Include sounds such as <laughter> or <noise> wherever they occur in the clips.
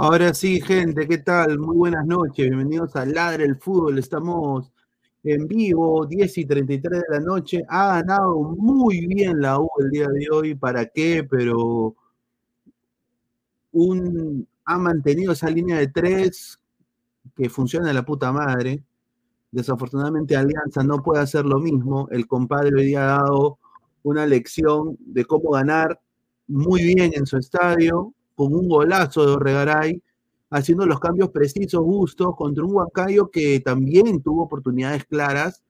Ahora sí, gente, ¿qué tal? Muy buenas noches, bienvenidos a Ladre el Fútbol. Estamos en vivo, 10 y 33 de la noche. Ha ganado muy bien la U el día de hoy. ¿Para qué? Pero un, ha mantenido esa línea de tres que funciona de la puta madre. Desafortunadamente Alianza no puede hacer lo mismo. El compadre hoy día ha dado una lección de cómo ganar muy bien en su estadio, con un golazo de Orregaray, haciendo los cambios precisos, justos, contra un Huancayo que también tuvo oportunidades claras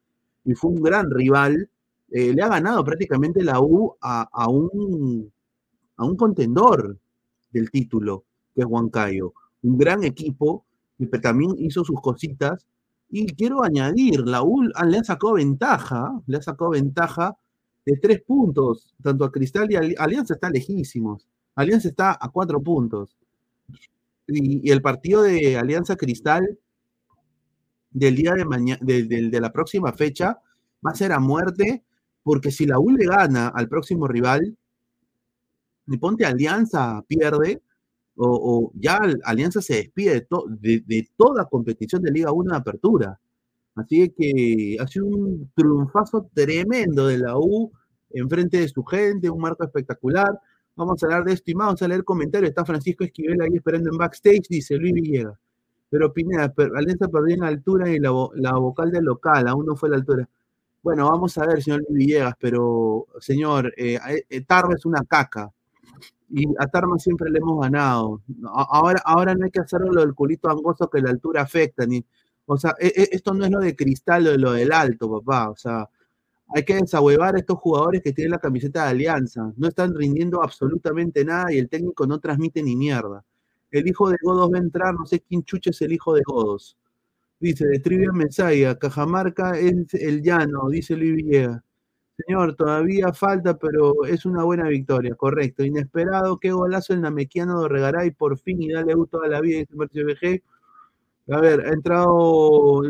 y fue un gran rival. Eh, le ha ganado prácticamente la U a, un, a un contendor del título, que es Huancayo. Un gran equipo que también hizo sus cositas. Y quiero añadir, la U le ha sacado ventaja, le ha sacado ventaja de tres puntos, tanto a Cristal y a Alianza está lejísimos. Alianza está a cuatro puntos. Y, el partido de Alianza Cristal del día de mañana, de, la próxima fecha, va a ser a muerte, porque si la U le gana al próximo rival, y ponte Alianza pierde, o, ya Alianza se despide de, de, toda competición de Liga 1 de apertura. Así que ha sido un triunfazo tremendo de la U en frente de su gente, un marco espectacular. Vamos a hablar de esto y vamos a leer comentarios. Está Francisco Esquivel ahí esperando en backstage, dice Luis Villegas. Pero Pineda, Alianza perdió en altura y la, vocal del local, aún no fue la altura. Bueno, vamos a ver, señor Luis Villegas, pero señor, eh, eh es una caca. Y a Tarma siempre le hemos ganado. Ahora, ahora no hay que hacerlo lo del culito angosto que la altura afecta. Ni, o sea, e, e, esto no es lo de cristal o lo del alto, papá. O sea, hay que desahuevar a estos jugadores que tienen la camiseta de Alianza. No están rindiendo absolutamente nada y el técnico no transmite ni mierda. El hijo de Godos va a entrar, no sé quién chuche es el hijo de Godos. Dice, de Trivia Mesaya, Cajamarca es el llano, dice Luis Villegas. Señor, todavía falta, pero es una buena victoria, correcto. Inesperado, qué golazo el namequiano de Regaray, por fin, y dale gusto a la vida, dice BG. A ver, ha entrado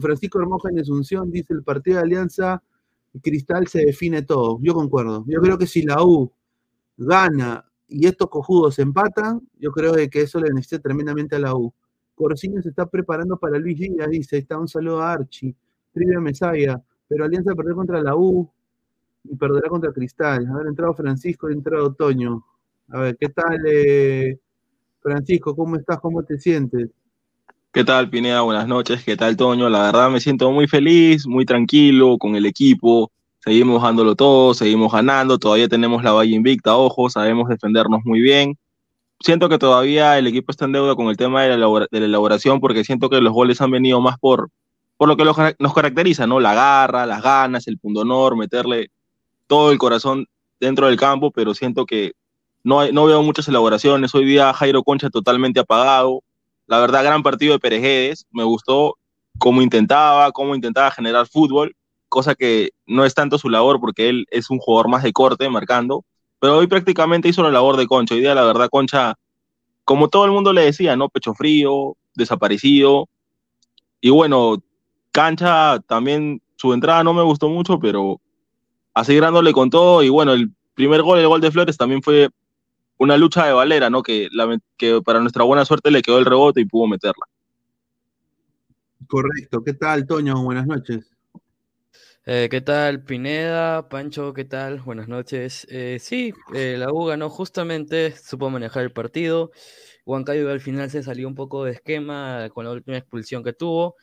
Francisco Hermosa en Asunción, dice el partido de Alianza, Cristal se define todo. Yo concuerdo. Yo creo que si la U gana y estos cojudos empatan, yo creo que eso le necesita tremendamente a la U. Corsiño se está preparando para Luis Díaz, dice, está un saludo a Archie, Trivia Mesaya, pero Alianza perdió contra la U y perderá contra Cristal. A ver, entrado Francisco, ha entrado Otoño. A ver, ¿qué tal, eh, Francisco? ¿Cómo estás? ¿Cómo te sientes? ¿Qué tal, Pineda? Buenas noches. ¿Qué tal, Toño? La verdad me siento muy feliz, muy tranquilo con el equipo. Seguimos dándolo todo, seguimos ganando. Todavía tenemos la valla invicta, ojo, sabemos defendernos muy bien. Siento que todavía el equipo está en deuda con el tema de la, elaboración porque siento que los goles han venido más por, por lo que nos caracteriza, ¿no? La garra, las ganas, el pundonor, meterle todo el corazón dentro del campo, pero siento que no, no veo muchas elaboraciones. Hoy día Jairo Concha totalmente apagado la verdad, gran partido de Perejedes. Me gustó cómo intentaba, cómo intentaba generar fútbol, cosa que no es tanto su labor porque él es un jugador más de corte, marcando. Pero hoy prácticamente hizo la labor de Concha. Hoy día, la verdad, Concha, como todo el mundo le decía, ¿no? Pecho frío, desaparecido. Y bueno, Cancha también, su entrada no me gustó mucho, pero a dándole con todo. Y bueno, el primer gol, el gol de Flores, también fue una lucha de Valera, ¿no? Que, que para nuestra buena suerte le quedó el rebote y pudo meterla. Correcto. ¿Qué tal, Toño? Buenas noches. Eh, ¿Qué tal, Pineda? Pancho, ¿qué tal? Buenas noches. Eh, sí, eh, la U ganó justamente, supo manejar el partido. Huancayo al final se salió un poco de esquema con la última expulsión que tuvo.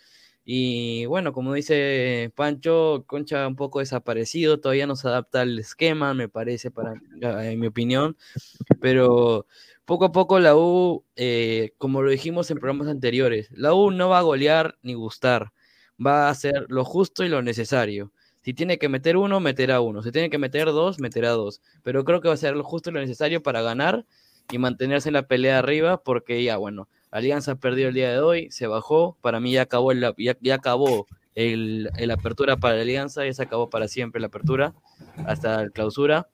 Y bueno, como dice Pancho, Concha un poco desaparecido, todavía no se adapta al esquema, me parece, para, en mi opinión. Pero poco a poco la U, eh, como lo dijimos en programas anteriores, la U no va a golear ni gustar, va a hacer lo justo y lo necesario. Si tiene que meter uno, meterá uno. Si tiene que meter dos, meterá dos. Pero creo que va a ser lo justo y lo necesario para ganar y mantenerse en la pelea arriba, porque ya, bueno, Alianza perdió el día de hoy, se bajó. Para mí ya acabó, el, ya, acabó el, apertura para Alianza, ya se acabó para siempre la apertura, hasta la clausura.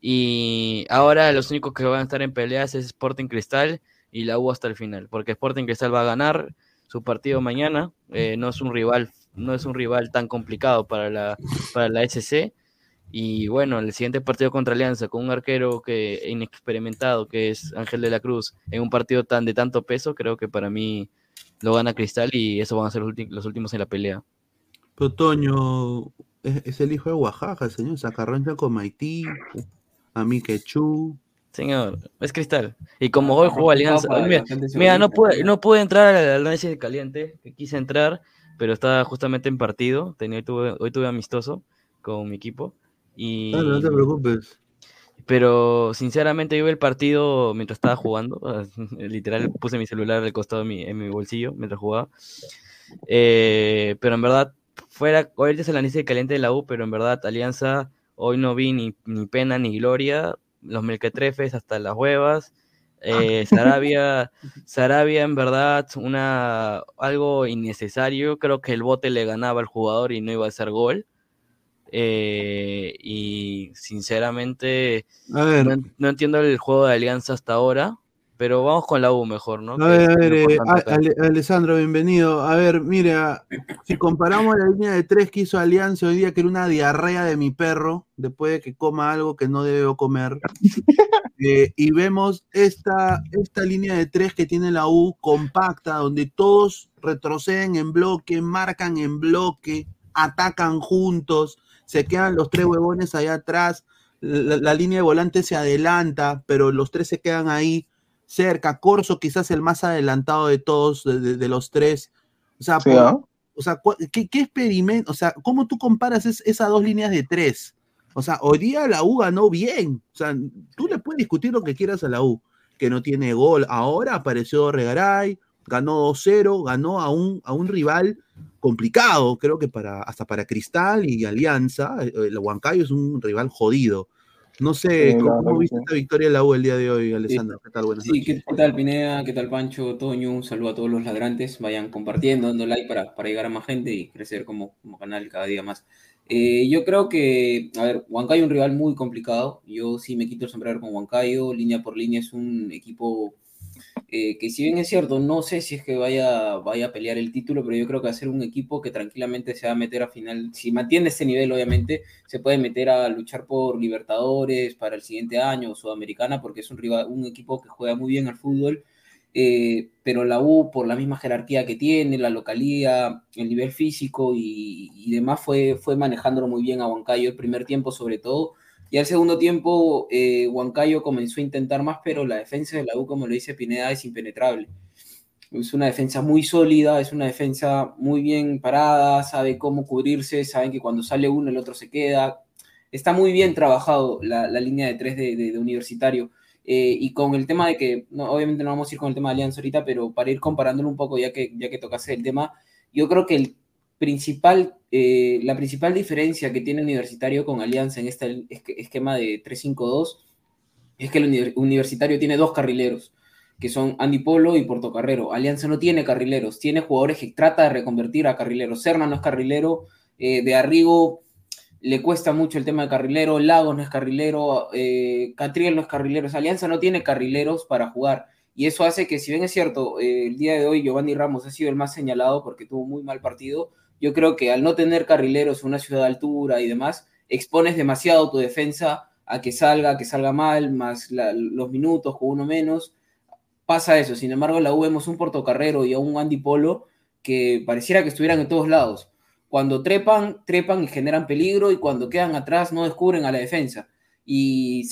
Y ahora los únicos que van a estar en peleas es Sporting Cristal y la U hasta el final, porque Sporting Cristal va a ganar su partido mañana. Eh, no es un rival, no es un rival tan complicado para la, para la SC. Y bueno, el siguiente partido contra Alianza, con un arquero que inexperimentado, que es Ángel de la Cruz, en un partido tan de tanto peso, creo que para mí lo gana Cristal y eso van a ser los, últimos en la pelea. Pero Toño es, el hijo de Oaxaca, señor. Sacarrancha con Maití, a mí Quechú. Señor, es Cristal. Y como hoy jugó Alianza. Mira, no, pude, no pude entrar al análisis de caliente, que quise entrar, pero estaba justamente en partido. Tenía, hoy, tuve, hoy tuve amistoso con mi equipo. Y... no te preocupes. Pero sinceramente yo vi el partido mientras estaba jugando. <laughs> Literal puse mi celular al costado de mi, en mi bolsillo mientras jugaba. Eh, pero en verdad, fuera, hoy es el análisis caliente de la U, pero en verdad Alianza hoy no vi ni, ni pena ni gloria los melquetrefes hasta las huevas. Eh, <laughs> Sarabia, Sarabia, en verdad, una, algo innecesario. Creo que el bote le ganaba al jugador y no iba a ser gol. Eh, y sinceramente, no, entiendo el juego de Alianza hasta ahora. Pero vamos con la U mejor, ¿no? A ver, a ver, eh, Alessandro, bienvenido. A ver, mira, si comparamos la línea de tres que hizo Alianza hoy día, que era una diarrea de mi perro, después de que coma algo que no debe comer, <laughs> eh, y vemos esta, esta línea de tres que tiene la U compacta, donde todos retroceden en bloque, marcan en bloque, atacan juntos, se quedan los tres huevones allá atrás, la, la línea de volante se adelanta, pero los tres se quedan ahí cerca, Corso quizás el más adelantado de todos, de, los tres. O sea, ¿ah? o sea ¿qué, experimento? O sea, ¿cómo tú comparas esas dos líneas de tres? O sea, hoy día la U ganó bien. O sea, tú le puedes discutir lo que quieras a la U, que no tiene gol. Ahora apareció Regaray, ganó 2-0, ganó a un, a un rival complicado, creo que para, hasta para Cristal y Alianza. Eh, el Huancayo es un rival jodido. No sé, ¿cómo, viste esta victoria de la U el día de hoy, Alessandro? ¿Qué tal? Buenas sí, ¿qué tal, Pineda? ¿Qué tal, Pancho? Toño, un saludo a todos los ladrantes. Vayan compartiendo, dando like para, para llegar a más gente y crecer como, como canal cada día más. Eh, yo creo que, a ver, Huancayo es un rival muy complicado. Yo sí me quito el sombrero con Huancayo. Línea por línea es un equipo eh, que si bien es cierto, no sé si es que vaya, vaya a pelear el título, pero yo creo que va a ser un equipo que tranquilamente se va a meter a final, si mantiene este nivel, obviamente, se puede meter a luchar por Libertadores para el siguiente año, Sudamericana, porque es un, rival, un equipo que juega muy bien al fútbol, eh, pero la U, por la misma jerarquía que tiene, la localía, el nivel físico y, y demás, fue, fue manejándolo muy bien a Huancayo el primer tiempo sobre todo, y al segundo tiempo, eh, Huancayo comenzó a intentar más, pero la defensa de la U, como lo dice Pineda, es impenetrable. Es una defensa muy sólida, es una defensa muy bien parada, sabe cómo cubrirse, saben que cuando sale uno el otro se queda. Está muy bien trabajado la, línea de tres de, universitario. Eh, y con el tema de que, no, obviamente no vamos a ir con el tema de Alianza ahorita, pero para ir comparándolo un poco, ya que, ya que tocase el tema, yo creo que el principal, eh, la principal diferencia que tiene Universitario con Alianza en este esquema de 3-5-2 es que el Universitario tiene dos carrileros, que son Andy Polo y Portocarrero. Alianza no tiene carrileros, tiene jugadores que trata de reconvertir a carrileros. Serna no es carrilero, eh, de Arrigo le cuesta mucho el tema de carrilero, Lagos no es carrilero, eh, Catriel no es carrilero. Alianza no tiene carrileros para jugar. Y eso hace que, si bien es cierto, el día de hoy Giovanni Ramos ha sido el más señalado porque tuvo muy mal partido, yo creo que al no tener carrileros en una ciudad de altura y demás, expones demasiado tu defensa a que salga, que salga mal, más los minutos con uno menos. Pasa eso. Sin embargo, en la U vemos un portocarrero y a un Andy Polo que pareciera que estuvieran en todos lados. Cuando trepan, trepan y generan peligro y cuando quedan atrás no descubren a la defensa y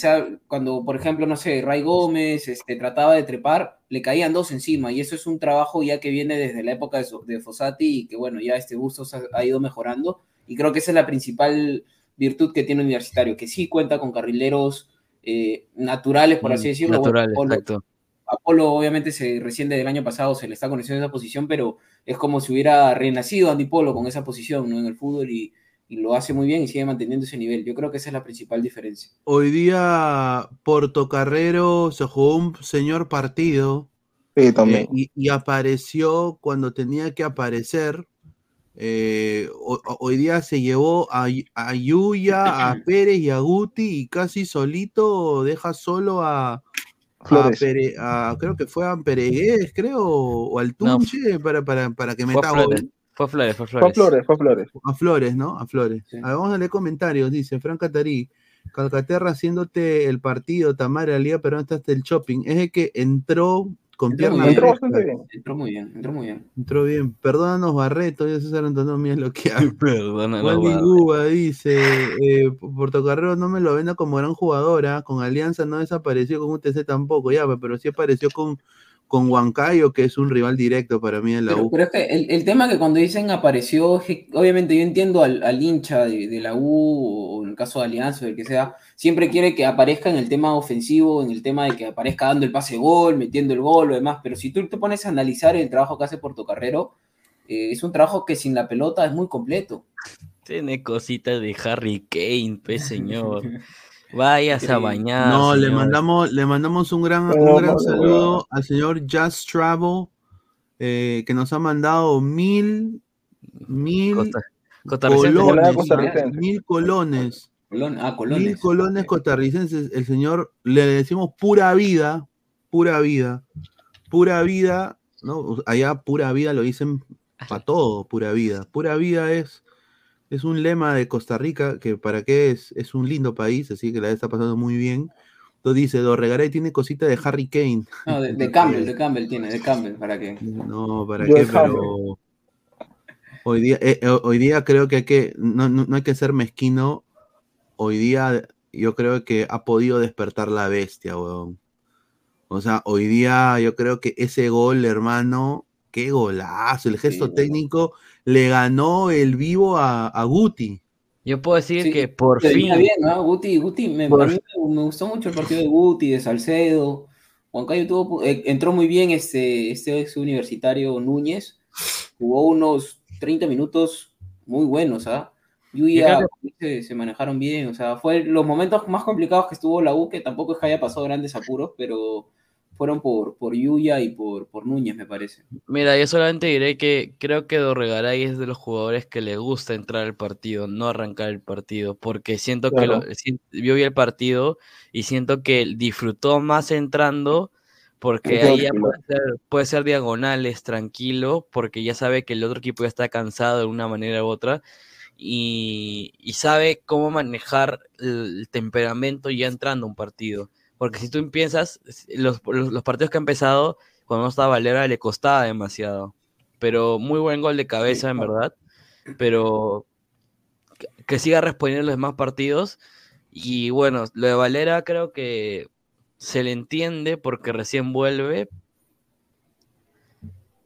cuando, por ejemplo, no sé, Ray Gómez este, trataba de trepar, le caían dos encima, y eso es un trabajo ya que viene desde la época de, de Fossati y que, bueno, ya este gusto ha, ido mejorando, y creo que esa es la principal virtud que tiene Universitario, que sí cuenta con carrileros eh, naturales, por así mm, decirlo. Naturales, exacto. Apolo, obviamente, se, recién desde el año pasado se le está conociendo esa posición, pero es como si hubiera renacido Andy Polo con esa posición ¿no? en el fútbol y y lo hace muy bien y sigue manteniendo ese nivel. Yo creo que esa es la principal diferencia. Hoy día Portocarrero se jugó un señor partido sí, también. Eh, y, apareció cuando tenía que aparecer. Eh, hoy día se llevó a, a, Yuya, a <clears throat> Pérez y a Guti y casi solito deja solo a, a, creo que fue a Peregués, creo, o al Tunche para, para, para que meta gol. Fue Flores, fue Fue Flores. a Flores, fue a Flores. A Flores, ¿no? A Flores. Sí. A ver, vamos a leer comentarios. Dice Fran Catarí. Calcaterra haciéndote el partido, Tamara, la Liga Peruana hasta el shopping. Es el que entró con Entró pierna bien. Entró bastante bien. Entró muy bien, entró muy bien. Entró bien. Perdónanos, Barreto. Ya César Antonio, mira lo que va. Guba <laughs> dice, eh, Portocarrero no me lo venda como gran jugadora, con Alianza no desapareció, con UTC tampoco, ya, pero sí apareció con, con Huancayo, que es un rival directo para mí en la Pero, U. pero es que el, el tema que cuando dicen apareció, obviamente yo entiendo al, al hincha de, de la U, o en el caso de Alianza, o el que sea, siempre quiere que aparezca en el tema ofensivo, en el tema de que aparezca dando el pase gol, metiendo el gol, lo demás, pero si tú te pones a analizar el trabajo que hace Portocarrero, eh, es un trabajo que sin la pelota es muy completo. Tiene cositas de Harry Kane, pe señor. <laughs> Váyase a Sí. bañar. no, le mandamos, le mandamos un gran, un gran saludo al señor Just Travel, eh, que nos ha mandado mil, mil Costa- colones, mil colones. Colón, ah, colones. Mil colones costarricenses, el señor le decimos pura vida, pura vida, pura vida, ¿no? Allá pura vida lo dicen para todo, pura vida. Pura vida es, es un lema de Costa Rica que para qué es, es un lindo país, así que la está pasando muy bien. Entonces dice, Dorregaray tiene cosita de Harry Kane. No, de, de <laughs> Campbell, de Campbell tiene, de Campbell, para que. No, ¿para Yo qué? Pero hoy día, eh, eh, hoy día creo que hay que, no, no, no hay que ser mezquino. Hoy día yo creo que ha podido despertar la bestia, weón. O sea, hoy día yo creo que ese gol, hermano, qué golazo. El gesto Sí. técnico le ganó el vivo a, a Guti. Yo puedo decir Sí, que por fin. bien, ¿no? Guti, Guti, me, Por- a mí me, me gustó mucho el partido de Guti, de Salcedo. Juancayo tuvo, eh, entró muy bien este, este ex universitario Núñez. Jugó unos 30 minutos muy buenos, ¿ah? Yuya creo se, se manejaron bien, o sea, fue los momentos más complicados que estuvo la U, que tampoco es que haya pasado grandes apuros, pero fueron por, por Yuya y por, por Núñez, me parece. Mira, yo solamente diré que creo que Dorregaray es de los jugadores que le gusta entrar al partido, no arrancar el partido, porque siento que lo, si- yo vi el partido y siento que disfrutó más entrando, porque ahí ya puede ser, puede ser diagonales, tranquilo, porque ya sabe que el otro equipo ya está cansado de una manera u otra. Y, y sabe cómo manejar el, el temperamento ya entrando a un partido. Porque si tú piensas, los, los, los partidos que ha empezado, cuando no estaba Valera le costaba demasiado. Pero muy buen gol de cabeza, en verdad. Pero que, que siga respondiendo en los demás partidos. Y bueno, lo de Valera creo que se le entiende porque recién vuelve.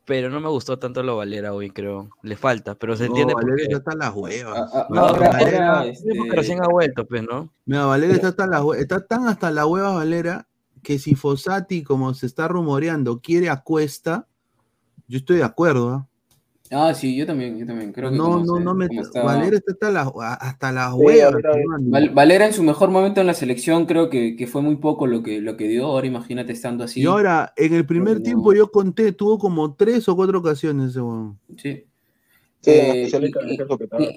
Pero no me gustó tanto lo Valera hoy, creo. Le falta, pero se No, entiende Valera porque, está hasta las huevas. Ah, ah, no, Valera- sí, porque este, recién ha vuelto, pues, ¿no? Mira, Valera está, hasta la hue- está tan hasta la hueva Valera que si Fossati, como se está rumoreando, quiere a Cuesta, yo estoy de acuerdo. ¿Ah? Sí, yo también, yo también. Creo que No, no, se- no me. Valera está hasta, la- hasta las Sí, huevas. Valera- hermano. Val- Valera en su mejor momento en la selección creo que, que fue muy poco lo que, lo que dio. Ahora imagínate estando así. Y ahora, en el primer no. tiempo yo conté, tuvo como tres o cuatro ocasiones ese. Sí. Sí, Eh,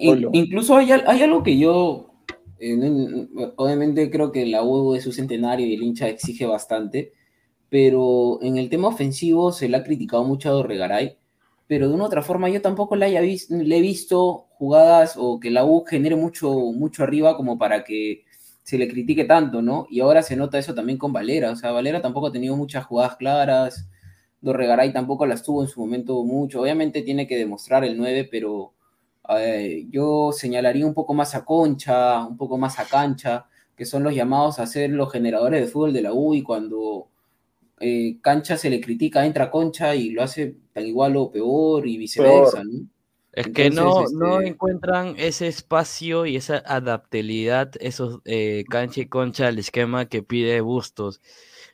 y- y- incluso hay, hay algo que yo, eh, obviamente creo que la U es su centenario y el hincha exige bastante, pero en el tema ofensivo se le ha criticado mucho a Dorregaray, pero de una otra forma yo tampoco le, haya le he visto jugadas o que la U genere mucho, mucho arriba como para que se le critique tanto, ¿no? Y ahora se nota eso también con Valera, o sea, Valera tampoco ha tenido muchas jugadas claras, Dorregaray tampoco las tuvo en su momento mucho, obviamente tiene que demostrar el 9, pero eh, yo señalaría un poco más a Concha, un poco más a Cancha, que son los llamados a ser los generadores de fútbol de la U y cuando eh, Cancha se le critica, entra Concha y lo hace tan igual o peor y viceversa, ¿no? Es que no, Entonces, no este- encuentran ese espacio y esa adaptabilidad, esos eh, cancha y concha al esquema que pide Bustos.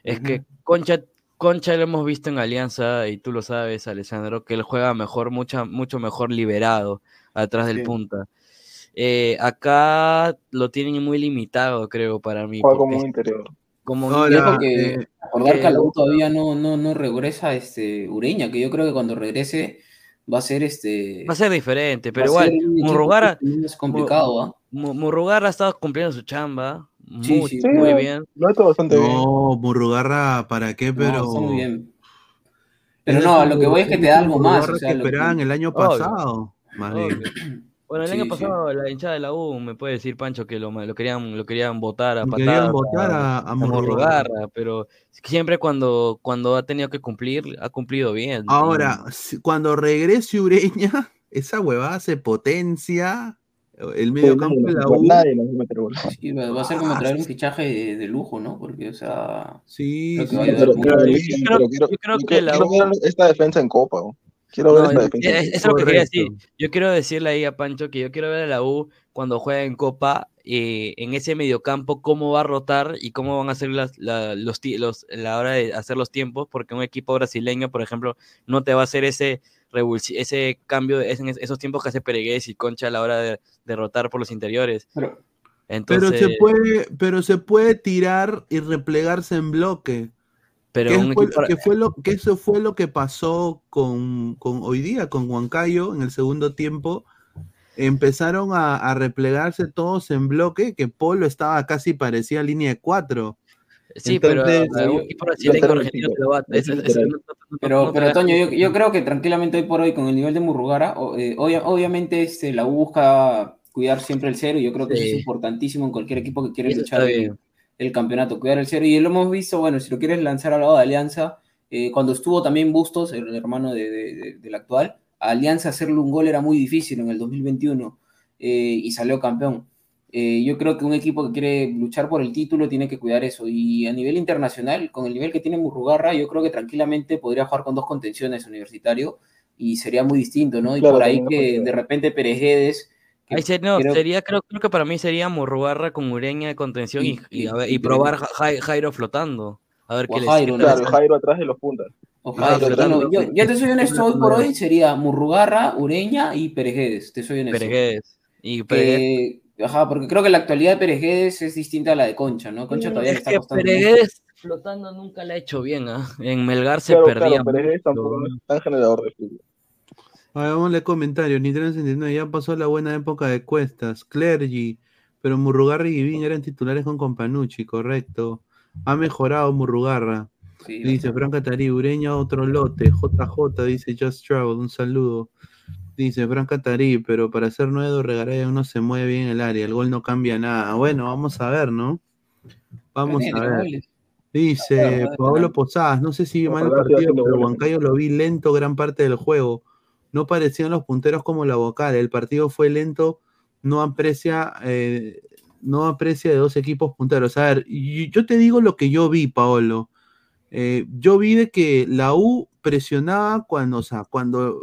Es que Concha, Concha lo hemos visto en Alianza y tú lo sabes, Alessandro, que él juega mejor, mucha, mucho mejor liberado atrás del Sí. punta. Eh, acá lo tienen muy limitado, creo, para mí. Juega como un interior. Como ojo que eh, acordar que- que a la U todavía no, no, no regresa este Ureña, que yo creo que cuando regrese va a ser este. va a ser diferente, pero igual, Murrugara, Es complicado, ¿ah? Mu- Murrugarra ha estado cumpliendo su chamba, Sí, muy, sí. Sí, muy bien. Lo ha hecho bastante bien. No, Murrugarra, ¿para qué? No, Pero está muy bien. Pero no, lo que voy es que te da algo más. Murrugarra O sea, que lo que- esperaban el año Obvio. pasado. más bien. <clears throat> Bueno, el Sí, año sí. pasado la hinchada de la U me puede decir Pancho que lo, lo querían lo querían votar a Querían patadas votar a, a a pero siempre cuando cuando ha tenido que cumplir ha cumplido bien. Ahora, cuando regrese Ureña, <laughs> esa huevada se potencia. El medio campo de la U. Nadie. Sí, va va a ser como traer un fichaje de, de lujo, ¿no? Porque, o sea, Sí, Creo que sí, Pero, pero, Yo sí, creo- yo yo que la U- esta defensa en Copa. ¿no? Quiero ver esta defensa. es- es lo que quería decir. Yo quiero decirle ahí a Pancho que yo quiero ver a la U cuando juega en Copa, eh, en ese mediocampo, cómo va a rotar y cómo van a hacer las, la, los, la hora de hacer los tiempos, porque un equipo brasileño, por ejemplo, no te va a hacer ese ese cambio, es- en es- esos tiempos que hace Peregués y Concha a la hora de, de rotar por los interiores. pero, Entonces, Pero se puede, pero se puede tirar y replegarse en bloque. Pero que, un fue, equipo- que fue lo, que eso fue lo que pasó con, con hoy día, con Huancayo en el segundo tiempo. Empezaron a, a replegarse todos en bloque, que Polo estaba casi parecía línea de cuatro. sí, pero entonces, equipo pero, pero Toño, yo, yo creo que tranquilamente hoy por hoy, con el nivel de Murrugara, eh, obvia- obviamente este, la U busca cuidar siempre el cero, y yo creo que eso es importantísimo en cualquier equipo que quiere luchar bien. El campeonato, cuidar el cero. Y lo hemos visto, bueno, si lo quieres lanzar al lado de Alianza, eh, cuando estuvo también Bustos, el hermano de- de- de- del actual, a Alianza hacerle un gol era muy difícil en el 2021 eh, y salió campeón. Eh, yo creo que un equipo que quiere luchar por el título tiene que cuidar eso. Y a nivel internacional, con el nivel que tiene Murrugarra, yo creo que tranquilamente podría jugar con dos contenciones universitario y sería muy distinto, ¿no? Y Claro, por ahí que de repente Perejedes. Que Ahí se- no, creo- sería, creo, creo que para mí sería Murrugarra con Ureña de contención y, Y- y, a ver, y probar Ja- Ja- Jairo flotando. A ver O qué les Jairo, tal Claro, les- Jairo atrás de los puntas. Ojalá, Ah, yo, yo te soy <laughs> honesto, hoy por hoy sería Murrugarra, Ureña y Perejedes, te soy honesto. Peregués. Y ajá, porque creo que la actualidad de Perejedes es distinta a la de Concha, ¿no? Concha todavía le es está que costando. Peregués flotando nunca la ha hecho bien, ¿ah? En Melgar se Claro, perdía. claro, tampoco es tan generador de fútbol. A ver, vamos a leer comentarios. Nintendo 69, ya pasó la buena época de cuestas. Clergy, pero Murrugarra y Givín eran titulares con Companucci, correcto. Ha mejorado Murrugarra. Sí, Dice Fran Catarí, Ureña otro lote. JJ dice Just Travel, un saludo. Dice Fran Catarí, pero para ser nuevo Regaray uno se mueve bien en el área, el gol no cambia nada. Bueno, vamos a ver, ¿no? Vamos a ver. Dice Pablo. Posadas, no sé si vi mal el partido, pero. Huancayo lo vi lento gran parte del juego. No parecían los punteros como la vocal. El partido fue lento, no aprecia, eh, no aprecia de dos equipos punteros. A ver, yo te digo lo que yo vi, Paolo. Eh, yo vi de que la U presionaba cuando, o sea, cuando,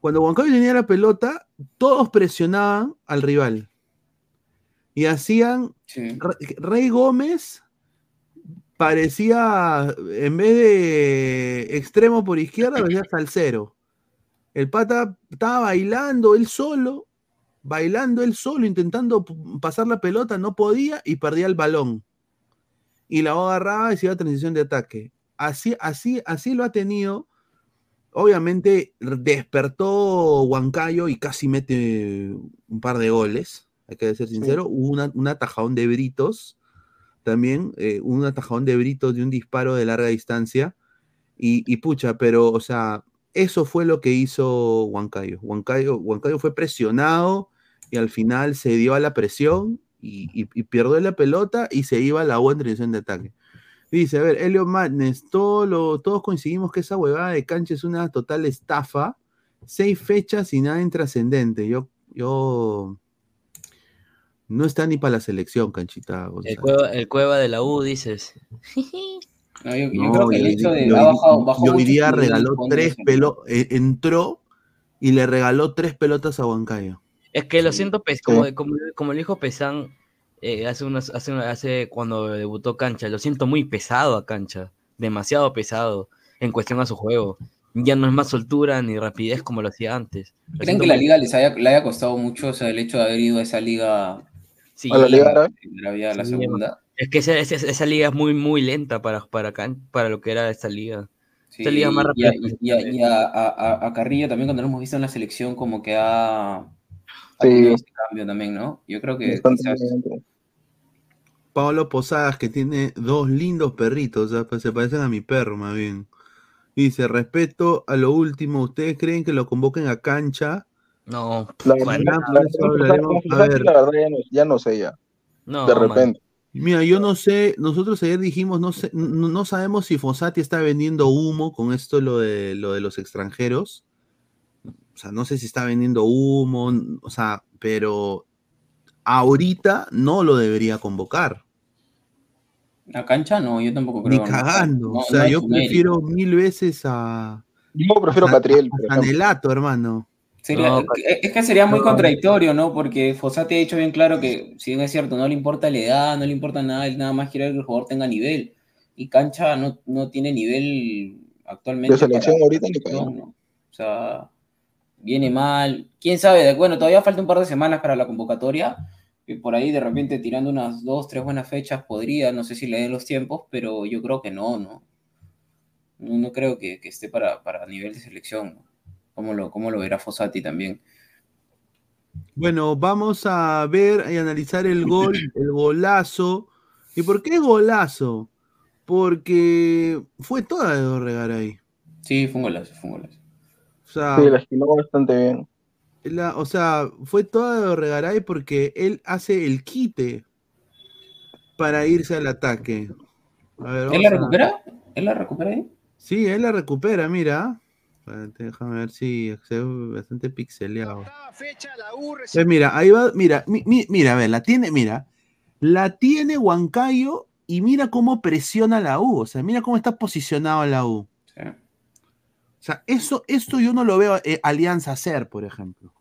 cuando Huancayo tenía la pelota, todos presionaban al rival. Y hacían Sí. Re- Rey Gómez parecía, en vez de extremo por izquierda, <laughs> parecía salsero. El pata estaba bailando él solo, bailando él solo, intentando pasar la pelota, no podía y perdía el balón. Y la agarraba y se iba a transición de ataque. Así, así, así lo ha tenido. Obviamente despertó Huancayo y casi mete un par de goles, hay que ser sincero. Hubo una- un atajadón de Britos también, eh, un atajadón de Britos de un disparo de larga distancia. Y, y pucha, pero, o sea, eso fue lo que hizo Huancayo. Huancayo, Huancayo fue presionado y al final se dio a la presión y, y, y perdió la pelota y se iba a la buena dirección de ataque. Dice, a ver, Elio Madness, todo lo- todos coincidimos que esa huevada de cancha es una total estafa. Seis fechas y nada intrascendente. Yo, yo. No está ni para la selección, canchita. El cueva, el cueva de la U, dices. <laughs> No, yo, yo No, creo que el hecho de y hoy ha di- bajado, bajó y hoy mucho día su nivel regaló tres pelotas. entró y le regaló tres pelotas a Huancayo. Es que lo Sí, siento, pues, como, como, como lo dijo Pesán eh, hace, unas, hace, hace cuando debutó Cancha, lo siento muy pesado a Cancha, demasiado pesado en cuestión a su juego. Ya no es más soltura ni rapidez como lo hacía antes. Lo ¿Creen que la liga les haya, le haya costado mucho o sea, el hecho de haber ido a esa liga, Sí, A la Liga Árabe. la, vía- la Sí, segunda? Es que esa, esa, esa liga es muy, muy lenta para, para, Can- para lo que era esta liga. Sí, Esta liga más y, rápida y a- y a- a- a- a Carrillo también cuando lo hemos visto en la selección como que ha, ha Sí. tenido ese cambio también, ¿no? Yo creo que quizás-. Pablo Posadas, que tiene dos lindos perritos, o sea, pues se parecen a mi perro, más bien. Dice, respeto a lo último, ¿ustedes creen que lo convoquen a cancha? No, La, verdad ya no, ya no sé ya, no, de man. Mira, yo no sé, nosotros ayer dijimos, no sé, no, no sabemos si Fossati está vendiendo humo con esto lo de lo de los extranjeros. O sea, no sé si está vendiendo humo, o sea, pero ahorita no lo debería convocar. La cancha no, yo tampoco Ni creo. no. cagando. No, o sea, yo prefiero mil veces a, Yo prefiero a- Catriel, a. Sanelato, hermano. Sería- No, es que sería muy no. contradictorio, ¿no? Porque Fossati ha dicho bien claro que, si bien es cierto, no le importa la edad, no le importa nada, él nada más quiere que el jugador tenga nivel. Y Cancha no, no tiene nivel actualmente. De selección para- ahorita ni no. O sea, viene mal. Quién sabe, bueno, todavía falta un par de semanas para la convocatoria. Y por ahí de repente tirando unas dos, tres buenas fechas podría, no sé si le den los tiempos, pero yo creo que no, ¿no? No, no creo que, que esté para, para nivel de selección. ¿no? ¿Cómo lo, cómo lo verá Fossati también? Bueno, vamos a ver y analizar el gol, el golazo. ¿Y por qué golazo? Porque fue toda de Dorregaray. Sí, fue un golazo, fue un golazo. O sea, Sí, la esquinó bastante bien. la- o sea, fue toda de Dorregaray porque él hace el quite para irse al ataque. A ver, ¿Él la a- recupera? ¿Él la recupera ahí? Sí, él la recupera, mira. Déjame ver si se ve bastante pixeleado. Pues mira, ahí va, mira, mi- mi- mira, a ver, la tiene, mira, la tiene Huancayo y mira cómo presiona la U, o sea, mira cómo está posicionado la U. Sí. O sea, eso, esto yo no lo veo eh, Alianza hacer, por ejemplo.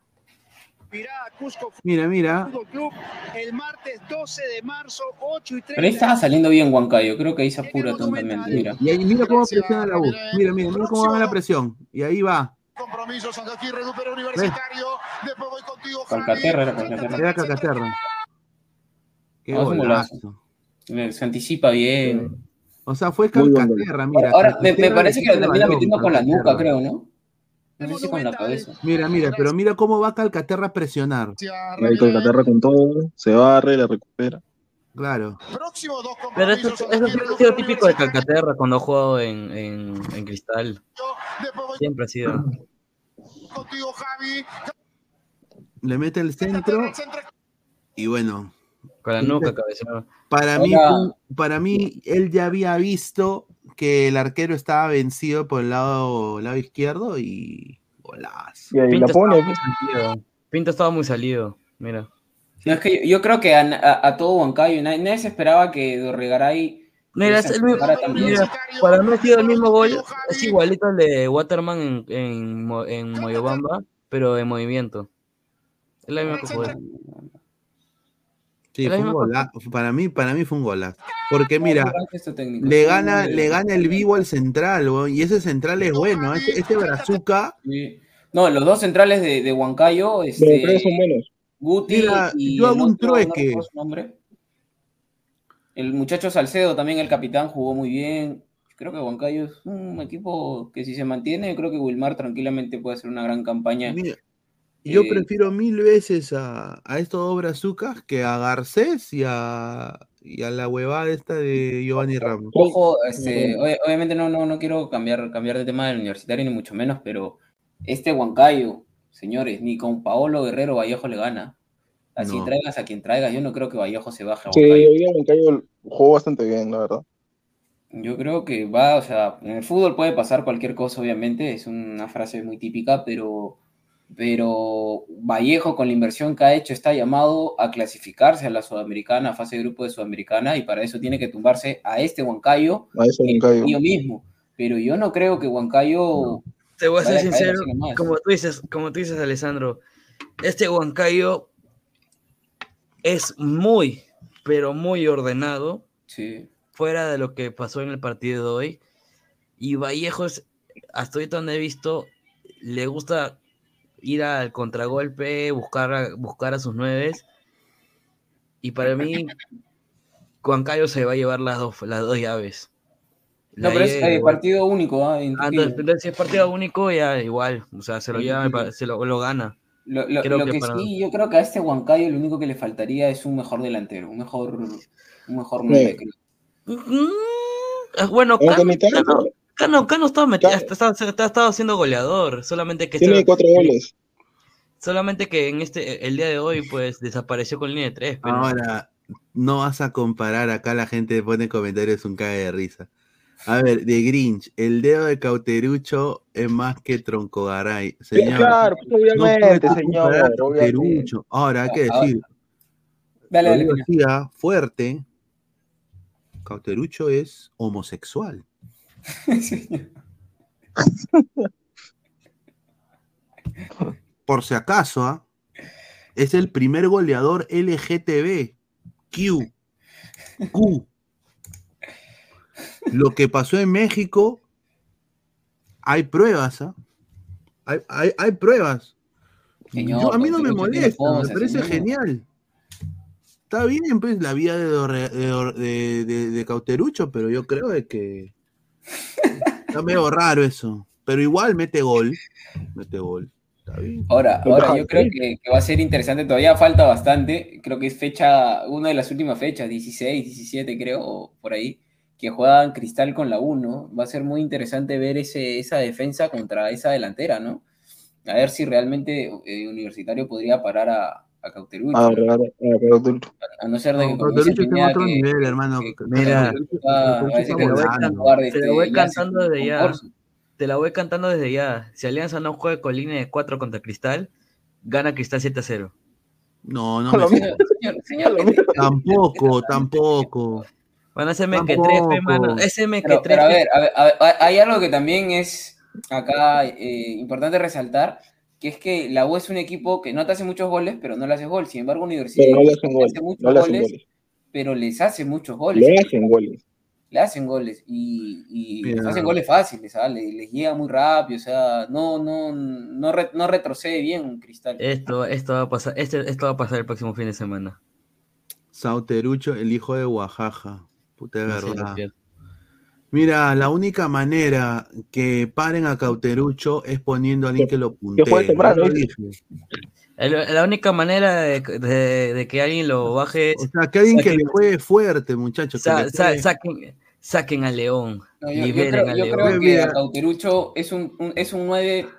Mira, mira, Fútbol Club el martes 12 de marzo, 8 y 30. Pero ahí estaba saliendo bien Huancayo, creo que ahí se apura tontamente, mira. y ahí mira cómo presiona la U. Mira, mira, mira cómo va la presión. Y ahí va. Compromiso, Sangaquí recupera Universitario. Después voy contigo. Calcaterra era Calcaterra. Era Cacaterra. Qué Ah, golazo. Se anticipa bien. O sea, fue Calcaterra, mira. Ahora, me, me Calcaterra parece que lo termina metiendo con la nuca, Calcaterra. creo, ¿no? No sé si con la cabeza. Mira, mira, pero mira cómo va Calcaterra a presionar. Ahí Calcaterra con todo, se barre, la recupera. Claro. Pero eso, eso siempre ha sido típico de Calcaterra cuando ha jugado en, en, en Cristal. Siempre ha sido. contigo, Javi. Le mete el centro y bueno, Con la nuca cabeceaba. para mí, para mí él ya había visto que el arquero estaba vencido por el lado, lado izquierdo y golazo. Y ahí Pinto la pone. estaba muy salido. Pinto estaba muy salido. Mira. No, es que yo, yo creo que a, a- a todo Huancayo, nadie, nadie se esperaba que Dorregaray Mira, es el mismo- mira, para mí ha sido el mismo gol. Es igualito al de Waterman en, en, en Moyobamba, pero en movimiento. Es la misma jugada. Sí, fue un gola- Para mí, para mí fue un golazo. Porque mira, Este le gana, le gana el vivo al central, y ese central es bueno. Este, este Brazuca, Sí. No, los dos centrales de, de Huancayo, Los tres este, son buenos. Guti Mira, y yo hago un otro, trueque. El muchacho Salcedo, también el capitán, jugó muy bien. Creo que Huancayo es un equipo que si se mantiene, creo que Wilmar tranquilamente puede hacer una gran campaña. mira, yo Eh, prefiero mil veces a, a estos dos brazucas que a Garcés y a, y a la huevada esta de Giovanni Ramos. Ojo, este, ob- obviamente no, no, no quiero cambiar, cambiar de tema del universitario ni mucho menos, pero este Huancayo, señores, ni con Paolo Guerrero Vallejo le gana. Así No. traigas a quien traigas, yo no creo que Vallejo se baje a Sí, Huancayo. hoy día Moncayo jugó bastante bien, la verdad. Yo creo que va, o sea, en el fútbol puede pasar cualquier cosa, obviamente, es una frase muy típica, pero, pero Vallejo con la inversión que ha hecho está llamado a clasificarse a la Sudamericana, a fase de grupo de Sudamericana, y para eso tiene que tumbarse a este Huancayo, A eso el Moncayo. yo mismo. Pero yo no creo que Huancayo Te voy a ser sincero, como tú dices, como tú dices, Alessandro, este Huancayo es muy, pero muy ordenado, Sí, fuera de lo que pasó en el partido de hoy. Y Vallejos, hasta ahorita donde he visto, le gusta ir al contragolpe, buscar a, buscar a sus nueves. Y para mí, Huancayo se va a llevar las dos, las dos llaves. No, pero es eh, partido único, ¿ah? Ah, entonces, entonces, si es partido único, ya igual. O sea, se lo lleva, se lo, lo gana. Lo, lo- creo lo que que, para- sí, yo creo que a este Huancayo lo único que le faltaría es un mejor delantero, un mejor, un mejor nueve, creo. Mm, ah, bueno, ni tanto. Cano- Cano, estaba metido, siendo goleador, solamente que Tiene cuatro goles. solamente que en este el día de hoy pues desapareció con línea de tres, pero Ahora, no vas a comparar, acá la gente pone comentarios un cague de risa. A ver, de Grinch, el dedo de Cauterucho es más que Troncogaray. Señor, claro, pues, no obviamente, señor. obviamente. Cauterucho. Ahora, hay que Ah, decir, Dale, dale. Pina. decía fuerte, Cauterucho es homosexual. <laughs> Por si acaso, ¿ah? es el primer goleador LGTB. Q. Q. Lo que pasó en México, hay pruebas, ¿ah? Hay, hay- hay pruebas. Señor, Yo- a mí no me molesta, me parece señor. genial. Está bien, pues, la de, de- de- de Cauterucho, pero yo creo de que está medio raro eso. Pero igual mete gol. Mete gol. Está bien. Ahora, ahora yo creo que, que va a ser interesante, todavía falta bastante, creo que es fecha, una de las últimas fechas, 16, 17 creo, o por ahí, que juegan Cristal con la 1, va a ser muy interesante ver ese, esa defensa contra esa delantera, ¿no? A ver si realmente eh, Universitario podría parar a, a Cauterucho, A a a no ser de que Cauterucho está en otro que- nivel, hermano. que- Mira, Te lo voy cantando desde ya. Te la voy cantando desde ya. Si Alianza no juega con línea de 4 contra Cristal, gana Cristal 7 a 0. No, no me. Señor, señor, señor, ¿qué te- Tampoco, tampoco. Van a ser que 3, mano. Tampoco. Ese que Pero, 3. pero a ver, a ver, a ver, hay algo que también es acá eh, importante resaltar, que es que la U es un equipo que no te hace muchos goles, pero no le hace gol. Sin embargo, Universidad Pero no le hacen goles. hace muchos No le hacen goles, goles. pero les hace muchos goles. Le hacen goles. Le hacen goles y, y les hacen goles fáciles, ¿sabes? Les, les llega muy rápido, o sea, no, no, no, re- no retrocede bien Cristal. Esto, esto va a pasar, este, esto va a pasar el próximo fin de semana. Sauterucho, el hijo de Oaxaca. Puta de No verdad. Mira, la única manera que paren a Cauterucho es poniendo a alguien que lo puntee. la única manera de, de- de que alguien lo baje O es sea, que alguien que le juegue fuerte, muchachos. sa- sa- saquen, saquen a León. No, yo, yo liberen creo, a León. creo que Cauterucho es un, un- es un 9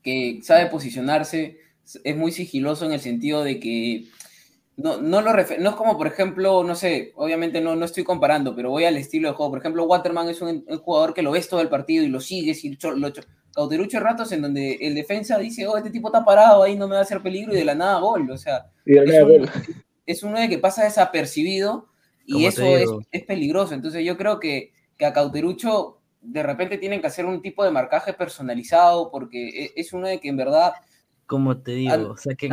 que sabe posicionarse, es muy sigiloso en el sentido de que no, no, lo no es como, por ejemplo, no sé, obviamente no, no estoy comparando, pero voy al estilo de juego. Por ejemplo, Waterman es un, un jugador que lo ves todo el partido y lo sigues y lo cho- Cauterucho hay ratos en donde el defensa dice, oh, este tipo está parado ahí, no me va a hacer peligro y de la nada gol. O sea, Y es un, gol. <laughs> es un 9 que pasa desapercibido y eso es, es peligroso. Entonces yo creo que, que a Cauterucho de repente tienen que hacer un tipo de marcaje personalizado porque e- es un 9 que en verdad Como te digo,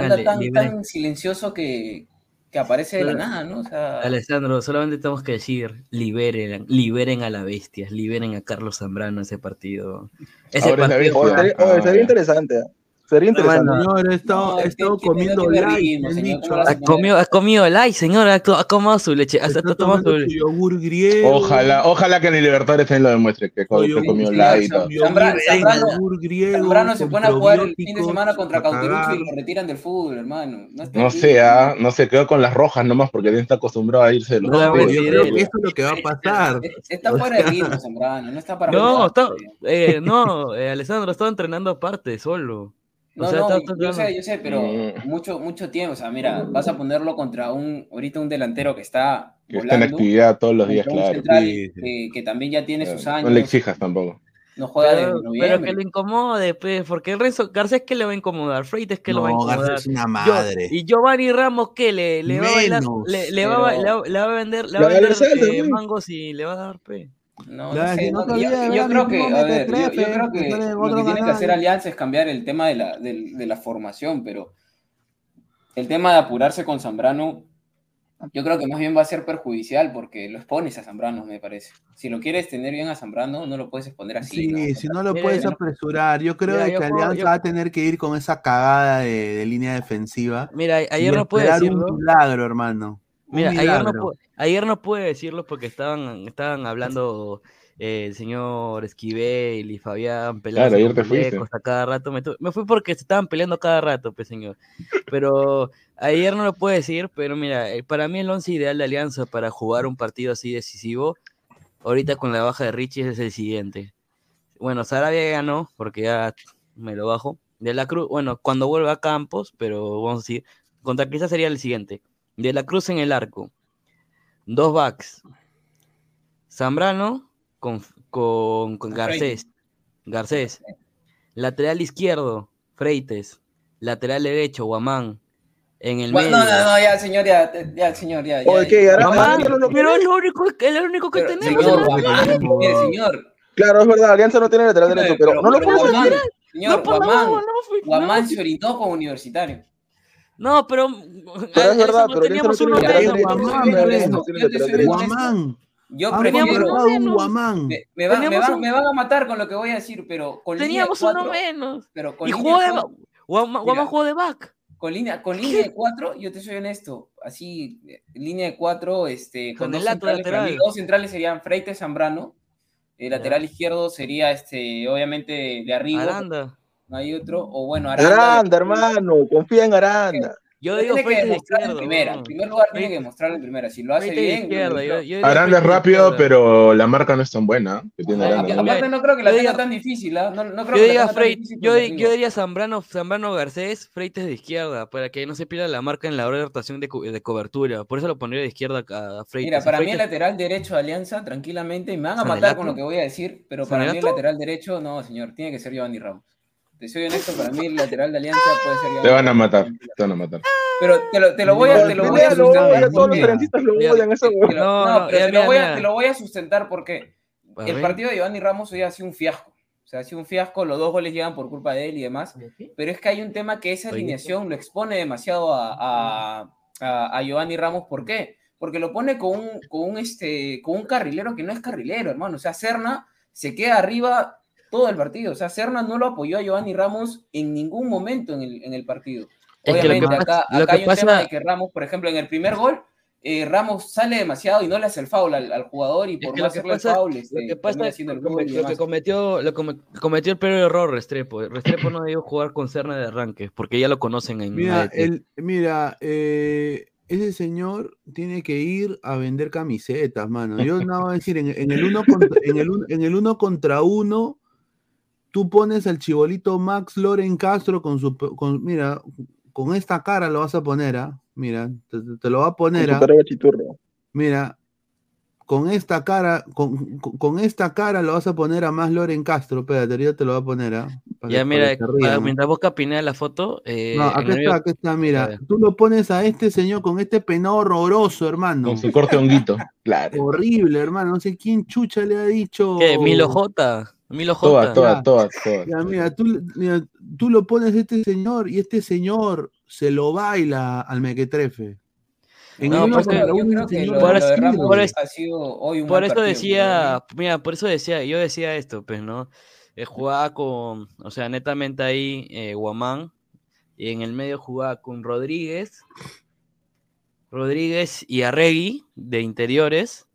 anda tan silencioso que, que aparece de la nada, ¿no? O sea, Alessandro, solamente tenemos que decir, liberen, liberen a la bestia, liberen a Carlos Zambrano ese partido. Ese Ahora es la partido sería, oye, sería interesante. ¿eh? Sería interesante. Bueno, Señor, he estado, No, he estado comiendo light, ritmo, me han señor, dicho. ¿cómo lo ha comido, ha comido like, señor, ha, to- ha tomado su leche, hasta Está tomando su su yogur griego. Ojalá, ojalá que en el Libertadores también lo demuestre, que co- Oye, que comió sí, light y sí, todo. sí. Zambra- Zambrano- se pone a jugar el fin de semana contra Cauterucho y lo retiran del fútbol, hermano. No, sé, ah, no se quedó con las rojas nomás porque él está acostumbrado a irse de los No, eso es lo que va a pasar. <laughs> Es- Está fuera de ritmo, Zambrano. No está para No, está, eh, no, eh, Alessandro estaba entrenando aparte, solo. O No, sea, no, está- yo está sé, yo sé, pero Mm. mucho, mucho tiempo. O sea, mira, vas a ponerlo contra un, ahorita un delantero que está que está en volando, actividad todos los días, claro. central Sí, sí. Que, que también ya tiene sus años, No le exijas tampoco. no juega desde Pero, pero noviembre. que lo incomode, pues, porque Renzo Garcés que le va a incomodar, Freites que lo va a No, incomodar. García es una Yo- madre. y Giovanni Ramos que le, le va a bailar, le, le va, pero- le va- le va a vender, le va a vender eh, mangos y le va a dar pe. No, no sé, no yo, yo creo que, a ver, yo, yo creo que lo que tiene que hacer Alianza es cambiar el tema de la, de la formación, pero el tema de apurarse con Zambrano, yo creo que más bien va a ser perjudicial porque lo expones a Zambrano, me parece. Si lo quieres tener bien a Zambrano, no lo puedes exponer así. Sí, ¿no? si no lo puedes yo- apresurar, yo creo Mira, yo que puedo- Alianza yo- va a tener que ir con esa cagada de, de línea defensiva. Mira, ayer no pude esperar decirlo. un milagro, hermano. Mira, ayer no. Ayer no pude decirlo porque estaban, estaban hablando eh, el señor Esquivel y Fabián peleando Claro, ayer te fuiste. a cada rato. Me, me fui porque se estaban peleando cada rato, pues señor. Pero ayer no lo puedo decir, pero mira, eh, para mí el once ideal de Alianza para jugar un partido así decisivo ahorita con la baja de Richie es el siguiente. Bueno, Sarabia ganó, porque ya me lo bajo. De la Cruz, bueno, cuando vuelva a Campos, pero vamos a decir, contra quizás sería el siguiente. De la Cruz en el arco. Dos backs. Zambrano con, con, con Garcés. Garcés. Lateral izquierdo, Freites. Lateral derecho, Guamán. En el Bueno, medio. no, no, no, ya, señor, ya, ya, señor, ya. ya, Oye, ¿qué? ya. Ahora- Guamán, lo pero es lo único, es lo único que Pero, tenemos. señor, es lo único que Guamán, mire, señor. Claro, es verdad, Alianza no tiene lateral derecho, pero no lo pero. Guamán, No, señor, la Guamán, hueva, no, Guamán no. se orinó con universitario. No, pero. Pero es verdad, pero teníamos uno Guamán, yo prefiero. un menos. Guamán. Me, me va- me Teníamos va- un- me van a matar con lo que voy a decir, pero con Teníamos línea uno 4, menos. pero con Y jugó de. Guamán jugó de back. con línea, con línea de 4, yo te soy honesto, así, línea de 4, este, con, Con dos el lato centrales, lateral. dos centrales serían Freite Zambrano, el lateral izquierdo sería, este, obviamente, de arriba, Aranda. No hay otro, o bueno, Aranda. Aranda, hermano, confía en Aranda. Yo digo tiene que demostrar en primera, en primer lugar tiene que demostrarlo en primera, si lo hace bien, yo- yo Aranda es rápido, pero la marca no es tan buena que tiene Aranda. ¿no? aparte no creo que la Yo tenga diga- tan difícil, no, no creo Yo que tan yo, diría Zambrano, Zambrano Garcés, Freites de izquierda, para que no se pierda la marca en la hora de rotación de, de cobertura. Por eso lo pondría de izquierda a Freites. Mira, para mí el lateral derecho de Alianza, tranquilamente, y me van a matar con lo que voy a decir, pero para mí el lateral derecho, no, señor, tiene que ser Giovanni Ramos. Te soy honesto, para mí el lateral de Alianza puede ser Te van a matar, te van a matar. Pero te lo, te lo voy a, te lo voy a Pineda lo sustentar. todos los porque- perencistas lo Mira, odian, eso, te lo- No, no, no, pero ya, te lo mira, voy a- sustentar porque el partido de Giovanni Ramos hoy ha sido un fiasco. O sea, ha sido un fiasco, los dos goles llegan por culpa de él y demás. Pero es que hay un tema que esa alineación lo expone demasiado a, a, a- a Giovanni Ramos. ¿Por qué? Porque lo pone con un, con, un, este, con un carrilero que no es carrilero, hermano. O sea, Serna se queda arriba todo el partido. O sea, Serna no lo apoyó a Giovanni Ramos en ningún momento en el, en el partido. Es que lo que Obviamente, pasa- acá, lo acá que hay un tema de que Ramos, por ejemplo, en el primer gol, eh, Ramos sale demasiado y no le hace el foul al, al jugador y Es por que no lo que hacerle pasa- el foul, Lo este, que pasa es el lo que cometió, lo come- cometió el peor error Restrepo. Restrepo no debió jugar con Serna de arranque, porque ya lo conocen en Mira, el, mira eh, ese señor tiene que ir a vender camisetas, mano. Yo no voy a decir, en, en el uno contra, en, el, en el uno contra uno, tú pones al chibolito Max Loren Castro con su, con, mira, con esta cara lo vas a poner, ¿ah? Mira, te, lo va a Con poner, su ¿ah? cara de chiturro. Mira, con esta cara, con, con- con esta cara lo vas a poner a más Loren Castro, espérate, yo te lo voy a poner, ¿ah? Para Ya que- mira, mientras busca Pineda la foto, eh, No, aquí el medio- está, aquí está, A mira. Tú lo pones a este señor con este peinado horroroso, hermano. Con su corte honguito. Claro. <laughs> Horrible, hermano. No sé quién chucha le ha dicho. ¿Qué? Milo J. Milo Todas, J. todas, Ya. todas, todas. Ya, mira, tú, mira, tú lo pones a este señor y este señor se lo baila al mequetrefe. En No, por de eso- por decía, mira, por eso decía, yo decía esto, pues, ¿no? Eh, jugaba con, o sea, netamente ahí eh, Guamán, y en el medio jugaba con Rodríguez, Rodríguez y Arregui de interiores,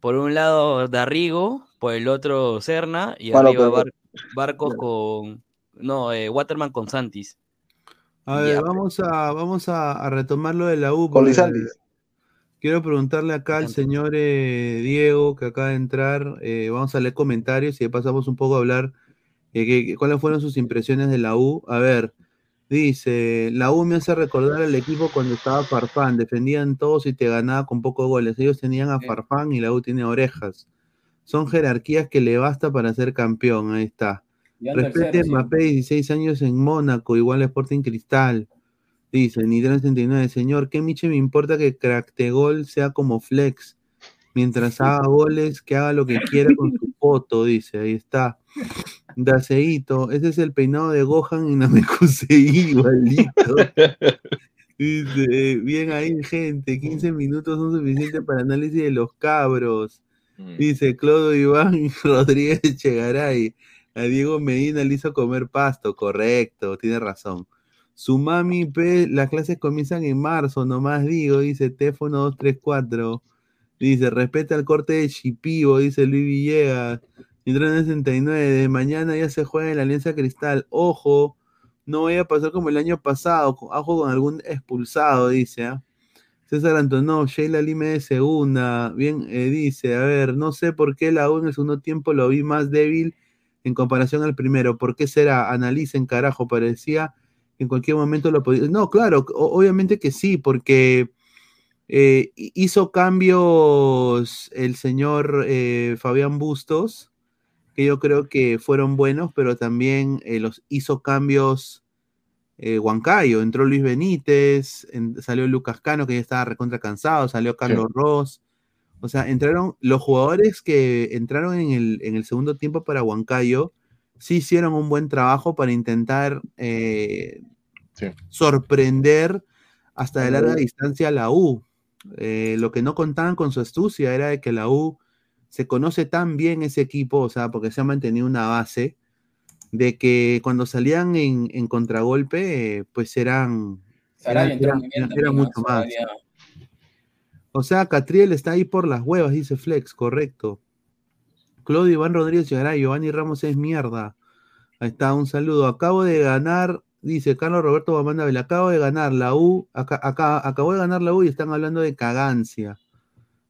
por un lado Darrigo, por el otro Serna, y Bueno, arriba pero- Bar- <laughs> Barcos con, no, eh, Waterman con Santis. A ver, Ya, vamos a, vamos a, a retomar lo de la U. Con Lizaldis. Quiero preguntarle acá al señor eh, Diego, que acaba de entrar. eh, vamos a leer comentarios y de pasamos un poco a hablar eh, que- que- cuáles fueron sus impresiones de la U. A ver, dice, la U me hace recordar al equipo cuando estaba Farfán, defendían todos y te ganaba con pocos goles. Ellos tenían a Sí. Farfán y la U tiene orejas. Son jerarquías que le basta para ser campeón, ahí está. En Respete sí. Mbappé, 16 años en Mónaco, igual Sporting Cristal. Dice, Nitran 69, señor, ¿qué miche me importa que Cractegol sea como Flex? Mientras haga goles, que haga lo que quiera con su foto, dice, ahí está. Daceito, ese es el peinado de Gohan y Namekusei, <laughs> igualito. Dice, bien ahí, gente, 15 minutos son suficientes para análisis de los cabros. Mm. Dice Clodo Iván <laughs> Rodríguez Chegaray. A Diego Medina le hizo comer pasto, correcto, tiene razón. Su mami las clases comienzan en marzo, nomás digo, dice Tefono 234. Dice, respeta el corte de Chipivo, dice Luis Villegas. Nitro 69, de mañana ya se juega en la Alianza Cristal. Ojo, no vaya a pasar como el año pasado, ojo con algún expulsado, dice. ¿ah? César Antonov, Sheila Lime de segunda. Bien, eh, dice, a ver, no sé por qué la U en el segundo tiempo lo vi más débil en comparación al primero. ¿Por qué será? Analicen, carajo, parecía que en cualquier momento lo podía. No, claro, obviamente que sí, porque eh, hi- hizo cambios el señor eh, Fabián Bustos, que yo creo que fueron buenos, pero también los hizo cambios eh, Huancayo. Entró Luis Benítez, en- salió Lucas Cano, que ya estaba recontra cansado, salió Carlos Ross. O sea, entraron los jugadores que entraron en el, en el segundo tiempo para Huancayo, sí hicieron un buen trabajo para intentar eh, Sí. sorprender hasta de larga distancia a la U. Eh, lo que no contaban con su astucia era de que la U se conoce tan bien ese equipo, o sea, porque se ha mantenido una base, de que cuando salían en, en contragolpe, eh, pues eran, eran, eran- mucho más. O sea, Catriel está ahí por las huevas, dice Flex, correcto. Claudio Iván Rodríguez llegará, Giovanni Ramos es mierda. Ahí está, un saludo. Acabo de ganar, dice Carlos Roberto Bamanda acabo de ganar la U, acá, acá, acabo de ganar la U y están hablando de cagancia.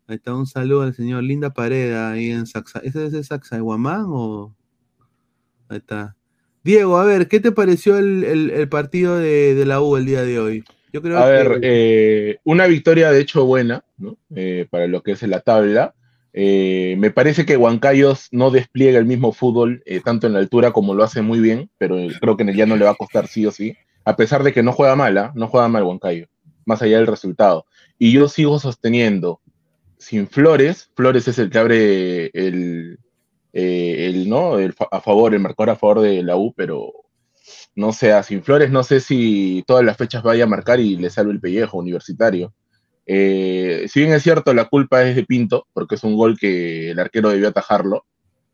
Ahí está, un saludo al señor Linda Pareda ahí en Saxa. ¿Ese es de Sacsayhuamán o...? Ahí está. Diego, a ver, ¿qué te pareció el, el- el partido de, de la U el día de hoy? Yo creo A que... ver, eh, una victoria de hecho buena, ¿no? Eh, para lo que es la tabla. Eh, me parece que Huancayos no despliega el mismo fútbol, tanto en la altura como lo hace muy bien, pero creo que en el llano le va a costar sí o sí, a pesar de que no juega mal, ¿ah? no juega mal Huancayo, más allá del resultado. Y yo sigo sosteniendo, sin Flores, Flores es el que abre el, eh, el, ¿no? a favor, el marcador a favor de la U, pero no sé, sin Flores no sé si todas las fechas vaya a marcar y le salve el pellejo universitario. Eh, si bien es cierto, la culpa es de Pinto, porque es un gol que el arquero debió atajarlo,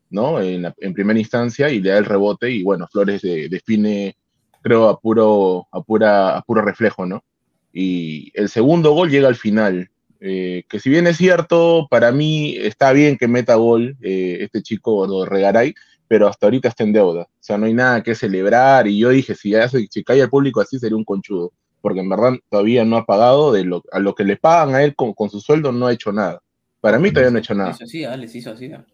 ¿no? En, la- primera instancia y le da el rebote y bueno, Flores de- define, creo, a puro, a puro reflejo, ¿no? Y el segundo gol llega al final, eh, que si bien es cierto, para mí está bien que meta gol eh, este chico lo Regaray, pero hasta ahorita está en deuda. O sea, no hay nada que celebrar. Y yo dije, si, ya se, si cae el público así, sería un conchudo. Porque en verdad todavía no ha pagado de lo, a lo que le pagan a él con, con su sueldo, no ha hecho nada. Para mí todavía no ha hecho nada. Hizo así, ah, les hizo así. ah.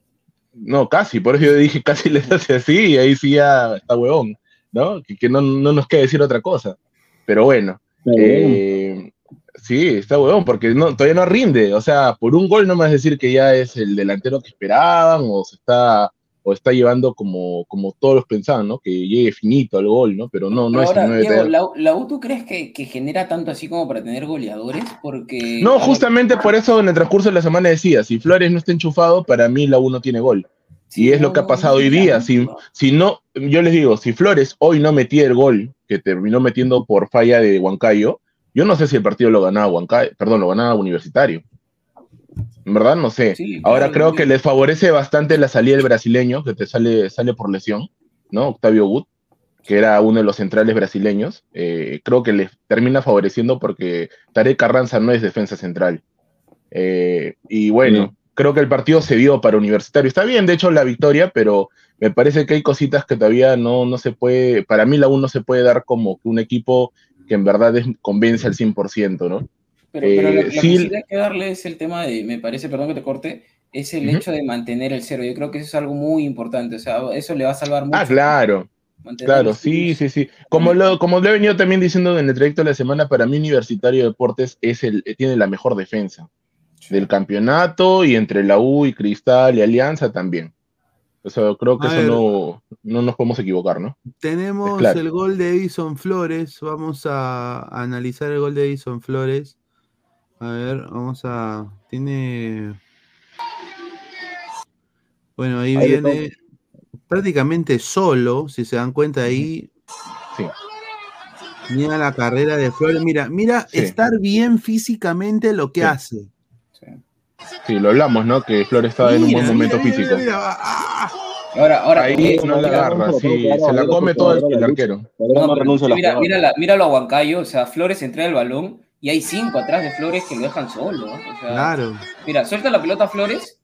No, casi, por eso yo dije <laughs> casi le hace así y ahí sí ya está huevón, ¿no? Que, que no, no nos queda decir otra cosa. Pero bueno, eh, sí, está huevón, porque no, todavía no rinde. O sea, por un gol no me vas a decir que ya es el delantero que esperaban o se está o está llevando como, como todos pensaban, ¿no? Que llegue finito al gol, ¿no? Pero no, no Pero es el ahora, 9 Diego, ¿la, la U tú crees que, que genera tanto así como para tener goleadores? Porque. No, ver, justamente por eso en el transcurso de la semana decía, si Flores no está enchufado, para mí la U no tiene gol. sí, y es no, lo que ha pasado no hoy día. Si, si no, yo les digo, si Flores hoy no metía el gol que terminó metiendo por falla de Huancayo, yo no sé si el partido lo ganaba Huancayo, perdón, lo ganaba Universitario. En verdad no sé. Sí, Ahora claro, creo que les favorece bastante la salida del brasileño, que te sale, sale por lesión, ¿no? Octavio Wood, que era uno de los centrales brasileños. Eh, creo que les termina favoreciendo porque Tarek Carranza no es defensa central. Eh, y bueno, Sí. creo que el partido se dio para Universitario. Está bien, de hecho, la victoria, pero me parece que hay cositas que todavía no, no se puede, para mí la U no se puede dar como que un equipo que en verdad es- convence al 100%, ¿no? Pero, pero Eh, lo, lo sí- que sí hay que darle es el tema de, me parece, perdón que te corte, es el hecho de mantener el cero. Yo creo que eso es algo muy importante. O sea, eso le va a salvar mucho. Ah, claro. mantener Claro, sí, sí, sí. Como lo, como lo he venido también diciendo en el trayecto de la semana, para mí Universitario de Deportes es el, eh, tiene la mejor defensa del campeonato y entre la U y Cristal y Alianza también. O sea, creo que A eso ver. no, no nos podemos equivocar, ¿no? Tenemos claro. el gol de Edison Flores. Vamos a analizar el gol de Edison Flores. A ver, vamos a. Tiene. Bueno, ahí viene prácticamente solo, si se dan cuenta ahí. Sí. Mira la carrera de Flores. Mira, mira Sí. estar bien físicamente lo que Sí. hace. Sí. Lo hablamos, ¿no? Que Flores estaba en un buen Mira, momento mira, mira, físico. mira, mira, ah, Ahora, ahora, Ahí no la mira, agarra, sí, claro, se la come todo el, arquero. mira, mírala- míralo a Huancayo, o sea, Flores entrega el balón y hay cinco atrás de Flores que lo dejan solo. ¿no? O sea, Claro. Mira, suelta la pelota a Flores,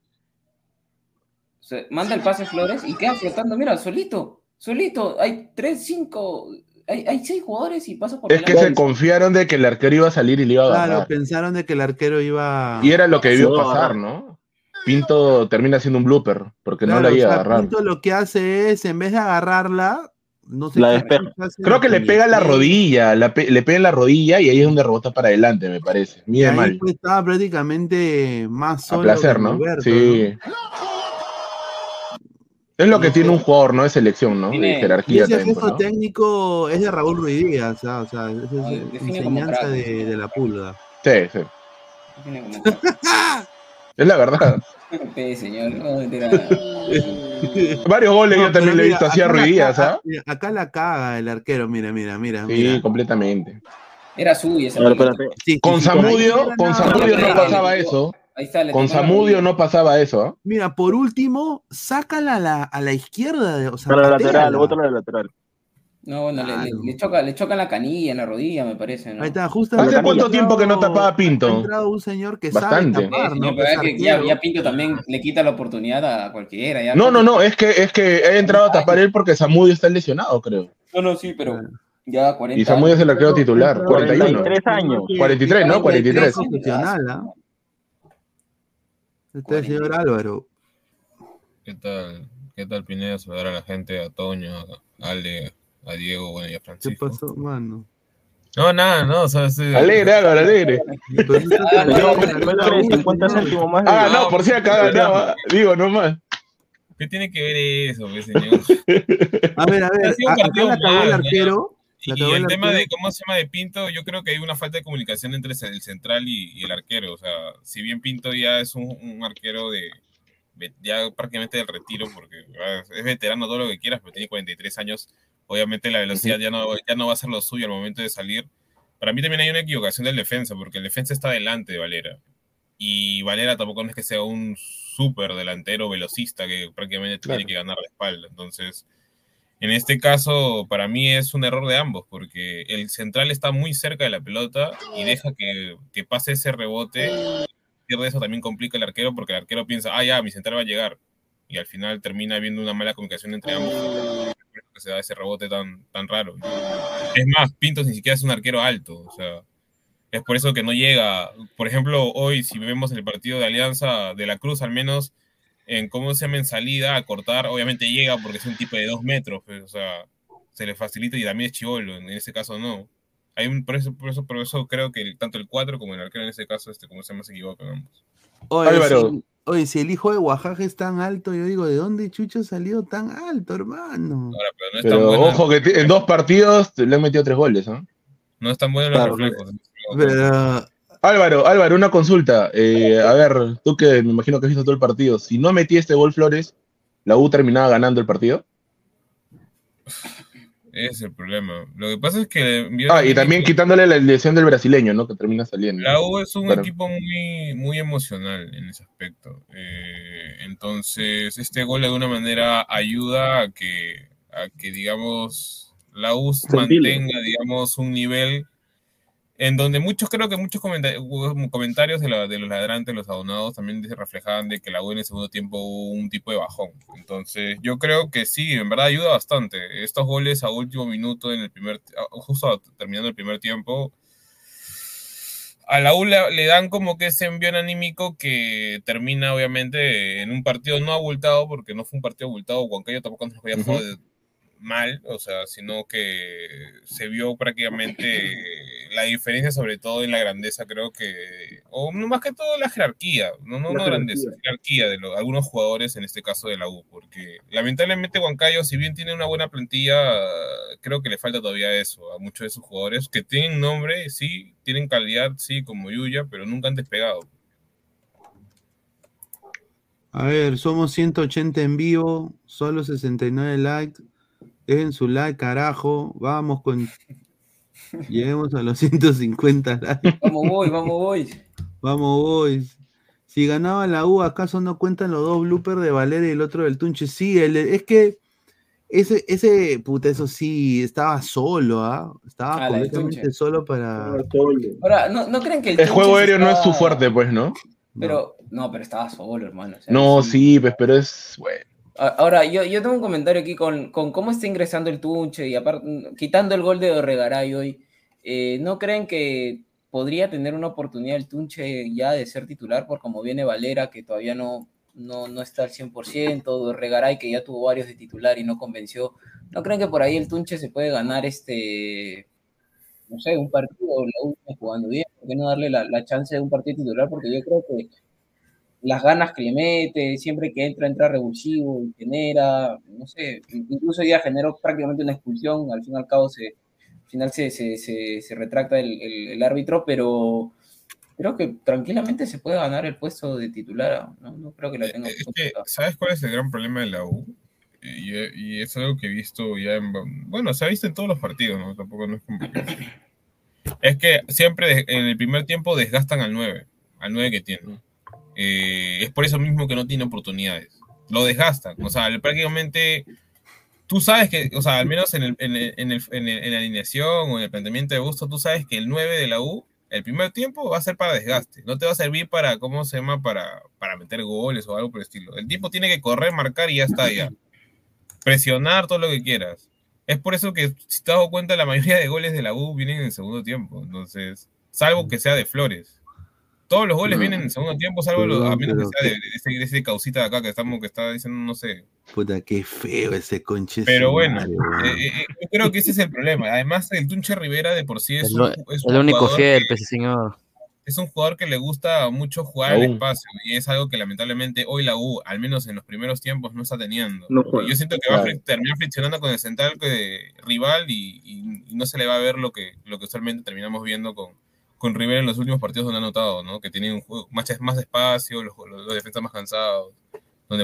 manda el pase a Flores y queda flotando, mira, solito, solito, hay tres, cinco, hay, hay seis jugadores y pasa por Es que se confiaron de que el arquero iba a salir y le iba a Claro, agarrar. pensaron de que el arquero iba. Y era lo que debió pasar, ¿no? Pinto termina siendo un blooper, porque no Claro, la iba o a agarrar. Pinto lo que hace es, en vez de agarrarla, no sé La qué despeja. hace, Creo que le pega la rodilla, la pe- le pega en la rodilla y ahí es donde rebota para adelante, me parece. Ahí mal. pues, estaba prácticamente más A solo. placer, que ¿no? Roberto, Sí. Es lo que No tiene sé. un jugador, ¿no? De selección, ¿no? Tiene- De Y jerarquía ese también, gesto ¿no? técnico es de Raúl Ruiz Díaz, ¿ah? o sea, esa es enseñanza de, de la pulga. Sí, sí. <laughs> Es la verdad. <laughs> Señor, no. <laughs> Varios goles No, yo también le he visto así a acá la Ruiz Díaz, caga- ¿ah? Acá la caga el arquero, mira, mira, mira. Sí, mira. completamente. Era suya esa. Sí, sí, Con Samudio, con. Samudio no pasaba eso. Ahí está, le Con la Samudio no pasaba eso, ¿ah? Mira, por último, sácala a la, a la izquierda, de- o sea, Para la lateral, bótala a la lateral. No, bueno, le, le, Claro. le choca, le choca en la canilla, en la rodilla, me parece. ¿no? Ahí está, justamente. ¿Hace ha cuánto tiempo que no tapaba Ha Pinto? entrado un señor que Bastante. sabe tapar, Sí, ¿no? pero es que ya, Pinto también le quita la oportunidad a cualquiera. Ya No, no, no, es que, es que he entrado a tapar él porque Samudio está lesionado, creo. No, no, sí, pero ya 40 Y Samudio el arquero Pero- titular, pero- 41. 43 años. 43, ¿no? 43. profesional, ¿ah? Este es el señor Álvaro. ¿Qué tal? ¿Qué tal, Pineda? Saludar a la gente, a Toño, a Ale, a Diego, bueno, y a ¿Qué Francisco. pasó, mano? No, nada, no, o sea, sí, Alegre, Álvaro, alegre. Ah, no, Señor, métale 50 céntimos más. de- Ah, no, por si acá ganaba. Digo, nomás. ¿qué tiene que ver eso, pues, señor? A ver, a ver, acá la cagó el mal, arquero. Y el tema de cómo se llama de Pinto, yo creo que hay una falta de comunicación entre el central y, y el arquero. O sea, si bien Pinto ya es un, un arquero de de- ya prácticamente del retiro, porque es veterano todo lo que quieras, pero tiene 43 años, obviamente la velocidad ya, no, ya no va a ser lo suyo al momento de salir. Para mí también hay una equivocación del defensa, porque el defensa está delante de Valera. Y Valera tampoco no es que sea un súper delantero velocista que prácticamente Claro. tiene que ganar la espalda. Entonces, en este caso, para mí es un error de ambos, porque el central está muy cerca de la pelota y deja que, que pase ese rebote. Pierde eso también complica el arquero, porque el arquero piensa, ah, ya, mi central va a llegar. Y al final termina habiendo una mala comunicación entre ambos. Por eso que se da ese rebote tan, tan raro. Es más, Pintos ni siquiera es un arquero alto. O sea, es por eso que no llega. Por ejemplo, hoy, si vemos el partido de Alianza de la Cruz, al menos en cómo se llama en salida a cortar, obviamente llega porque es un tipo de dos metros, pues, o sea, se le facilita y también es chivolo, en ese caso no. Hay un, por, eso, por, eso, por eso creo que el- tanto el 4 como el arquero en ese caso, este, como se llama, se equivocan ambos. Oye, Álvaro. si, oye, si el hijo de Oaxaca es tan alto, yo digo, ¿de dónde Chucho salió tan alto, hermano? Ahora, pero no es tan Pero bueno, ojo que en dos partidos le han metido tres goles, ¿no? no es tan bueno los Claro, reflejos. Pero, Álvaro, Álvaro, una consulta. Eh, a ver, tú que me imagino que has visto todo el partido, si no metí este gol Flores, ¿la U terminaba ganando el partido? Ese es el problema. Lo que pasa es que... Ah, y también quitándole la lesión del brasileño, ¿no? Que termina saliendo. La U es un Claro. equipo muy, muy emocional en ese aspecto. Eh, entonces, este gol de alguna manera ayuda a que, a que digamos, la U mantenga, digamos, un nivel en donde muchos, creo que muchos comenta- comentarios de, la- de los ladrantes, los abonados, también se reflejaban de que la U en el segundo tiempo hubo un tipo de bajón. Entonces, yo creo que sí, en verdad ayuda bastante. Estos goles a último minuto, en el primer, justo terminando el primer tiempo, a la U le, le dan como que ese envío anímico que termina obviamente en un partido no abultado, porque no fue un partido abultado, Huancayo tampoco nos había jugado de- mal, o sea, sino que se vio prácticamente la diferencia, sobre todo en la grandeza, creo que, o no, más que todo la jerarquía, no, no, La no grandeza, jerarquía de lo- algunos jugadores, en este caso de la U, porque lamentablemente Huancayo, si bien tiene una buena plantilla, creo que le falta todavía eso a muchos de sus jugadores que tienen nombre, sí, tienen calidad, sí, como Yuya, pero nunca han despegado. a ver, somos 180 en vivo, solo 69 likes. Dejen su like, carajo. Vamos con. <laughs> Lleguemos a los 150 likes. Vamos, voy, vamos, voy. Vamos, boys. Si ganaba la U, ¿acaso no cuentan los dos bloopers de Valera y el otro del Tunche? Sí, el- es que ese, ese, puta, eso sí, estaba solo, ¿ah? Estaba Ah, completamente solo para. Ahora, ¿no, no creen que el El juego aéreo no es su fuerte, pues, ¿no? Pero, no, pero estaba solo, hermano. o sea, No, sí. pues, pero es, bueno, Ahora, yo, yo tengo un comentario aquí con, con cómo está ingresando el Tunche y aparte, quitando el gol de Orregaray hoy, eh, ¿no creen que podría tener una oportunidad el Tunche ya de ser titular? Por como viene Valera, que todavía no, no, no está al 100%, Orregaray, que ya tuvo varios de titular y no convenció. ¿No creen que por ahí el Tunche se puede ganar este, no sé, un partido, la última jugando bien? ¿Por qué no darle la, la chance de un partido titular? Porque yo creo que las ganas que le mete, siempre que entra, entra revulsivo y genera, no sé, incluso ya generó prácticamente una expulsión, al fin y al cabo se, al final se, se, se, se retracta el, el, el árbitro, pero creo que tranquilamente se puede ganar el puesto de titular, no, no creo que la tenga. Es que, ¿sabes cuál es el gran problema de la U? Y, y es algo que he visto ya en... Bueno, se ha visto en todos los partidos, ¿no? Tampoco no es complicado. <laughs> Es que siempre en el primer tiempo desgastan al 9, al 9 que tiene. Eh, es por eso mismo que no tiene oportunidades. Lo desgastan. O sea, prácticamente tú sabes que, o sea, al menos en, el, en, el, en, el, en, la alineación o en el planteamiento de gusto, tú sabes que el 9 de la U, el primer tiempo va a ser para desgaste. No te va a servir para, ¿cómo se llama? Para, para meter goles o algo por el estilo. El tipo tiene que correr, marcar y ya está, ya. Presionar todo lo que quieras. Es por eso que, si te has dado cuenta, la mayoría de goles de la U vienen en el segundo tiempo. Entonces, salvo que sea de Flores. Todos los goles no, vienen en el segundo tiempo, salvo los, a menos que sea de, de, ese, de, ese, causita de acá que estamos, que está diciendo, no sé. Puta, qué feo ese conche. Pero bueno, eh, eh, yo creo que ese es el problema. Además, el Tunche Rivera de por sí es el, un, es un el único fiel, que, señor. Es un jugador que le gusta mucho jugar al espacio y es algo que lamentablemente hoy la U, al menos en los primeros tiempos, no está teniendo. No, yo siento que va a terminar friccionando con el central que, rival y, y, y, no se le va a ver lo que, lo que usualmente terminamos viendo con, con Rivera en los últimos partidos donde ha notado, ¿no? Que tiene un juego más, más espacio, los, los, los defensas más cansados.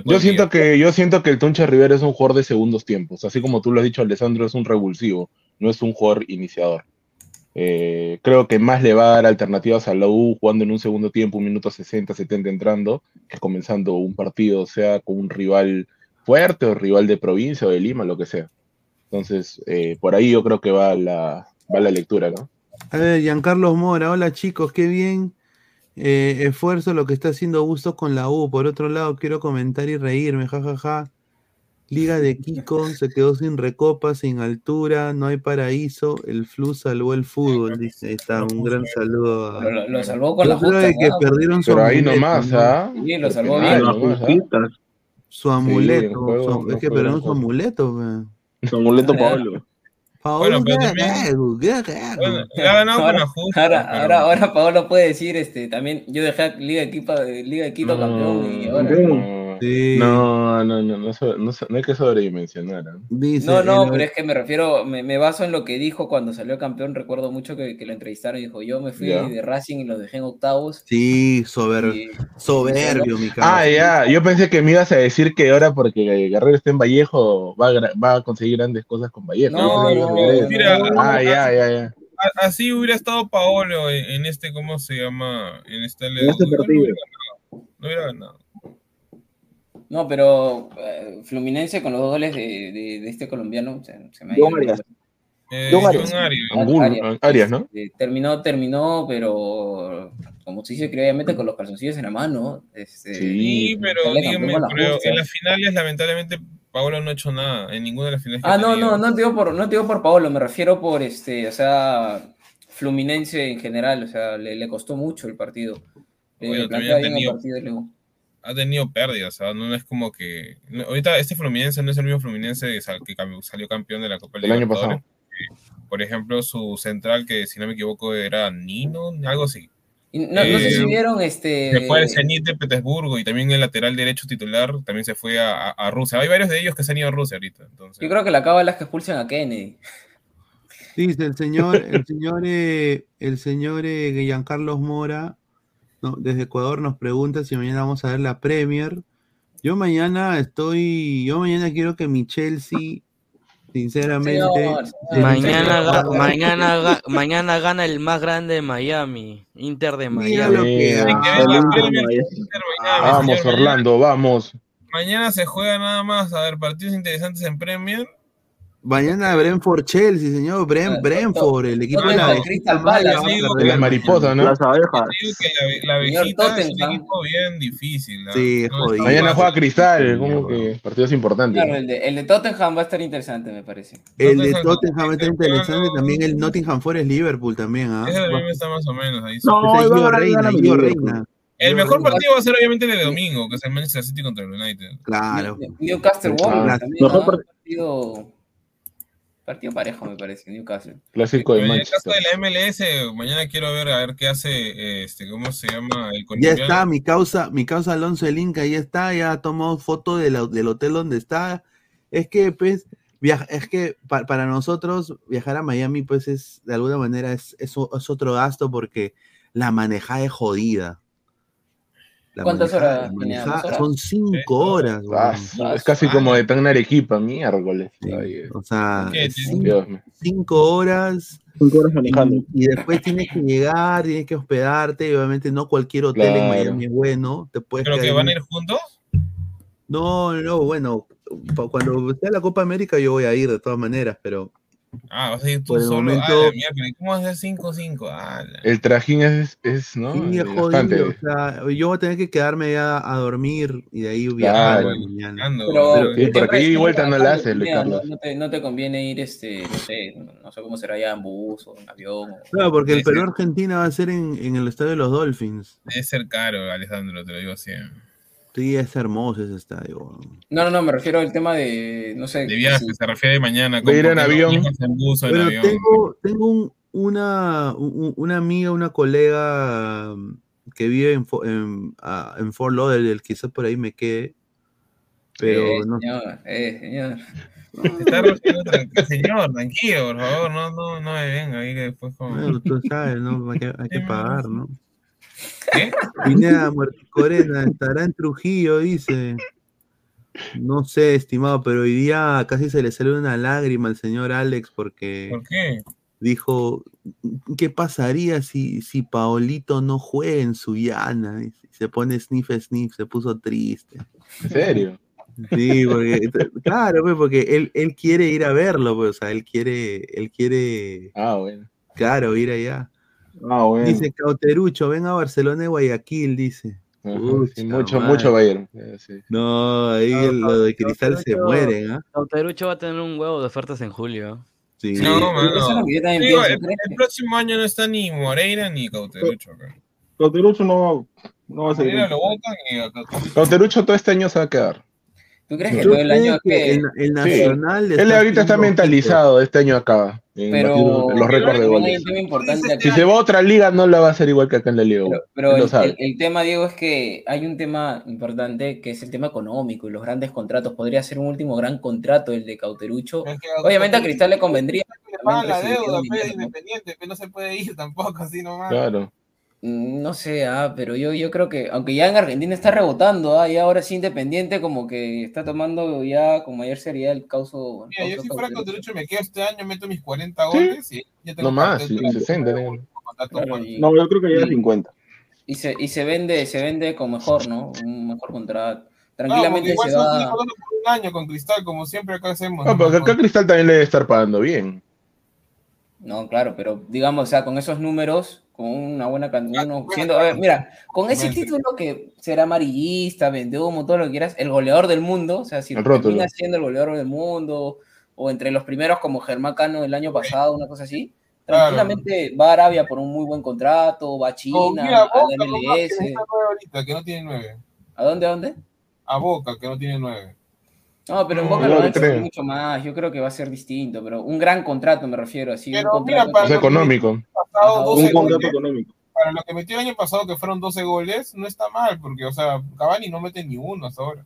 yo siento que yo siento que el Tuncha Rivera es un jugador de segundos tiempos, así como tú lo has dicho, Alessandro es un revulsivo, no es un jugador iniciador. Eh, creo que más le va a dar alternativas a la U jugando en un segundo tiempo, un minuto 60, 70 entrando, que comenzando un partido, sea con un rival fuerte o rival de provincia o de Lima, lo que sea. Entonces, eh, por ahí yo creo que va la, va la lectura, ¿no? A ver, Giancarlos Mora, hola chicos, qué bien. Eh, esfuerzo lo que está haciendo Bustos con la U. Por otro lado, quiero comentar y reírme, jajaja. Ja, ja. Liga de Kiko se quedó sin recopa, sin altura, no hay paraíso. El flu salvó el fútbol, dice. Ahí está, un gran saludo. A... Lo, lo, salvó con Yo la justa, que ¿no? perdieron su Pero ahí amuleto, nomás, ¿no? ¿ah? Sí, lo salvó bien. Su amuleto. juego, su- no es que perdieron su amuleto. pe. Su amuleto Pablo. Paolo Bueno, pero también-. Bueno, ha ganado Ahora, ahora, pero- ahora, ahora Paolo puede decir, este, también yo dejé Liga de, Quito, Liga de Quito campeón y ahora... No, Sí. no, no, no, no, so- no, so- no hay que sobredimensionar. ¿ah? Dice, No, no, el- pero es que me refiero, me, me baso en lo que dijo cuando salió campeón. Recuerdo mucho que, que lo entrevistaron y dijo: Yo me fui de Racing y los dejé en octavos. Sí, sober- Y- soberbio, mi Ah, cabrón. ya, yo pensé que me ibas a decir que ahora porque Guerrero está en Vallejo va a, va a conseguir grandes cosas con Vallejo. No, no, mira, ah, ya, ya, ya. Así hubiera estado Paolo en, en este, ¿cómo se llama? En este, En este no partido. hubiera ganado, No hubiera ganado. No, pero eh, Fluminense con los dos goles de, de- de este colombiano se, se me ha John ido. Arias. Eh, John John Arias. Arias. Angulo, Arias, ¿no? Este, terminó, terminó, pero como se dice criolamente con los calzoncillos en la mano. Este, Sí. Pero dígame, pero en las finales, lamentablemente, Paolo no ha hecho nada. En ninguna de las finales. Ah, no, no, no te digo por, no te digo por Paolo, me refiero por este, o sea, Fluminense en general, o sea, le, le costó mucho el partido. Eh, Bueno, plantea también ha tenido- partido ha tenido pérdidas, ¿sabes? No es como que... no, ahorita este Fluminense no es el mismo Fluminense que sal- que cam- salió campeón de la Copa El año pasado. Por ejemplo, su central, que si no me equivoco era Nino, algo así. No, no sé si Eh, vieron este. Se fue al Zenit de Petersburgo y también el lateral derecho titular también se fue a, a- a Rusia. Hay varios de ellos que se han ido a Rusia ahorita. Entonces, Yo creo que la cábala es que expulsen a Kennedy. Dice el señor, el señor, eh, el señor eh, Giancarlos Mora, no, desde Ecuador nos pregunta si mañana vamos a ver la Premier. Yo mañana estoy, yo mañana quiero que mi Chelsea, sinceramente, Señor, Mañana, ga- mañana, ga- mañana gana el más grande de Miami, Inter de Miami. Vamos. Orlando, vamos. Mañana se juega nada más a ver partidos interesantes en Premier Mañana Brentford Chelsea, señor. Ah, Brentford, el equipo de la Crystal Palace, va a perder Las mariposas. ¿no? Las abejas. La, abejita es un equipo bien difícil. ¿no? Sí, jodido. Mañana juega Cristal, como que partidos importantes. Claro, el de, el de Tottenham va a estar interesante, me parece. El de Tottenham, Tottenham está Tottenham, interesante. También el Nottingham Forest Liverpool también, ¿ah? Ese también está más o menos ahí. No, va a Reina. Reina. El mejor partido va a ser obviamente el de domingo, que es el Manchester City contra el United. Claro. Newcastle Wolves mejor partido, partido parejo, me parece, Newcastle. Clásico de Pero en el caso Manchester. de la MLS, mañana quiero ver a ver qué hace, este, ¿cómo se llama? El Ya está, mi causa, mi causa Alonso el Inca, ya está, ya tomó foto de la- del hotel donde está. Es que, pues, viaja, es que pa- para nosotros viajar a Miami, pues, es de alguna manera es, es, es otro gasto porque la manejada es jodida. La ¿Cuántas manejada- horas horas? son cinco horas. Ah, es casi como de tan Arequipa, miércoles. Sí, o sea, cinco, horas Cinco horas manejando. y, y después tienes que llegar, tienes que hospedarte, y obviamente no cualquier hotel en. Miami es bueno, te puedes ¿Pero que van a ir juntos? No, no, bueno, cuando sea la Copa América yo voy a ir de todas maneras, pero Ah, vas a ir tú Por el solo. momento- Ah, mierda, ¿y ¿cómo vas a hacer 5-5? Ah, la- El trajín es, es ¿no? sí, es Bastante. jodido, o sea, yo voy a tener que quedarme ya a dormir y de ahí viajar Claro. mañana. Ando, Pero, Pero- y que vuelta no la haces, Luis no, Carlos. no te, no te conviene ir, este, no sé, no, sé cómo será ya en bus o en avión. o- Claro, porque el sí. Perú-Argentina va a ser en, en el estadio de los Dolphins. Debe ser caro, Alejandro, te lo digo siempre. Sí, es hermoso ese estadio. No, no, no, me refiero al tema de, no sé. De viaje, se refiere mañana. A ir en avión. viajas en bus o en Bueno, avión. tengo, tengo un- una, un- una amiga, una colega um, que vive en, en, en Fort Lauderdale, quizás por ahí me quede, pero eh, no señor, eh, señor. Se está refiriendo tranquilo, señor, tranquilo, por favor, no, no, no me venga ahí que después como... Bueno, tú sabes, ¿no? Hay que, hay que Sí, <laughs> pagar, ¿no? ¿Qué? <laughs> Pineda Corena estará en Trujillo, dice. No sé, estimado, pero hoy día casi se le sale una lágrima al señor Alex porque ¿Por qué? dijo, ¿qué pasaría si, si Paolito no juega en Suyana? Y se pone sniff, sniff, se puso triste. ¿En serio? Sí, porque, claro, pues, porque él, él quiere ir a verlo, pues, o sea, él quiere, él quiere, Ah, bueno. claro, ir allá. Ah, bueno. Dice Cauterucho, ven a Barcelona y Guayaquil, dice. Ajá, Pucha sí, mucho, madre. mucho Bayern. Eh, sí. No, ahí No, el- lo de Cristal se mueren, ¿ah? Cauterucho va a tener un huevo de ofertas en julio. Sí. No, Eso es mano. lo que yo también Digo, pienso, el, ¿crees el que- próximo año no está ni Moreira ni Cauterucho. acá. Cauterucho no, no va a seguir. Moreira lo botan y acá. Cauterucho todo este año se va a quedar. ¿Tú crees que todo el año que que... el, el Nacional Él ahorita está mentalizado, este año acaba. En Pero los récords de goles. Si se va a otra liga, no la va a hacer igual que acá en la liga. Pero, el, sabe. el- el tema, Diego, es que hay un tema importante que es el tema económico y los grandes contratos. Podría ser un último gran contrato el de Cauterucho. Es que Obviamente a Cristal le convendría. le pagan la deuda, ¿no? independiente, que no se puede ir tampoco así nomás. Claro. Mm, No sé, ah, pero yo, yo creo que, aunque ya en Argentina está rebotando, ah, y ahora sí Independiente como que está tomando ya con mayor seriedad el causo. Mira, yo causo si fuera Cauterucho. Cauterucho me quedo este año, meto mis 40 Sí. goles y ya tengo No más, cartel sí, de- 60 tengo. contrato Claro, con- y, No, yo creo que llega a Sí. 50. y se, y se vende, se vende con mejor, ¿no? Un mejor contrato. Tranquilamente igual se va. por un año con Cristal, como siempre acá hacemos. Ah, ¿no? porque acá Cristal también le debe estar pagando bien. No, claro, pero digamos, o sea, con esos números, con una buena cantidad, uno bueno, siendo, a ver, mira, con ese título que será amarillista, vendehumo, todo lo que quieras, el goleador del mundo, o sea, si El termina siendo el goleador del mundo, o entre los primeros como Germán Cano el año pasado, una cosa así, Claro. tranquilamente va a Arabia por un muy buen contrato, va a China, mira, a la que MLS, necesita nueve ahorita, que no tiene nueve. ¿a dónde, a dónde? A Boca, que no tiene nueve. No, pero en No, Boca yo lo no van a mucho más, yo creo que va a ser distinto, pero un gran contrato me refiero, así, un Pero contrato mira, para Es lo que económico. pasado, Ajá, 12 Un contrato goles, económico. para lo que metió el año pasado, que fueron 12 goles, no está mal, porque, o sea, Cavani no mete ni uno hasta ahora.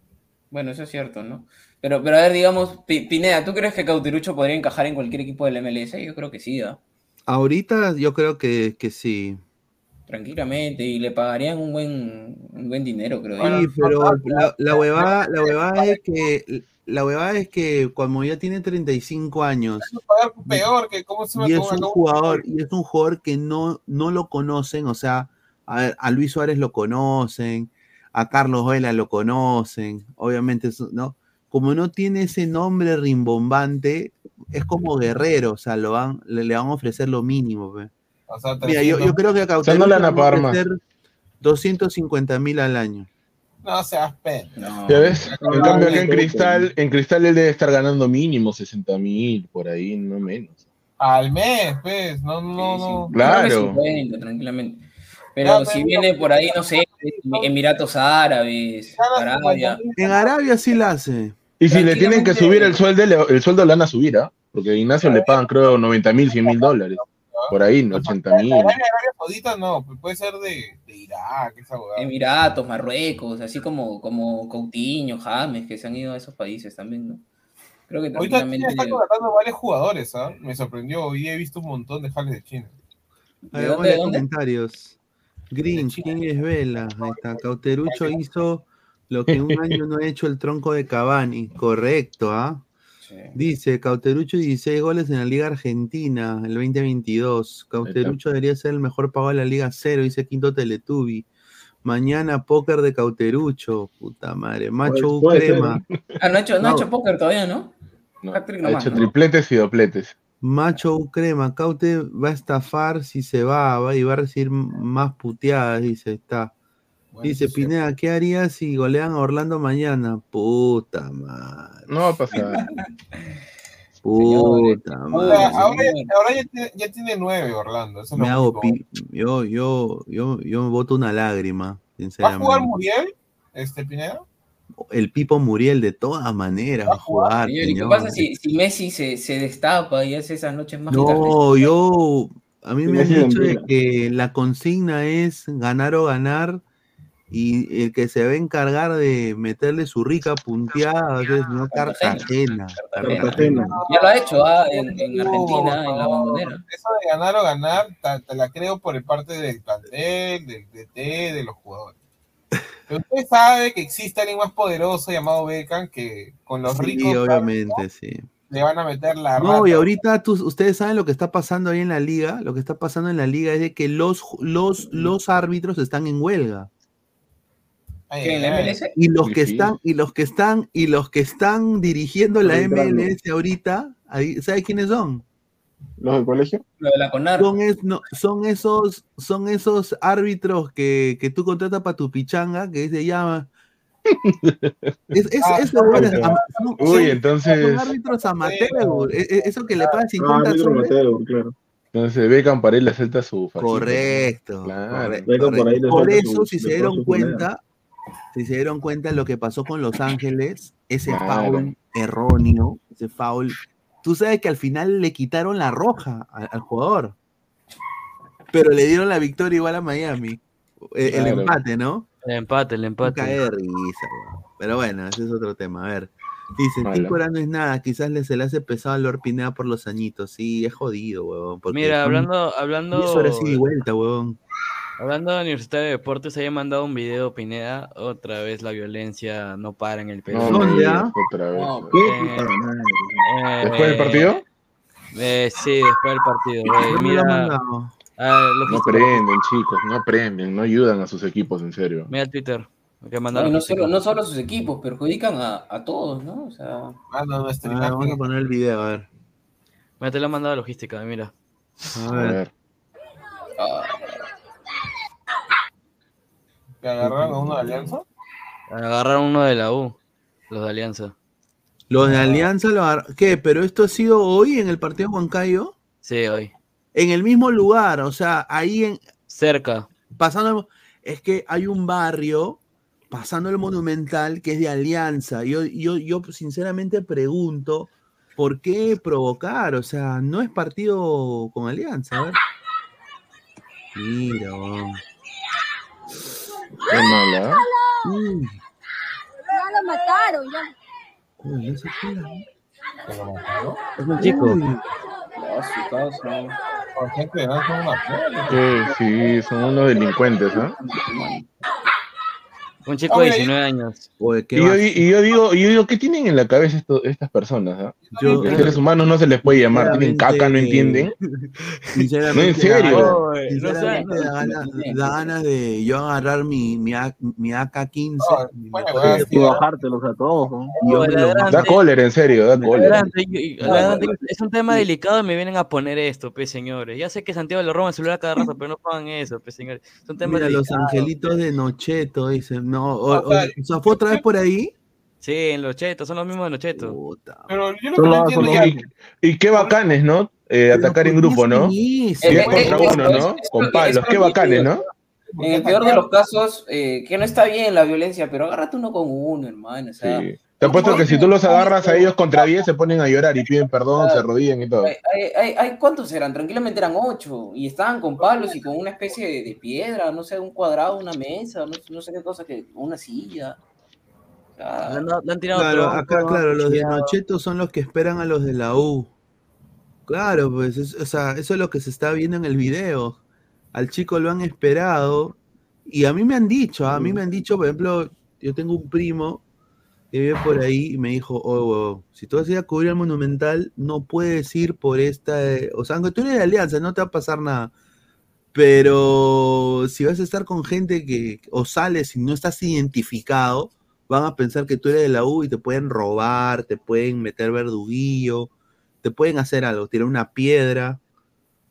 Bueno, eso es cierto, ¿no? Pero, pero a ver, digamos, Pi- Pineda, ¿tú crees que Cauterucho podría encajar en cualquier equipo del MLS? Yo creo que sí, ¿ah? Ahorita yo creo que, que sí. Tranquilamente, y le pagarían un buen, un buen dinero, creo. Bueno, Sí, yo. pero la, la huevada, la huevada es que la huevada es que cuando ya tiene 35 años peor que cómo se y es un jugador y es un jugador que no, no lo conocen, o sea, a, ver, a Luis Suárez lo conocen, a Carlos Vela lo conocen, obviamente, eso, ¿no? Como no tiene ese nombre rimbombante, es como guerrero, o sea, lo van, le, le van a ofrecer lo mínimo. pe. O sea, Mira, yo, 300. yo creo que a sea, no Cauterucho le van a van pagar a más. ofrecer 250 mil al año. No seas pena. No. ¿Ya ves? En No, cambio, no, acá en no, Cristal, en Cristal él debe estar ganando mínimo 60 mil, por ahí, no menos. Al mes, pues. No, no, no. Claro. Creo que 50, tranquilamente. Pero si viene por ahí, no sé, Emiratos Árabes, Arabia. 50.000. En Arabia sí la hace. Y si le tienen que subir el sueldo, el sueldo le van a subir, ¿ah? Porque a Ignacio le pagan, creo, 90 mil, 100 mil dólares. Por ahí, 80 mil. Arabia, Saudita no, puede ser de, de Irak, esa huevada. Emiratos, Marruecos, así como, como Coutinho, James, que se han ido a esos países también, ¿no? Creo que Ahorita China está contratando varios jugadores, ¿ah? Me sorprendió. Hoy he visto un montón de jales de China. Dónde, vamos de a dónde? comentarios. Grinch, ¿quién es Vela? Ahí está. Cauterucho hizo lo que un año no ha hecho el tronco de Cavani. Correcto, ¿ah? Sí. Dice Cauterucho 16 goles en la Liga Argentina el 2022. Cauterucho debería ser el mejor pagado de la Liga Cero, dice Quinto Teletubi. Mañana póker de Cauterucho, puta madre. Macho Puede- puede Crema, Ah, no ha hecho, no ha No. hecho póker todavía, ¿no? No, ha nomás, hecho ¿no? tripletes y dopletes. Macho Crema, Caute va a estafar si se va, va y va a recibir más puteadas, dice, está. Bueno, Dice. Pineda, ¿qué harías si golean a Orlando mañana? Puta madre, No va a pasar. <laughs> puta madre. ahora, ahora ya, tiene, ya tiene nueve Orlando. Eso es Me hago pi- yo, yo, yo, yo me boto una lágrima, ¿Va a jugar sinceramente. Muriel, este Pineda? El Pipo Muriel de todas maneras va a jugar, Señor, ¿y qué pasa si, si Messi se, se destapa y hace esas noches mágicas? No, yo, a mí me han dicho de que la consigna es ganar o ganar y el que se va a encargar de meterle su rica punteada es señor Cartagena. Cartagena. Cartagena. Ya lo ha hecho ah, en, en Argentina, en la bombonera. Eso de ganar o ganar, te, la creo por el parte del plantel, del DT, de los jugadores. Pero usted sabe que existe alguien más poderoso llamado Beckham que con los Sí, ricos obviamente, sí. le van a meter la No, rata. y ahorita tú- ustedes saben lo que está pasando ahí en la liga. Lo que está pasando en la liga es de que los, los, los árbitros están en huelga. Ay, ¿Qué, en la MLS? Y los Sí, que sí. están, y los que están, y los que están dirigiendo la. MLS ahorita, ahí, ¿sabes quiénes son? ¿Los del colegio? Lo de la CONAR. Son, es- no, son esos, son esos árbitros que, que tú contratas para tu pichanga, que se llama. <laughs> Es, es, Ah, son- Uy, son- entonces, son árbitros amateur, e- e- eso que le pagan Ah, 50 Pedro soles. Mateo, claro. entonces Beckham para él le suelta su fajita, Correcto. Claro. correcto, Beckham por eso, su- si se dieron cuenta, si se dieron cuenta lo que pasó con Los Ángeles, ese Claro. foul erróneo, ese foul, tú sabes que al final le quitaron la roja al, al jugador, pero le dieron la victoria igual a Miami. Eh, El, Claro. empate, ¿no? El empate, el empate. cae de risa, weón. Pero bueno, ese es otro tema. A ver. Dice. Tícora no es nada, quizás le, se le hace pesado a Lord Pineda por los añitos. Sí, es jodido, huevón. Mira, hablando, hablando, 10 horas ida y vuelta, huevón. Hablando de Universitario de Deportes, había mandado un video, Pineda, otra vez la violencia no para en el Perú. No, ¿Dónde, me ah? digas otra vez. No, ¿Qué? Eh. Eh, ¿Después del partido? eh, sí, después del partido. eh, ¿Dónde lo ha mira, ah, No aprenden, chicos, no aprenden, no ayudan a sus equipos, en serio. mira el Twitter. Que No, solo, no solo a sus equipos, perjudican a, a todos, ¿no? O sea, Ah, no, nuestra A ver, vamos a poner el video, a ver. Mira, te lo ha mandado logística, mira. A A ver. ver. ah, que agarraron a uno de Alianza. Agarraron uno de la U, los de Alianza. Los de Alianza lo agar- ¿Qué? ¿Pero esto ha sido hoy en el partido de Huancayo? Sí, hoy. En el mismo lugar, o sea, ahí en, Cerca. pasando, es que hay un barrio pasando el Monumental que es de Alianza. Yo, yo, yo sinceramente pregunto, ¿por qué provocar? O sea, no es partido con Alianza. A ver. Mira. Qué mala. ¿eh? Uy, Ya lo mataron, ya. uy, no sé qué era. que lo mataron. Es un chico. Uy, a su casa. Por ejemplo, eran como una flor. Sí, sí, son unos delincuentes, ¿ah? Un chico de mira, 19 años. Oye, qué Y yo, y yo digo, y yo digo, ¿qué tienen en la cabeza esto- estas personas? ah? yo- Los seres humanos no se les puede llamar, tienen caca, no entienden. <laughs> Sinceramente, No, en serio. no da ganas, da ganas de yo agarrar mi, mi, mi AK-15 No, mi bueno, Y bajártelos a todos, ¿no? yo. Da cólera, en serio, da cólera. Es un tema delicado y me vienen a poner esto, pues señores. Ya sé que Santiago le roban el celular a cada rato, pero no pagan eso, pues señores. Es un tema Mira, los angelitos de Nocheto, dicen, no, o, o- O sea, o sea, ¿fue otra vez por ahí? Sí, en los chetos, son los mismos de los chetos. Puta. Pero yo Solo- no entiendo ya. Y, y qué bacanes, ¿no? Eh, atacar en ¿por qué grupo, ¿no? es Eh, contra eh, uno, ¿no? Con palos, qué bacanes. ¿no? En el peor de los casos, eh, que no está bien la violencia, pero agárrate uno con uno, hermano. O sea, Sí. Te apuesto que si tú los agarras a ellos contra 10 se ponen a llorar y piden perdón, se arrodillan y todo. hay, hay- hay- hay- ¿cuántos eran? Tranquilamente eran ocho. Y estaban con palos y con una especie de, de piedra, no sé, un cuadrado, una mesa, no, no sé qué cosa, que una silla. Han, tirado Claro, troncos, acá, claro, los de. Nocheto son los que esperan a los de la U. Claro, pues, es- o sea, eso es lo que se está viendo en el video. Al chico lo han esperado. Y a mí me han dicho, a mí me han dicho, por ejemplo, yo tengo un primo vive por ahí y me dijo, oh, oh, si tú vas a ir a cubrir el Monumental, no puedes ir por esta, eh, o sea, aunque tú eres de Alianza, no te va a pasar nada. Pero si vas a estar con gente que o sales y no estás identificado, van a pensar que tú eres de la U y te pueden robar, te pueden meter verduguillo, te pueden hacer algo, tirar una piedra.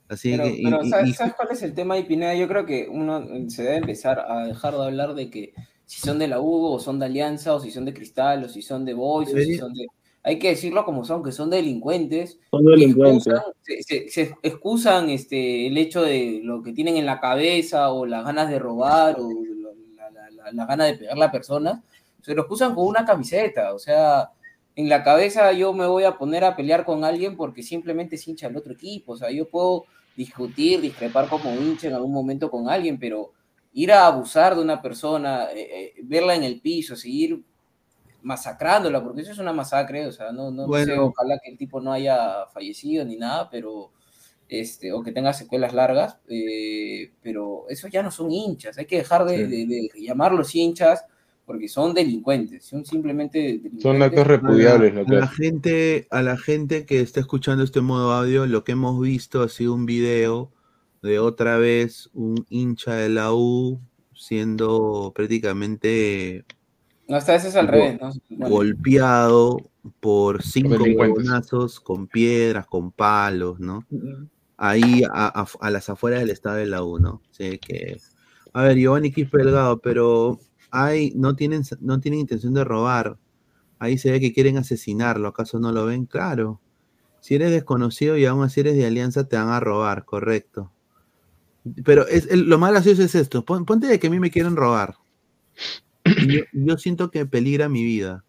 Así Pero, que, y- pero y- ¿sabes, y- sabes cuál es el tema de Pineda? Yo creo que uno se debe empezar a dejar de hablar de que si son de la U o son de Alianza o si son de Cristal o si son de Boys o si son de... Hay que decirlo como son, que son delincuentes. Son delincuentes. excusan- se, se- se excusan este, el hecho de lo que tienen en la cabeza o las ganas de robar o la, la, la- la gana de pegar a la persona. Se lo excusan con una camiseta. O sea, en la cabeza yo me voy a poner a pelear con alguien porque simplemente es hincha del otro equipo. O sea, yo puedo discutir, discrepar como hincha en algún momento con alguien, pero ir a abusar de una persona, eh, eh, verla en el piso, seguir masacrándola, porque eso es una masacre, o sea, no, no, sé, ojalá que el tipo no haya fallecido ni nada, pero este, o que tenga secuelas largas, eh, pero eso ya no son hinchas, hay que dejar de, de- de llamarlos hinchas porque son delincuentes, son simplemente delincuentes. Son actos a la, repudiables lo a la gente, a la gente que está escuchando este modo audio, lo que hemos visto ha sido un video de otra vez un hincha de la U siendo prácticamente No, esta vez es al Go- revés, ¿no? Bueno, golpeado por cinco huevonazos con piedras, con palos, ¿no? Ahí a, a- a las afueras del estado de la U, ¿no? Sí, que... A ver, Giovanni Quispe Delgado, pero hay, no tienen, no tienen intención de robar. Ahí se ve que quieren asesinarlo, ¿acaso no lo ven? Claro. Si eres desconocido y aún así eres de alianza, te van a robar, correcto. Pero es, el- lo más gracioso es esto. Pon- ponte de que a mí me quieren robar. Yo, yo siento que peligra mi vida.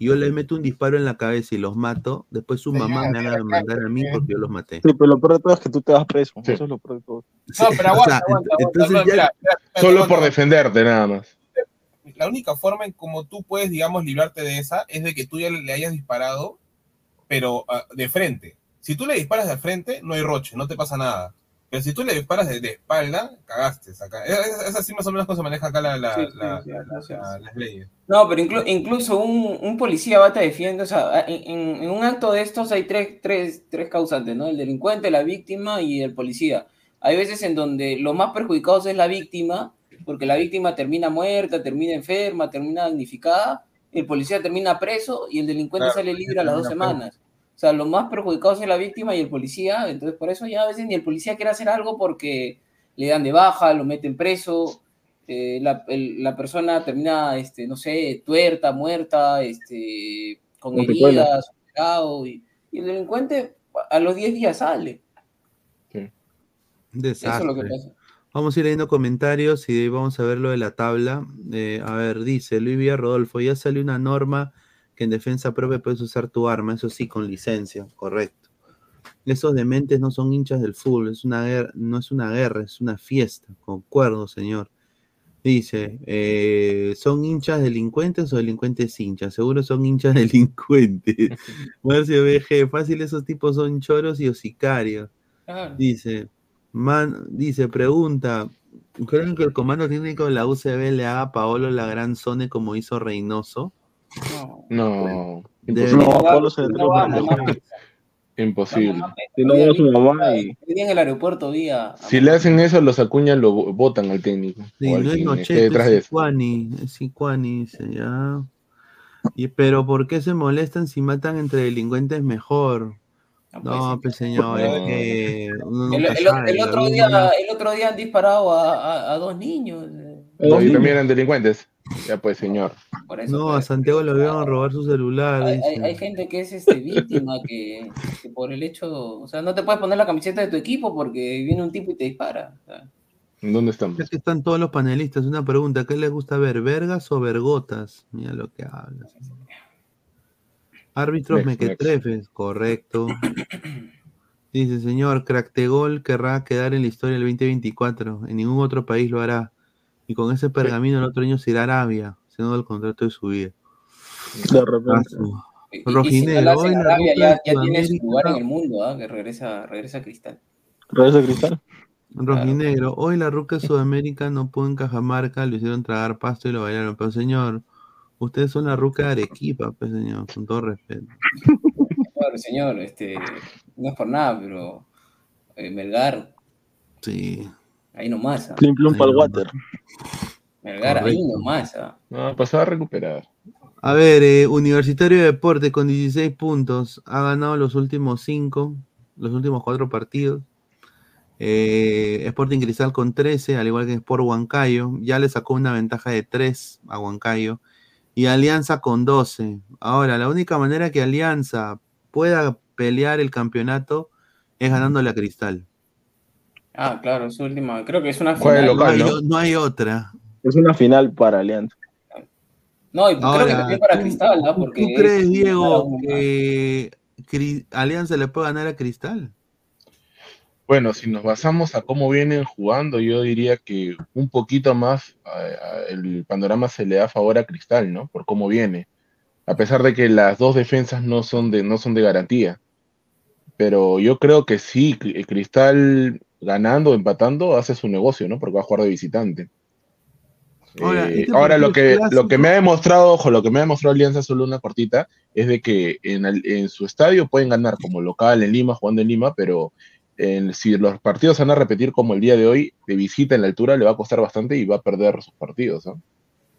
Yo les meto un disparo en la cabeza y los mato. Después su mamá me van a demandar a mí porque yo los maté. Sí, pero lo peor de todo es que tú te vas preso. Sí. Eso es lo peor de todo. No, pero aguanta, aguanta, aguanta. entonces No, ya- mira, mira, espérate, Solo por defenderte, nada más. La única forma en como tú puedes, digamos, librarte de esa es de que tú ya le hayas disparado, pero ah, de frente. Si tú le disparas de frente, no hay roche, no te pasa nada. Pero si tú le disparas de, de espalda, cagaste. Acá. Es, así más o menos como se maneja acá la, la- Sí, sí, la- sí, la- sí, sí, la- sí. las leyes. No, pero inclu- incluso un, un policía va te defiende, o sea, en, un acto de estos hay tres, tres, tres causantes, ¿no? El delincuente, la víctima y el policía. Hay veces en donde lo más perjudicados es la víctima, porque la víctima termina muerta, termina enferma, termina damnificada, el policía termina preso y el delincuente Claro, sale libre a las dos semanas. O sea, lo más perjudicados es la víctima y el policía, entonces por eso ya a veces ni el policía quiere hacer algo porque le dan de baja, lo meten preso, eh, la, el- la persona termina, este, no sé, tuerta, muerta, este, con heridas, operado, y, y el delincuente a los 10 días sale. Eso es lo que Desastre. pasa. Vamos a ir leyendo comentarios y de ahí vamos a ver lo de la tabla. Eh, a ver, dice Luis Villa Rodolfo, ya salió una norma que en defensa propia puedes usar tu arma, eso sí, con licencia, correcto. Esos dementes no son hinchas del fútbol, es una guerra, no es una guerra, es una fiesta, concuerdo, señor. Dice, eh, ¿son hinchas delincuentes o delincuentes hinchas? Seguro son hinchas <laughs> delincuentes. Marcio BG, fácil, esos tipos son choros y sicarios. Claro. Dice, man, dice, pregunta, ¿Creen que el comando técnico de la UCB le haga a Paolo la gran zone como hizo Reynoso? No, imposible. No, Pablo se va. Imposible. Si no a su mamá y en el aeropuerto vía. Si le hacen eso, los acuñan, lo votan al técnico. Sí, o al no es Nocheto, detrás de es eso. Icuani, es Icuani, dice, ya. Y, pero ¿por qué se molestan si matan entre delincuentes mejor? No, pues señor, es que uno El, nunca el- sabe, el la otro día, el otro día han disparado a, a- a dos niños. eh, No, y también eran delincuentes. Ya pues, señor. Por eso, No, a eso. Santiago le vieron robar su celular. Hay, dice. hay- hay gente que es este, víctima que, que por el hecho, o sea, no te puedes poner la camiseta de tu equipo porque viene un tipo y te dispara. ¿Dónde estamos? Es que están todos los panelistas. Una pregunta, ¿qué les gusta ver, vergas o vergotas? Mira lo que hablas. Árbitros mequetrefes, correcto. Dice, señor, Cractegol querrá quedar en la historia el 2024. En ningún otro país lo hará. Y con ese pergamino el otro año se irá a Arabia, siendo el contrato de su vida. de Ah, repente. su- Y- y- y si Rojinegro, no Arabia, ya, ya tiene su lugar en el mundo, ¿ah? que regresa, regresa a Cristal. ¿Redes de cristal? Rojinegro, hoy la ruca de Sudamérica no pudo en Cajamarca, lo hicieron tragar pasto y lo bailaron. Pero señor, ustedes son la ruca de Arequipa, pues señor, con todo respeto. Claro, señor, este, no es por nada, pero eh, Melgar, Sí. Ahí nomás. ¿ah? Plim plum pa'l water. Melgar, ahí nomás. ¿ah? No, pasaba a recuperar. A ver, eh, Universitario de Deporte con 16 puntos. Ha ganado los últimos 5, los últimos 4 partidos. Eh, Sporting Cristal con 13, al igual que Sport Huancayo. Ya le sacó una ventaja de 3 a Huancayo. Y Alianza con 12. Ahora, la única manera que Alianza pueda pelear el campeonato es ganándole a Cristal. Ah, claro, su última, creo que es una final. No local, hay, ¿no? no hay otra. Es una final para Alianza. No, y creo que también para ¿tú- Cristal, ¿ah? ¿tú- porque ¿Tú es crees, Diego, que Alianza le puede ganar a Cristal? Bueno, si nos basamos a cómo vienen jugando, yo diría que un poquito más a- a- el panorama se le da a favor a Cristal, ¿no? Por cómo viene. A pesar de que las dos defensas no son de, no son de garantía. Pero yo creo que sí, Cri- Cristal ganando o empatando hace su negocio, ¿no? Porque va a jugar de visitante. Ahora, Eh, ahora lo que, lo que me ha demostrado, ojo, lo que me ha demostrado Alianza solo una cortita, es de que en, el- en su estadio pueden ganar como local en Lima, jugando en Lima, pero en- si los partidos se van a repetir como el día de hoy, de visita en la altura, le va a costar bastante y va a perder sus partidos. ¿no?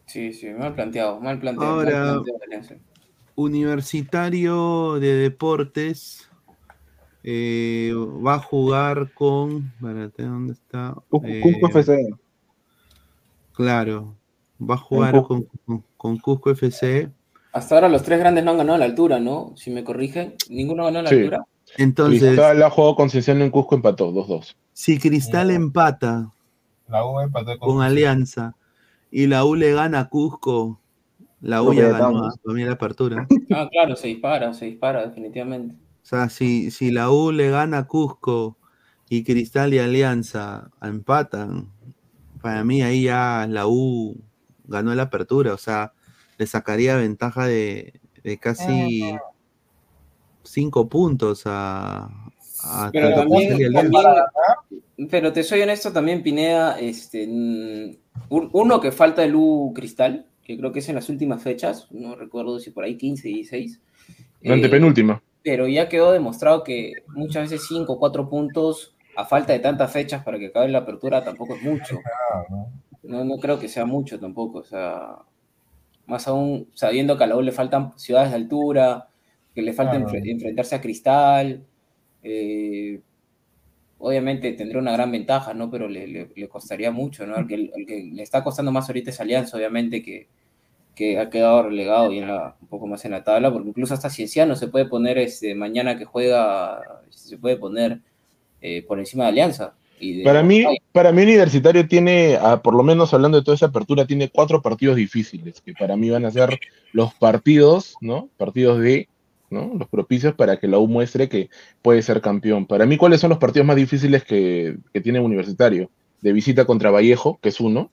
Sí, sí, mal planteado, mal planteado. Ahora- mal planteado. Universitario de Deportes eh, va a jugar con. Espérate, ¿dónde está? Cusco Eh, Cusco FC. Claro, va a jugar con, con- con Cusco FC. Hasta ahora los tres grandes no han ganado a la altura, ¿no? Si me corrigen, ninguno ganó a la Sí. altura. Entonces, Cristal ha jugado con Cienciano en Cusco, empató 2-2. si Cristal empata La U empató con, con Alianza y la U le gana a Cusco, la U Lo ya ganó mí la apertura. Ah, claro, se dispara, se dispara, definitivamente. O sea, si, si la U le gana a Cusco y Cristal y Alianza empatan, para mí ahí ya la U ganó la apertura. O sea, le sacaría ventaja de, de casi cinco puntos a, a Pero también, Cristal y Alianza. también- pero te soy honesto también, Pineda, este, un- uno que falta de Lu Cristal, que creo que es en las últimas fechas, no recuerdo si por ahí 15, 16. La eh, antepenúltima. Pero ya quedó demostrado que muchas veces 5 o 4 puntos a falta de tantas fechas para que acabe la apertura tampoco es mucho. No, no creo que sea mucho tampoco, o sea, más aún sabiendo que a la U le faltan ciudades de altura, que le falta Claro. enfrentarse a Cristal, eh, obviamente tendría una gran ventaja, ¿no? Pero le, le- le costaría mucho, ¿no? El que, el que le está costando más ahorita es Alianza, obviamente, que, que ha quedado relegado y en la- un poco más en la tabla, porque incluso hasta Cienciano se puede poner, este, mañana que juega, se puede poner eh, por encima de Alianza. Y de- Para mí, para mí Universitario tiene, ah, por lo menos hablando de toda esa apertura, tiene cuatro partidos difíciles, que para mí van a ser los partidos, ¿no? Partidos de, ¿no? Los propicios para que la U muestre que puede ser campeón. Para mí, ¿cuáles son los partidos más difíciles que, que tiene Universitario? De visita contra Vallejo, que es uno.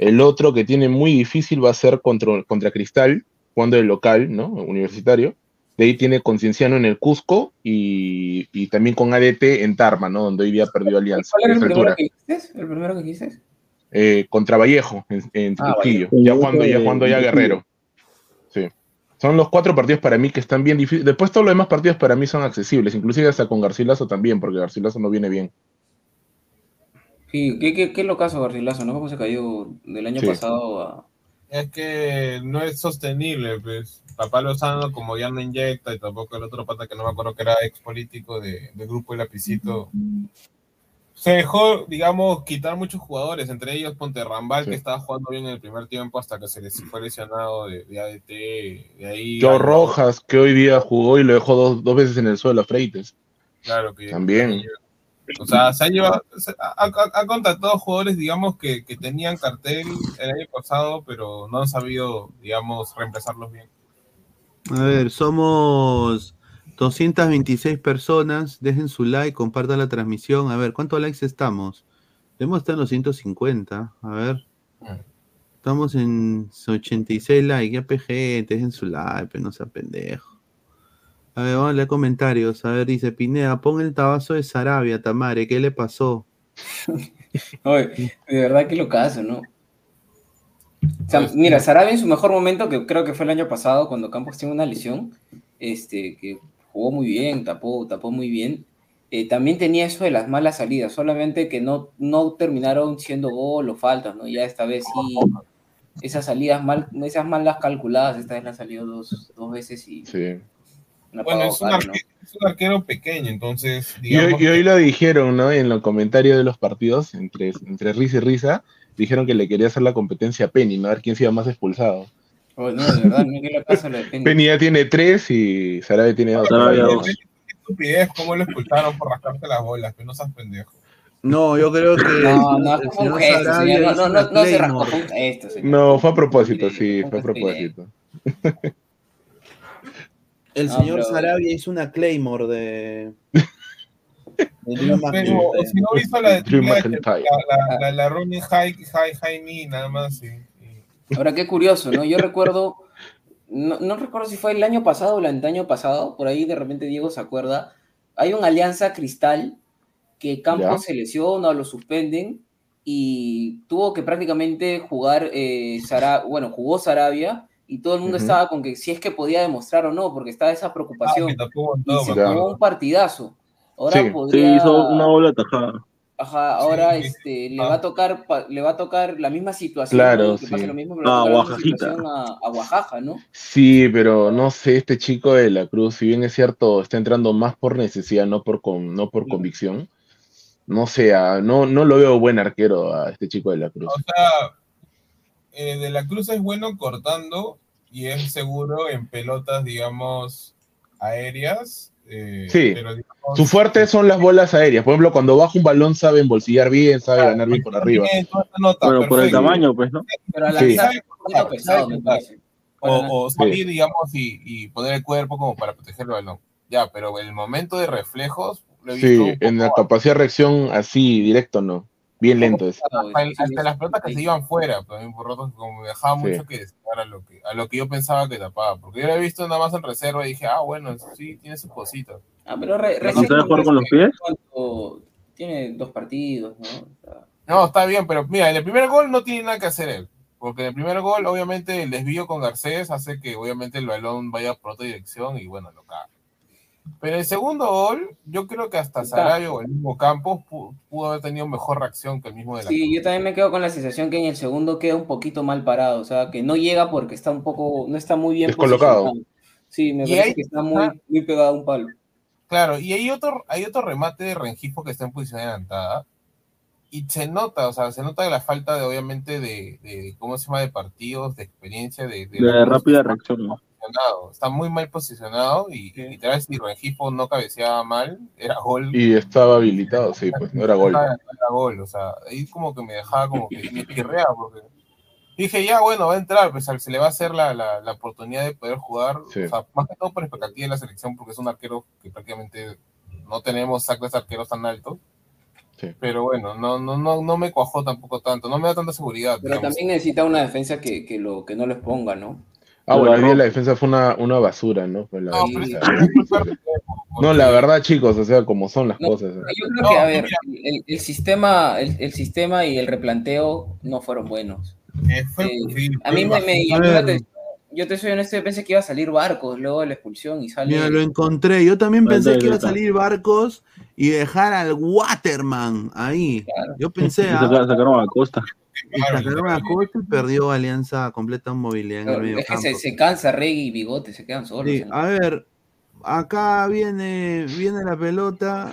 El otro que tiene muy difícil va a ser contra, contra Cristal, jugando de local, ¿no? Universitario. De ahí tiene Concienciano en el Cusco y, y también con ADT en Tarma, ¿no? Donde hoy día perdió Alianza. ¿Cuál era el primero altura. que dijiste? ¿El primero que eh, contra Vallejo en, en Ah, Trujillo, Vallejo. ya cuando ya Eh, cuando ya. Guerrero. Sí. Son los cuatro partidos para mí que están bien difíciles. Después todos los demás partidos para mí son accesibles, inclusive hasta con Garcilaso también, porque Garcilaso no viene bien. Sí, ¿qué, qué, qué locazo Garcilaso, ¿no? ¿Cómo se cayó del año Sí. pasado a... Es que no es sostenible, pues. Papá Lozano, como ya no inyecta, y tampoco el otro pata que no me acuerdo que era ex político de, del grupo El Lapicito. Se dejó, digamos, quitar muchos jugadores, entre ellos Ponte Rambal, Sí. que estaba jugando bien en el primer tiempo hasta que se les fue lesionado de, de ADT. De ahí Joe Rojas, que hoy día jugó y lo dejó dos, dos veces en el suelo a Freites. Claro que También. O sea, se ha llevado, se- ha, ha- ha contratado jugadores, digamos, que, que tenían cartel el año pasado, pero no han sabido, digamos, reemplazarlos bien. A ver, somos 226 personas. Dejen su like, compartan la transmisión. A ver, ¿cuántos likes estamos? Debemos estar en los 150. A ver. Estamos en 86 likes. Ya PG, dejen su like, pero no sea pendejo. A ver, vamos a leer comentarios. A ver, dice Pineda, pon el tabazo de Sarabia, Tamare. ¿Qué le pasó? <laughs> Oye, de verdad que locazo, ¿no? O sea, mira, Sarabia en su mejor momento, que creo que fue el año pasado, cuando Campos tiene una lesión, este, que jugó muy bien, tapó, tapó muy bien. eh, también tenía eso de las malas salidas, solamente que no, no terminaron siendo gol o faltas, ¿no? Ya esta vez sí, esas salidas mal, esas malas calculadas, esta vez la salió dos, dos veces y Sí. La Bueno, es un, caro, ¿no? es un arquero pequeño, entonces, Y hoy, digamos, y hoy lo dijeron, ¿no? En los comentarios de los partidos, entre, entre risa y risa, dijeron que le quería hacer la competencia a Penny, ¿no? A ver quién se iba más expulsado. Oh, no, de verdad, no que la pasa lo de <laughs> Penny. Penny ya tiene tres y Sarabia tiene dos. Sarabia dos. qué estupidez, cómo lo expulsaron por rascarse las bolas, que no seas pendejo. No, yo creo que. No, no, el señor gesto, Sarabia señor. No, no, no, no se rascó, gesto, señor. No, fue a propósito, Sí, fue a propósito. <laughs> El No, señor pero- Sarabia hizo una Claymore de. Pero, o si no hizo la de Drew la, McIntyre. la, la, la running high, high, high knee, nada más. y- y- Ahora, qué curioso, ¿no? Yo recuerdo, no, no recuerdo si fue el año pasado o el antaño pasado, por ahí de repente Diego se acuerda, hay una alianza cristal que Campos se lesiona o lo suspenden y tuvo que prácticamente jugar, eh, Sara- bueno, jugó Sarabia y todo el mundo estaba con que si es que podía demostrar o no, porque estaba esa Ah, preocupación. y montón, se un partidazo. Ahora Sí. Hizo una bola tajada. Ajá, ahora Sí. este, le Ah. va a tocar pa- le va a tocar la misma situación, Claro, que pase sí. lo mismo, pero Ah, a la situación a, a Oaxaca, ¿no? Sí, pero no sé, este chico de la Cruz, si bien es cierto, está entrando más por necesidad, no por, con, no por Sí. convicción. No sé, ah, no, no lo veo buen arquero a este chico de la Cruz. O sea, eh, de la Cruz es bueno cortando y es seguro en pelotas, digamos, aéreas. eh, Sí. pero, digamos, Su fuerte son las bolas aéreas. Por ejemplo, cuando baja un balón sabe embolsillar bien, sabe ganar bien por arriba. nota, Bueno, por el tamaño, pues, ¿no? Pero a la Sí. vez Sabe cortar, pesado, sabe. O, Sí. salir, digamos, y, y poner el cuerpo como para proteger el balón. Ya, pero el momento de reflejos lo he visto Sí, en la capacidad de reacción así, directo, no. Bien lento es. hasta, el- sí, hasta sí, las pelotas que sí. se iban fuera, pero a mí por ratos como me dejaba Sí. mucho que desear a lo que, a lo que yo pensaba que tapaba, porque yo lo he visto nada más en reserva y dije, ah, bueno, sí, tiene sus cositas. Ah, pero re- ¿No recién sabe jugar con los pies? cuando tiene dos partidos, ¿no? No, está bien, pero mira, en el primer gol no tiene nada que hacer él, porque en el primer gol, obviamente, el desvío con Garcés hace que, obviamente, el balón vaya por otra dirección y, bueno, lo caga. Pero el segundo gol, yo creo que hasta Sarabia o el mismo Campos pu- pudo, haber tenido mejor reacción que el mismo de la Sí, yo también me quedo con la sensación que en el segundo queda un poquito mal parado, o sea, que no llega porque está un poco, no está muy bien Descolocado. posicionado. Sí, me parece ahí- que está muy, muy pegado a un palo. Claro, y hay otro, hay otro remate de Rengifo que está en posición adelantada. Y se nota, o sea, se nota la falta de, obviamente, de, de ¿cómo se llama?, de partidos, de experiencia, de, de, De rápida reacción, ¿no? Posicionado. Está muy mal posicionado y, y literal, si Rengifo no cabeceaba mal, era gol. Y estaba habilitado, sí, pues no era gol. Era, era gol, o sea, ahí como que me dejaba como que me chirreaba, porque dije, ya, bueno, va a entrar, pues al- se le va a hacer la, la, la oportunidad de poder jugar, Sí. o sea, más que todo por expectativa de la selección, porque es un arquero que prácticamente no tenemos sacres arqueros tan altos. Sí. Pero bueno, no, no, no, no me cuajó tampoco tanto, no me da tanta seguridad. Pero digamos. también necesita una defensa que, que, lo, que no lo exponga, ¿no? Ah, bueno, hoy día la defensa fue una, una basura, ¿no? Fue la No, defensa. la verdad, chicos, o sea, como son las No, cosas. ¿eh? Yo creo que, a ver, el, el sistema, el, el sistema y el replanteo no fueron buenos. eh, fue Eh, A mí me, me A llamó la ver. atención. Yo te soy honesto, yo pensé que iba a salir Barcos luego de la expulsión y sale. Mira, lo encontré. Yo también pensé que iba a salir Barcos y dejar al Waterman ahí. Claro. Yo pensé, ah, saca- sacaron a Costa. Sacaron a Costa y perdió Alianza completa movilidad en el medio es que se, se cansa Reggie y Bigote, se quedan solos. A ver, acá viene, viene la pelota.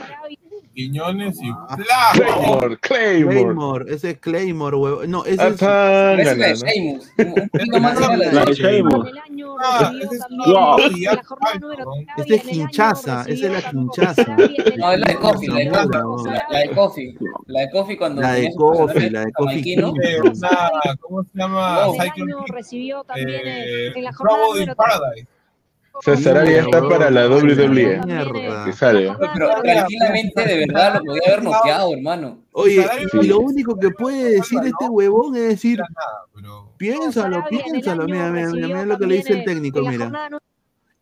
Quiñones y Ah. ¡Bla! Claymore, Claymore. Claymore, ese es Claymore, huevo. No, ese es. Atangana, Parece la de. Sheamus. Un, poquito más la de Sheamus. Ah, ese es Este es hinchaza, esa es la hinchaza. No, es la de Kofi, la de. Zamora, La, de Kofi. La de Kofi cuando. La de personaje la de. King. Eh, ¿Cómo se llama? Año Kick, recibió también eh, en la jornada Paradise. César Arabia está para la WWE. Mierda. Que salga. Pero tranquilamente, de verdad, lo podía haber noqueado, hermano. Oye, Sí. y lo único que puede decir este huevón es decir, piénsalo, piénsalo. Mira, mira, mira, mira lo que le dice el técnico, mira.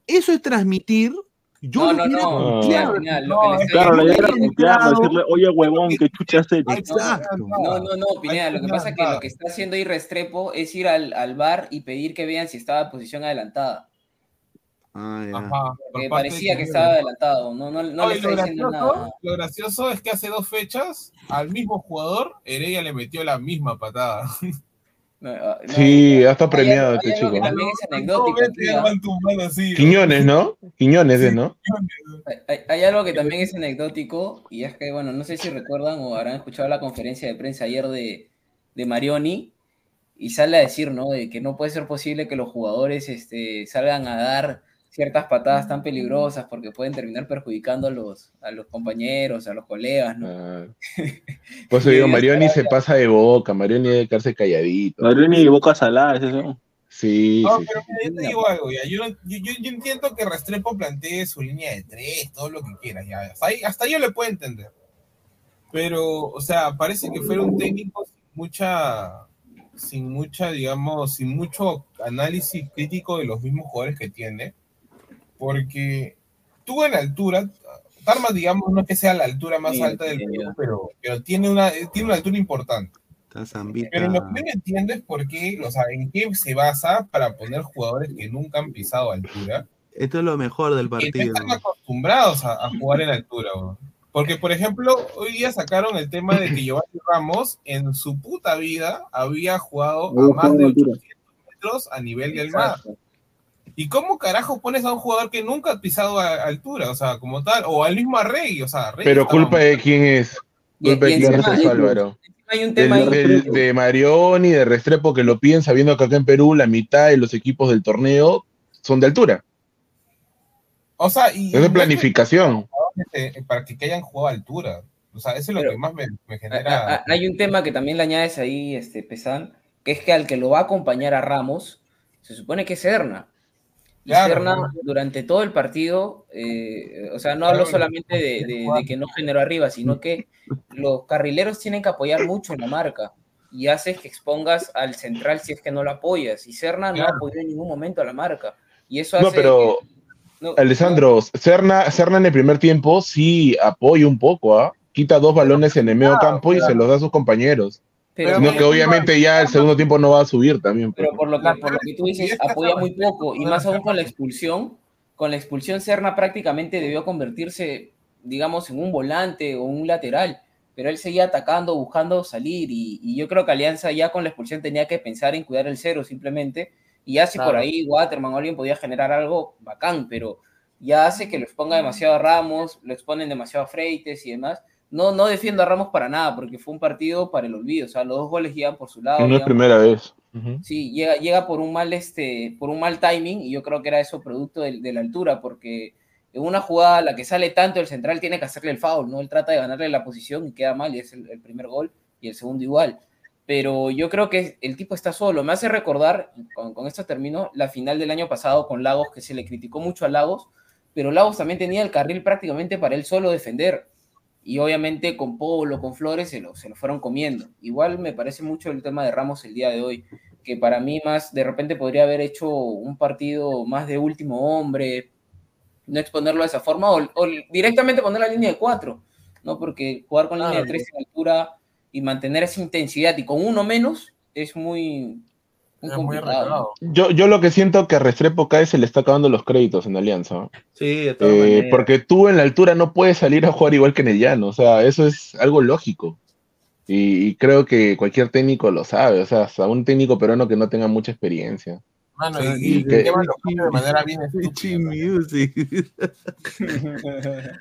Eso es transmitir. Yo No, no, no. Le Claro, idea era decirle, oye, huevón, ¿qué chucha hecho? Exacto. No, no, no, Pineda, lo que pasa es que lo que está haciendo ahí Restrepo es ir al, al bar y pedir que vean si estaba en posición adelantada. Ah, ya. Ajá, Porque parecía que estaba adelantado, no, no, no le está lo, diciendo gracioso, nada. lo gracioso es que hace dos fechas al mismo jugador Heredia le metió la misma patada. No, no, Sí, estado hay premiado este hay algo que chico. también es No, anecdótico. Quiñones, ¿no? Quiñones es, ¿no? Hay, hay- hay algo que también es anecdótico y es que, bueno, no sé si recuerdan o habrán escuchado la conferencia de prensa ayer de, de Marioni y sale a decir, ¿no? De que no puede ser posible que los jugadores este, salgan a dar ciertas patadas tan peligrosas porque pueden terminar perjudicando a los, a los compañeros, a los colegas, ¿no? Ah. <laughs> Eso digo, Marioni se pasa de boca, Marioni debe quedarse calladito. Madrid y boca salada, es eso. Sí, No, sí. pero yo te digo algo, ya. Yo, no- yo, yo- yo entiendo que Restrepo plantee su línea de tres, todo lo que quiera, ya. Hasta, ahí, hasta yo le puedo entender. Pero, o sea, parece que fuera un técnico sin mucha, sin mucha, digamos, sin mucho análisis crítico de los mismos jugadores que tiene. Porque tú en altura, Tarma, digamos, no es que sea la altura más Sí, alta del ya. pero, pero tiene, una, tiene una altura importante. Pero lo que no entiendo es por qué, o sea, en qué se basa para poner jugadores que nunca han pisado altura, Esto es lo mejor del que partido. están acostumbrados a, a jugar en altura. Porque, por ejemplo, hoy día sacaron el tema de que Giovanni Ramos en su puta vida había jugado a más de en altura. 800 metros a nivel del mar. Exacto. ¿Y cómo carajo pones a un jugador que nunca ha pisado a altura? O sea, como tal, o al mismo Arrey, o sea, Pero culpa de quién es. Culpa y de quién es Álvaro. hay un Del- tema ahí. del- de Marioni, de Restrepo, que lo piden sabiendo que acá en Perú la mitad de los equipos del torneo son de altura. O sea, y, Es de planificación. para que, que hayan jugado a altura. O sea, eso es lo Pero- que más me, me genera. Hay un tema que también le añades ahí, este, Pesan, que es que al que lo va a acompañar a Ramos, se supone que es Serna. Y Claro, Serna, ¿no? durante todo el partido, eh, o sea, no hablo solamente de, de- de que no generó arriba, sino que los carrileros tienen que apoyar mucho en la marca y haces que expongas al central si es que no lo apoyas. Y Serna no Claro. apoyó en ningún momento a la marca. Y eso hace No, pero que- no, Alessandro, Serna, Serna en el primer tiempo sí apoya un poco, ¿ah? Quita dos balones en el medio campo y se los da a sus compañeros. Pero, Sino que obviamente ya el segundo tiempo no va a subir también. pues. Pero por lo que, por lo que tú dices, apoya muy poco, y más aún con la expulsión, con la expulsión Serna prácticamente debió convertirse, digamos, en un volante o un lateral, pero él seguía atacando, buscando salir, y, y yo creo que Alianza ya con la expulsión tenía que pensar en cuidar el cero simplemente, y ya si por ahí Waterman o alguien podía generar algo, bacán, pero ya hace que lo exponga demasiado a Ramos, lo exponen demasiado a Freites y demás. No, no defiendo a Ramos para nada, porque fue un partido para el olvido, o sea, los dos goles llegan por su lado. No es primera vez. Sí, llega, llega por un mal este, por un mal timing, y yo creo que era eso producto de, de la altura, porque en una jugada a la que sale tanto el central tiene que hacerle el foul, ¿no? Él trata de ganarle la posición y queda mal, y es el, el primer gol, y el segundo igual. Pero yo creo que el tipo está solo. Me hace recordar, con, con esto termino, la final del año pasado con Lagos, que se le criticó mucho a Lagos, pero Lagos también tenía el carril prácticamente para él solo defender. Y obviamente con Polo, con Flores, se lo, se lo fueron comiendo. Igual me parece mucho el tema de Ramos el día de hoy que para mí más de repente podría haber hecho un partido más de último hombre, no exponerlo de esa forma, o, o directamente poner la línea de cuatro, ¿no? Porque jugar con línea de Claro. tres en altura y mantener esa intensidad y con uno menos es muy, muy Es muy complicado. arreglado. Yo, yo lo que siento que a Restrepo vez se le está acabando los créditos en Alianza. Sí, de todas Eh, porque tú en la altura no puedes salir a jugar igual que en el llano, o sea, eso es algo lógico. Y, y creo que cualquier técnico lo sabe, o sea, hasta un técnico peruano que no tenga mucha experiencia. Mano, sea, y, y que- cambios de manera bien. <laughs> Music. <laughs>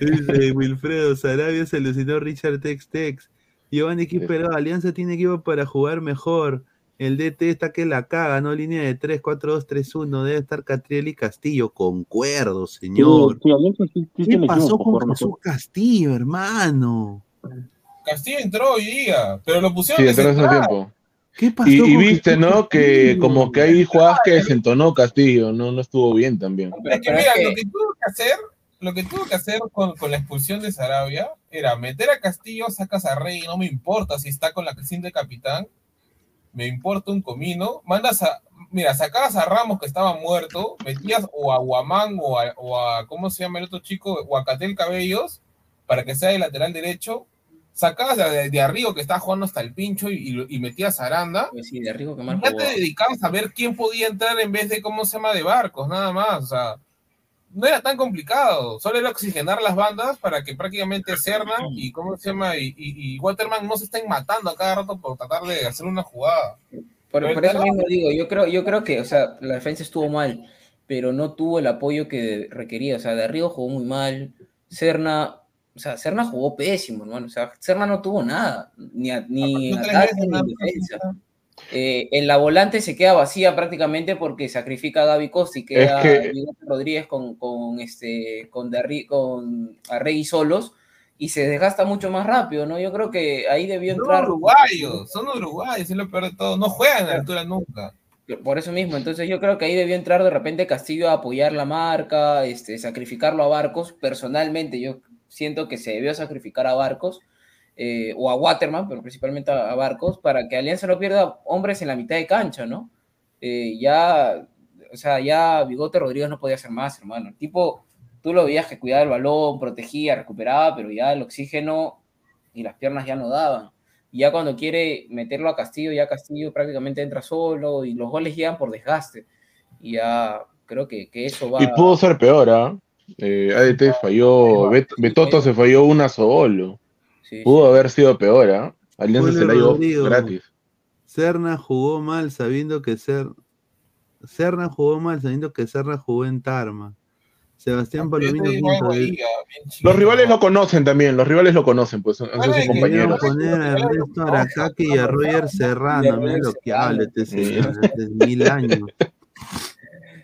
Dice Wilfredo Sarabia se alucinó Richard Tex Tex. Giovanni Quisperado, Alianza tiene equipo para jugar mejor. El DT está que la caga, ¿no? Línea de 3, 4, 2, 3, 1. Debe estar Catriel y Castillo. Concuerdo, señor. Sí, sí, Alianza sí- sí ¿Qué pasó con Jesús. Castillo, hermano? Castillo entró hoy día, pero lo pusieron Sí, entró tiempo. ¿Qué pasó Y, y viste, Jesús ¿no? Que como que hay jugadas que desentonó Castillo, no, no estuvo bien también. Pero- Es que mira, es que- lo que tuvo que hacer, lo que tuvo que hacer con, con la expulsión de Sarabia era meter a Castillo, sacas a Rey, no me importa si está con la creciente capitán, me importa un comino, mandas a, mira, sacabas a Ramos que estaba muerto, metías o a Guamán o a, o a- ¿cómo se llama el otro chico? O a Catel Cabellos, para que sea de lateral derecho, sacabas de, de Arrigo que estaba jugando hasta el pincho y, metías a Aranda, Pues sí, de Rigo que mal ya te dedicabas a ver quién podía entrar en vez de cómo se llama de barcos, nada más. O sea, no era tan complicado. Solo era oxigenar las bandas para que prácticamente Cernan y cómo se llama y, y- y Waterman no se estén matando a cada rato por tratar de hacer una jugada. Por, eso mismo digo, yo creo, yo creo que, o sea, la defensa estuvo mal, pero no tuvo el apoyo que requería. O sea, de arriba jugó muy mal. Serna, o sea, Serna jugó pésimo, hermano. O sea, Serna no tuvo nada, ni, a- ni ataque ni defensa. Eh, en la volante se queda vacía prácticamente porque sacrifica a Gaby Costa y queda que- Rodríguez con, con, este, con, con Arregui solos y se desgasta mucho más rápido, ¿no? Yo creo que ahí debió Son entrar. uruguayos, son uruguayos, es lo peor de todo. No juegan a la altura nunca. Por eso mismo, entonces yo creo que ahí debió entrar de repente Castillo a apoyar la marca, este, sacrificarlo a Barcos. Personalmente yo siento que se debió sacrificar a Barcos eh, o a Waterman, pero principalmente a, a Barcos, para que Alianza no pierda hombres en la mitad de cancha, ¿no? Eh, ya, o sea, ya Bigote Rodríguez no podía hacer más, hermano. El tipo, tú lo veías que cuidaba el balón, protegía, recuperaba, pero ya el oxígeno y las piernas ya no daban. Y ya cuando quiere meterlo a Castillo, ya Castillo prácticamente entra solo y los goles llegan por desgaste. Y ya creo que, que eso va. Y pudo ser peor, ¿ah? Eh, ADT falló, Bet- Betoto se falló una solo. Sí, Pudo haber sido peor, ¿ah? Alianza Julio se la llevó gratis. Serna jugó mal sabiendo que Ser... Serna jugó mal sabiendo que Serna jugó en Tarma. Sebastián Palomino. Los rivales lo conocen también, los rivales lo conocen, pues son, sus que- compañeros. Voy a poner a Ernesto Aracaki y a Roger Serrano. Mira lo que habla este señor. Mil años.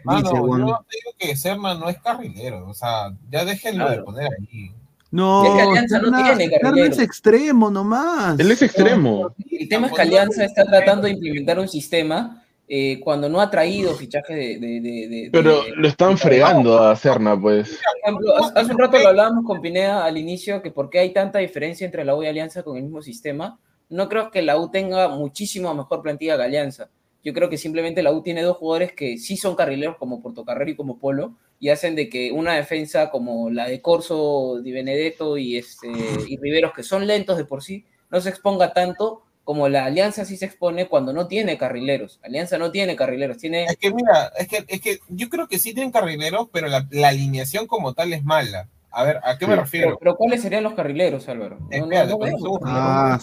Mano, yo digo que Serna no es carrilero, o sea, ya déjenlo de poner ahí. No, Es que Alianza no Serna, tiene Serna carrilero. es extremo nomás. Él es extremo. El tema es que Alianza está tratando de implementar un sistema eh, cuando no ha traído fichajes de. de- de- de- Pero de- lo están fregando a Serna, pues. Por ejemplo, hace- hace un rato lo hablábamos con Pineda al inicio, que por qué hay tanta diferencia entre la U y Alianza con el mismo sistema. No creo que la U tenga muchísimo mejor plantilla que Alianza. Yo creo que simplemente la U tiene dos jugadores que sí son carrileros, como Portocarrero y como Polo, y hacen de que una defensa como la de Corso, Di Benedetto y, este, y Riveros, que son lentos de por sí, no se exponga tanto como la Alianza sí se expone cuando no tiene carrileros. Alianza no tiene carrileros, tiene... Es que mira, es que, es que yo creo que sí tienen carrileros, pero la, la alineación como tal es mala. A ver, ¿a qué me Sí. refiero? Pero, pero ¿cuáles serían los carrileros, Álvaro? No, no, no. Ah,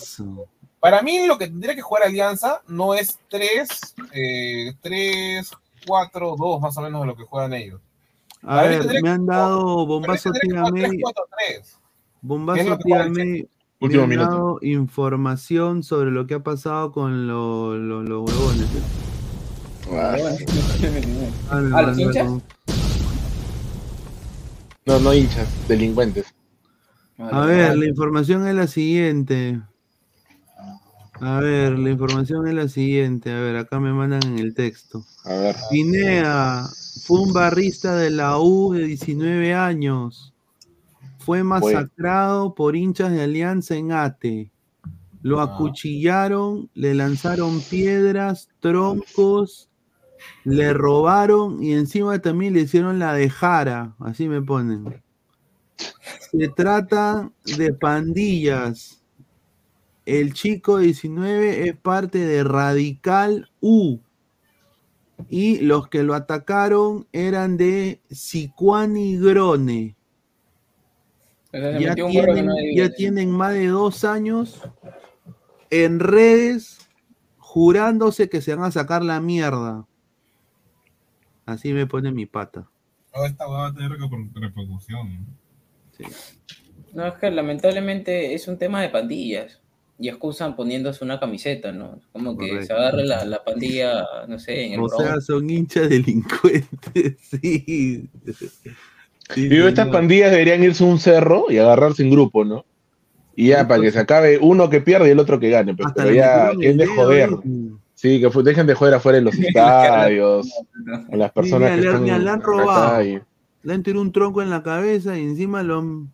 Para mí lo que tendría que jugar Alianza no es 3, eh, 3, 4, 2 más o menos de lo que juegan ellos. A ver, me que han dado bombazo 3, May, 4, 3. ¿Qué es bombazo lo May, me Último han minuto. dado información sobre lo que ha pasado con los los huevones. Ah, Ah, me ¿A los hinchas? No, no hinchas, delincuentes. A ver, la información es la siguiente. A ver, la información es la siguiente. A ver, acá me mandan en el texto. A ver. Pinea fue un barrista de la U de 19 años. Fue masacrado por hinchas de Alianza en Ate. Lo Ah. acuchillaron, le lanzaron piedras, troncos, le robaron y encima también le hicieron la de Jara, así me ponen. Se trata de pandillas. El chico 19 es parte de Radical U. Y los que lo atacaron eran de Sicuani Grone. O sea, se Ya tienen, no ya debía. tienen más de dos años en redes jurándose que se van a sacar la mierda. Así me pone mi pata. Oh, esta hueá va a tener reper- repercusión. No, es que lamentablemente es un tema de pandillas. Y excusan poniéndose una camiseta, ¿no? Como que se agarre la, la pandilla, no sé, en el O sea, son hinchas delincuentes, <laughs> sí. Sí, Digo, estas pandillas deberían irse a un cerro y agarrarse en grupo, ¿no? Y ya, para que se acabe uno que pierde y el otro que gane. Pues, pero ya, dejen de joder. Sí, que dejen de joder afuera en los <laughs> estadios, con las personas mira, que le- están en le han robado. Le han tirado un tronco en la cabeza y encima lo <laughs>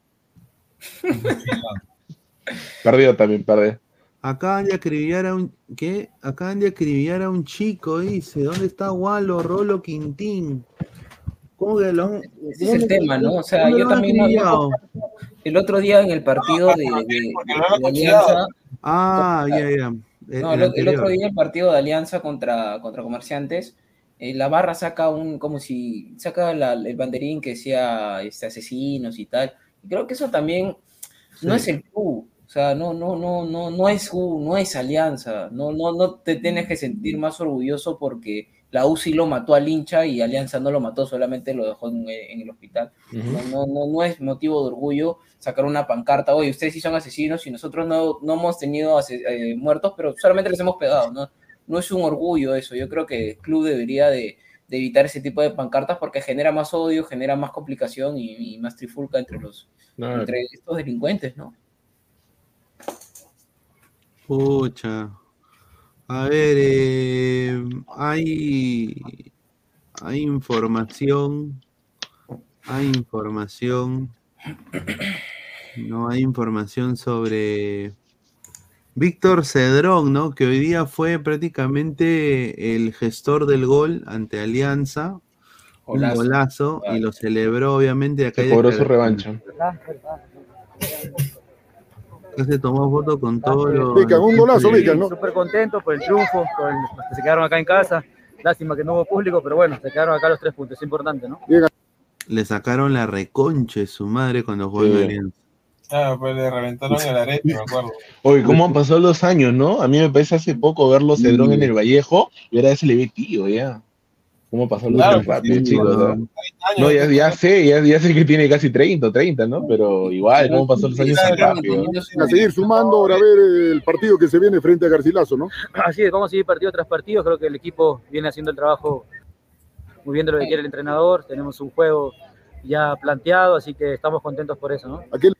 Perdió también, perdió. acaban de acribillar a un ¿qué? Acaban de acribillar a un chico, dice. ¿Dónde está Walo, Rolo, Quintín? ¿Cómo que lo han- Ese es el tema, ¿no? O sea, ¿Cómo yo también no- el otro día en el partido de, de- de Alianza, Ah, ya, ya. El, no, el otro día el partido de Alianza contra, contra Comerciantes, eh, la barra saca un, como si, saca la- el banderín que decía este, asesinos y tal. Y creo que eso también no es el Q, o sea, no, no, no, no, no es U, no es Alianza, no, no, no te tienes que sentir más orgulloso porque la U sí lo mató al hincha y Alianza no lo mató, solamente lo dejó en, en el hospital. No, no, no, no es motivo de orgullo sacar una pancarta, oye, ustedes sí son asesinos y nosotros no, no hemos tenido eh, muertos, pero solamente les hemos pegado, ¿no? No es un orgullo eso, yo creo que el club debería de, de evitar ese tipo de pancartas porque genera más odio, genera más complicación y, y más trifulca entre los entre estos delincuentes, ¿no? Pucha. A ver, eh, hay, hay información, hay información, no hay información sobre Víctor Cedrón, ¿no? Que hoy día fue prácticamente el gestor del gol ante Alianza, un Golazo. y lo celebró obviamente acá. Se cobró su revancha. Acá se tomó foto con todos los... Vican, un golazo. Vican, ¿no? Súper contento por el triunfo, por el- los que se quedaron acá en casa. Lástima que no hubo público, pero bueno, se quedaron acá los tres puntos, es importante, ¿no? Le sacaron la reconche su madre cuando jugó Sí. Alianza. Ah, pues le reventaron el arete, me acuerdo. Oye, ¿cómo han pasado los años, no? A mí me parece hace poco verlo Cedrón en el Vallejo y ahora se le ve tío, ya. ¿Cómo pasó los Claro, años rápido, sí, chicos? ¿no? no? No, ya, ya sé, ya, ya sé que tiene casi 30, 30, ¿no? Pero igual, ¿cómo pasó los años tan rápido? A seguir sumando ahora a ver el partido que se viene frente a Garcilaso, ¿no? <laughs> Así es, vamos a seguir partido tras partido. Creo que el equipo viene haciendo el trabajo muy bien de lo que quiere el entrenador. Tenemos un juego ya planteado, así que estamos contentos por eso, ¿no? ¿A qué le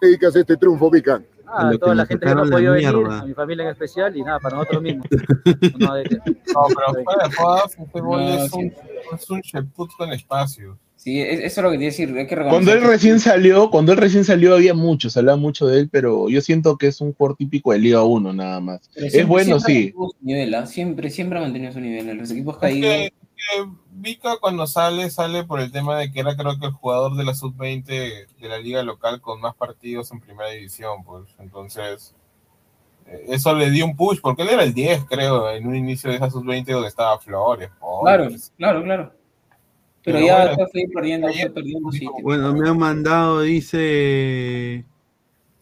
dedicas este triunfo, Vican? Ah, a que toda la gente que no ha podido venir, a mi familia en especial y nada, para nosotros mismos. <laughs> No, de- No, pero fuera de jodas, No, es sí. un, es un con espacio. Sí, es- eso es lo que quería decir, hay que Cuando él que- recién salió, cuando él recién salió había mucho, se hablaba mucho de él, pero yo siento que es un jugador típico de Liga 1 nada más. pero Es siempre- bueno, siempre sí. nivel, ¿ah? Siempre, siempre ha mantenido su nivel. En los equipos caídos, que Vika cuando sale, sale por el tema de que era creo que el jugador de la sub-20 de la liga local con más partidos en primera división, pues. Entonces, eh, eso le dio un push, porque él era el 10, creo, en un inicio de esa sub-20 donde estaba Flores. Claro, claro, claro. Pero, Pero ya bueno, fue perdiendo, perdiendo sitio. Bueno, me han mandado, dice,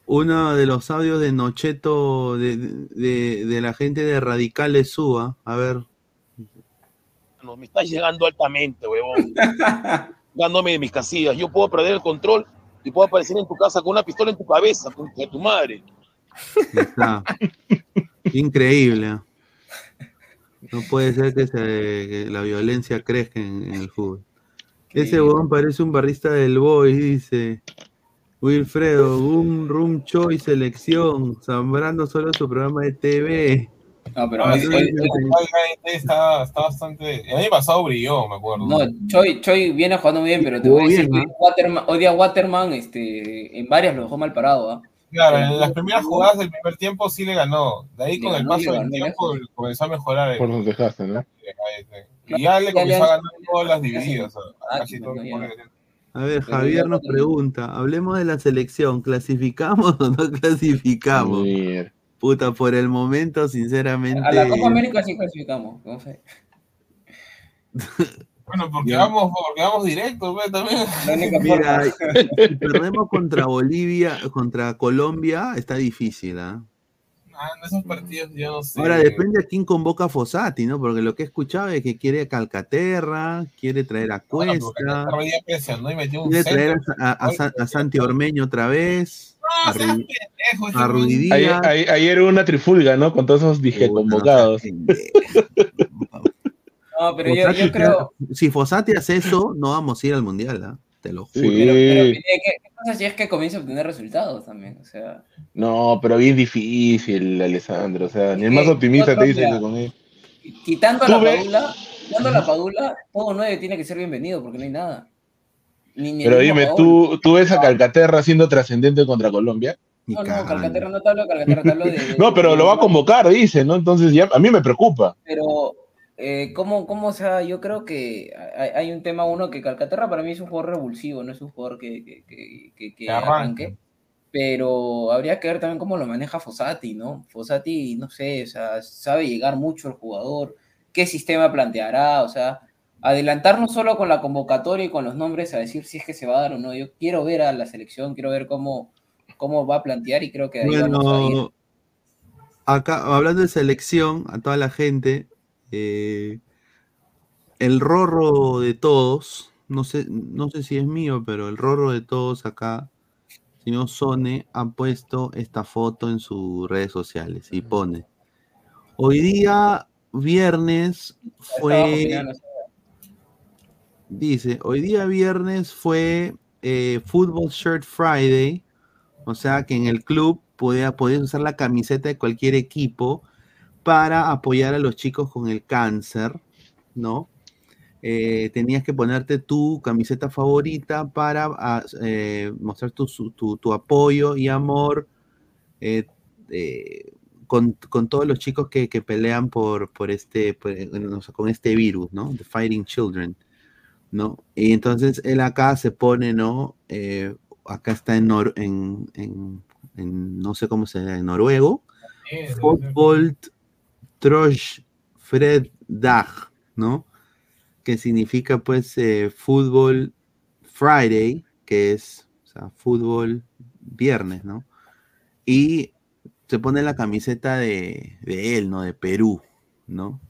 uno de los audios de Nocheto de, de, de la gente de Radicales Suba. A ver. No, me estás llegando altamente, huevón. <laughs> Dándome de mis casillas. Yo puedo perder el control y puedo aparecer en tu casa con una pistola en tu cabeza, con tu madre. Está. Increíble. No puede ser que, se- que la violencia crezca en, en el fútbol. Ese huevón parece un barrista del Boy, dice. Wilfredo, un room choy selección, Zambrano solo su programa de TV. No, pero Ah, hoy- sí, hoy- hoy- está, está bastante. El año pasado brilló, me acuerdo. no, Choi, Choi viene jugando bien, pero te voy a decir bien, que Waterman, hoy día Waterman, este, en varias lo dejó mal parado, ¿ah? Claro, en las primeras jugadas del primer tiempo sí le ganó. De ahí Le con el paso del ganó tiempo comenzó a mejorar. el- Por donde dejaste, ¿no? Y ya le comenzó a ganar todas las divididas. Ah, casi todo. A ver, Javier nos no- pregunta, hablemos de la selección, ¿clasificamos o no clasificamos? Mira. Puta, por el momento, sinceramente. A la Copa América sí clasificamos. no sé. <laughs> Bueno, porque vamos, porque vamos directo, pues, también. Mira, si perdemos contra Bolivia, contra Colombia, está difícil, ¿ah? Ah, en esos partidos yo no sé. Ahora depende a quién convoca a Fossati, ¿no? Porque lo que he escuchado es que quiere a Calcaterra, quiere traer a Cuesta, y metió un quiere traer a, a- a San- a Santi Ormeño otra vez, No, seas pendejo, Ayer, ayer- ayer hubo una trifulga, ¿no? Con todos esos dije convocados. <laughs> No, pero yo, creo. Si Fossati hace eso, no vamos a ir al mundial, ¿ah? Te lo juro. Sí. Pero, pero Pineda, ¿qué, qué pasa si es que comienza a obtener resultados también? O sea, No, pero bien difícil, Alessandro. O sea, ni el más optimista te dice que con él. quitando a la Padula, quitando a la Padula, todo nueve tiene que ser bienvenido porque no hay nada. Ni, ni el Pero dime, Paolo. ¿tú, ¿tú ves a Calcaterra siendo trascendente contra Colombia? No, no. Calcaterra no te hablo de Calcaterra, te hablo de. de- <laughs> No, pero de- lo va a convocar, dice, ¿no? Entonces ya a mí me preocupa. Pero, eh, ¿cómo, ¿cómo, o sea, yo creo que hay, hay un tema uno que Calcaterra para mí es un jugador revulsivo, no es un jugador que, que, que, que- que Que arranque. arranque. Pero habría que ver también cómo lo maneja Fossati, ¿no? Fossati, no sé, o sea, sabe llegar mucho al jugador, qué sistema planteará, o sea, adelantarnos solo con la convocatoria y con los nombres a decir si es que se va a dar o no. Yo quiero ver a la selección, quiero ver cómo, cómo va a plantear y creo que ahí vamos a ir. Bueno, acá hablando de selección, a toda la gente, eh, el rorro de todos, no sé, no sé si es mío, pero el rorro de todos acá, señor Sone, ha puesto esta foto en sus redes sociales y pone, hoy día, viernes, fue, dice, hoy día viernes fue eh, Football Shirt Friday, o sea que en el club podía, podías usar la camiseta de cualquier equipo para apoyar a los chicos con el cáncer, ¿no? Eh, tenías que ponerte tu camiseta favorita para ah, eh, mostrar tu, apoyo y amor con, todos los chicos que, pelean por, por este, con este virus, ¿no? The Fighting Children, ¿no? Y entonces él acá se pone, ¿no? Eh, acá está en, Nor- en, en- en- no sé cómo se llama, en noruego, Fotboll Trosh Fred Dag, ¿no? Que significa pues eh, fútbol Friday, que es, o sea, fútbol viernes, ¿no? Y se pone la camiseta de, de él, ¿no? De Perú, ¿no?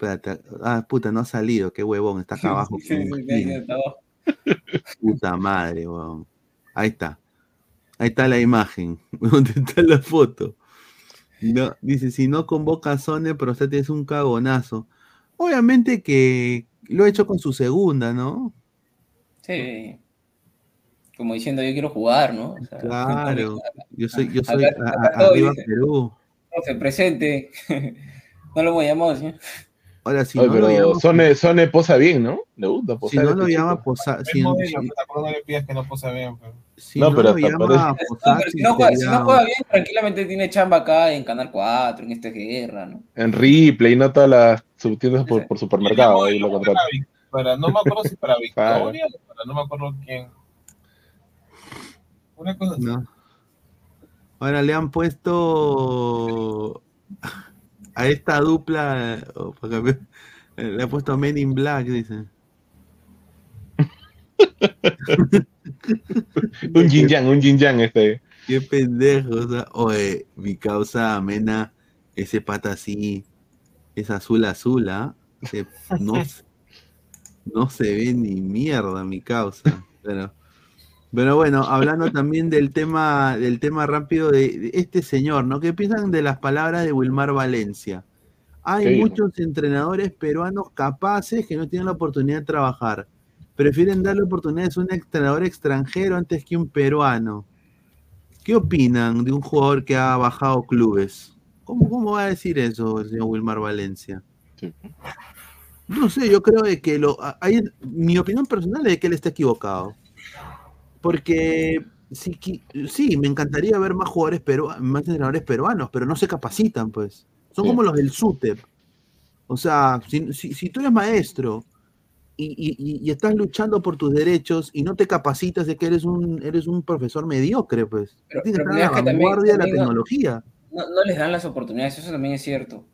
Espérate, ah, puta, no ha salido, qué huevón, está acá abajo. <laughs> Puta madre, weón. Ahí está. Ahí está la imagen. <laughs> ¿Dónde está la foto? No, dice, si no convoca a Sone, pero usted es un cagonazo. Obviamente que lo ha hecho con su segunda, ¿no? Sí. Como diciendo, yo quiero jugar, ¿no? O sea, Claro. Yo soy, yo soy Acá- a- acá a- todo arriba dice. Perú. profe, presente. <laughs> no lo voy a llamar, ¿sí? Ahora, si no lo pero llama, Sone, Sone posa bien, ¿no? Le gusta si posar. no este lo llama Posa- Es si, modelo, si- no le pidas que no pose bien. pues. si No, no pero lo llama parece- No, pero Fossati, si no, juega, si no juega bien, tranquilamente tiene chamba acá en Canal 4, en este guerra, ¿no? En Ripley, no todas las subtiendas por, por supermercado. Ahí lo Para, contratan. Vic- para- no me acuerdo si <laughs> para. Victoria o para no me acuerdo quién. Una cosa así. No. Ahora le han puesto a esta dupla, eh, le ha puesto Men in Black, dice. Un yin yang, un yin yang este. Qué pendejo, o sea, oye, mi causa amena, ese pata así, es azul azul, ¿ah? Se- no, <laughs> se- no se ve ni mierda mi causa, pero, pero bueno, hablando también del tema, del tema rápido de, de este señor, ¿no? ¿Qué piensan de las palabras de Wilmar Valencia? Hay muchos entrenadores peruanos capaces que no tienen la oportunidad de trabajar. Prefieren darle oportunidades a un entrenador extranjero antes que un peruano. ¿Qué opinan de un jugador que ha bajado clubes? ¿Cómo, cómo va a decir eso el señor Wilmar Valencia? Sí. No sé, yo creo de que lo. hay- mi opinión personal es de que él está equivocado. Porque sí, sí, me encantaría ver más jugadores peruanos, más entrenadores peruanos, pero no se capacitan, pues. Son Sí. como los del SUTEP. O sea, si, si- si tú eres maestro y, y- estás luchando por tus derechos y no te capacitas de que eres un, eres un profesor mediocre, pues. Pero- Tienes que pero estar a es la vanguardia de la tecnología. No, no les dan las oportunidades, eso también es cierto.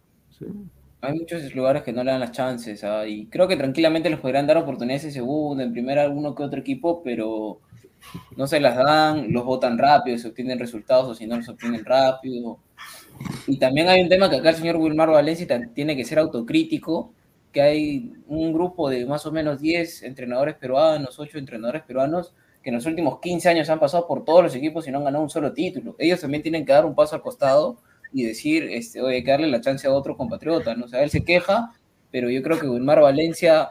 Hay muchos lugares que no le dan las chances, ¿ah? y creo que tranquilamente les podrían dar oportunidades en segunda, en primera, alguno que otro equipo, pero no se las dan, los votan rápido, se obtienen resultados o si no los obtienen rápido. Y también hay un tema que acá el señor Wilmar Valencia tiene que ser autocrítico, que hay un grupo de más o menos 10 entrenadores peruanos, 8 entrenadores peruanos, que en los últimos 15 años han pasado por todos los equipos y no han ganado un solo título. Ellos también tienen que dar un paso al costado y decir, este, oye, que darle la chance a otro compatriota, ¿no? O sea, él se queja, pero yo creo que Wilmar Valencia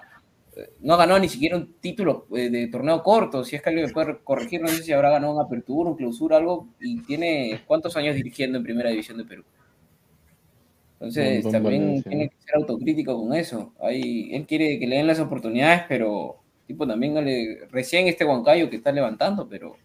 no ha ganado ni siquiera un título eh, de torneo corto, si es que alguien me puede corregir, no sé si habrá ganado una apertura, un clausura, algo, y tiene cuántos años dirigiendo en Primera División de Perú. Entonces, también tiene que ser autocrítico con eso. Ahí, él quiere que le den las oportunidades, pero tipo también no le, recién este Huancayo que está levantando, pero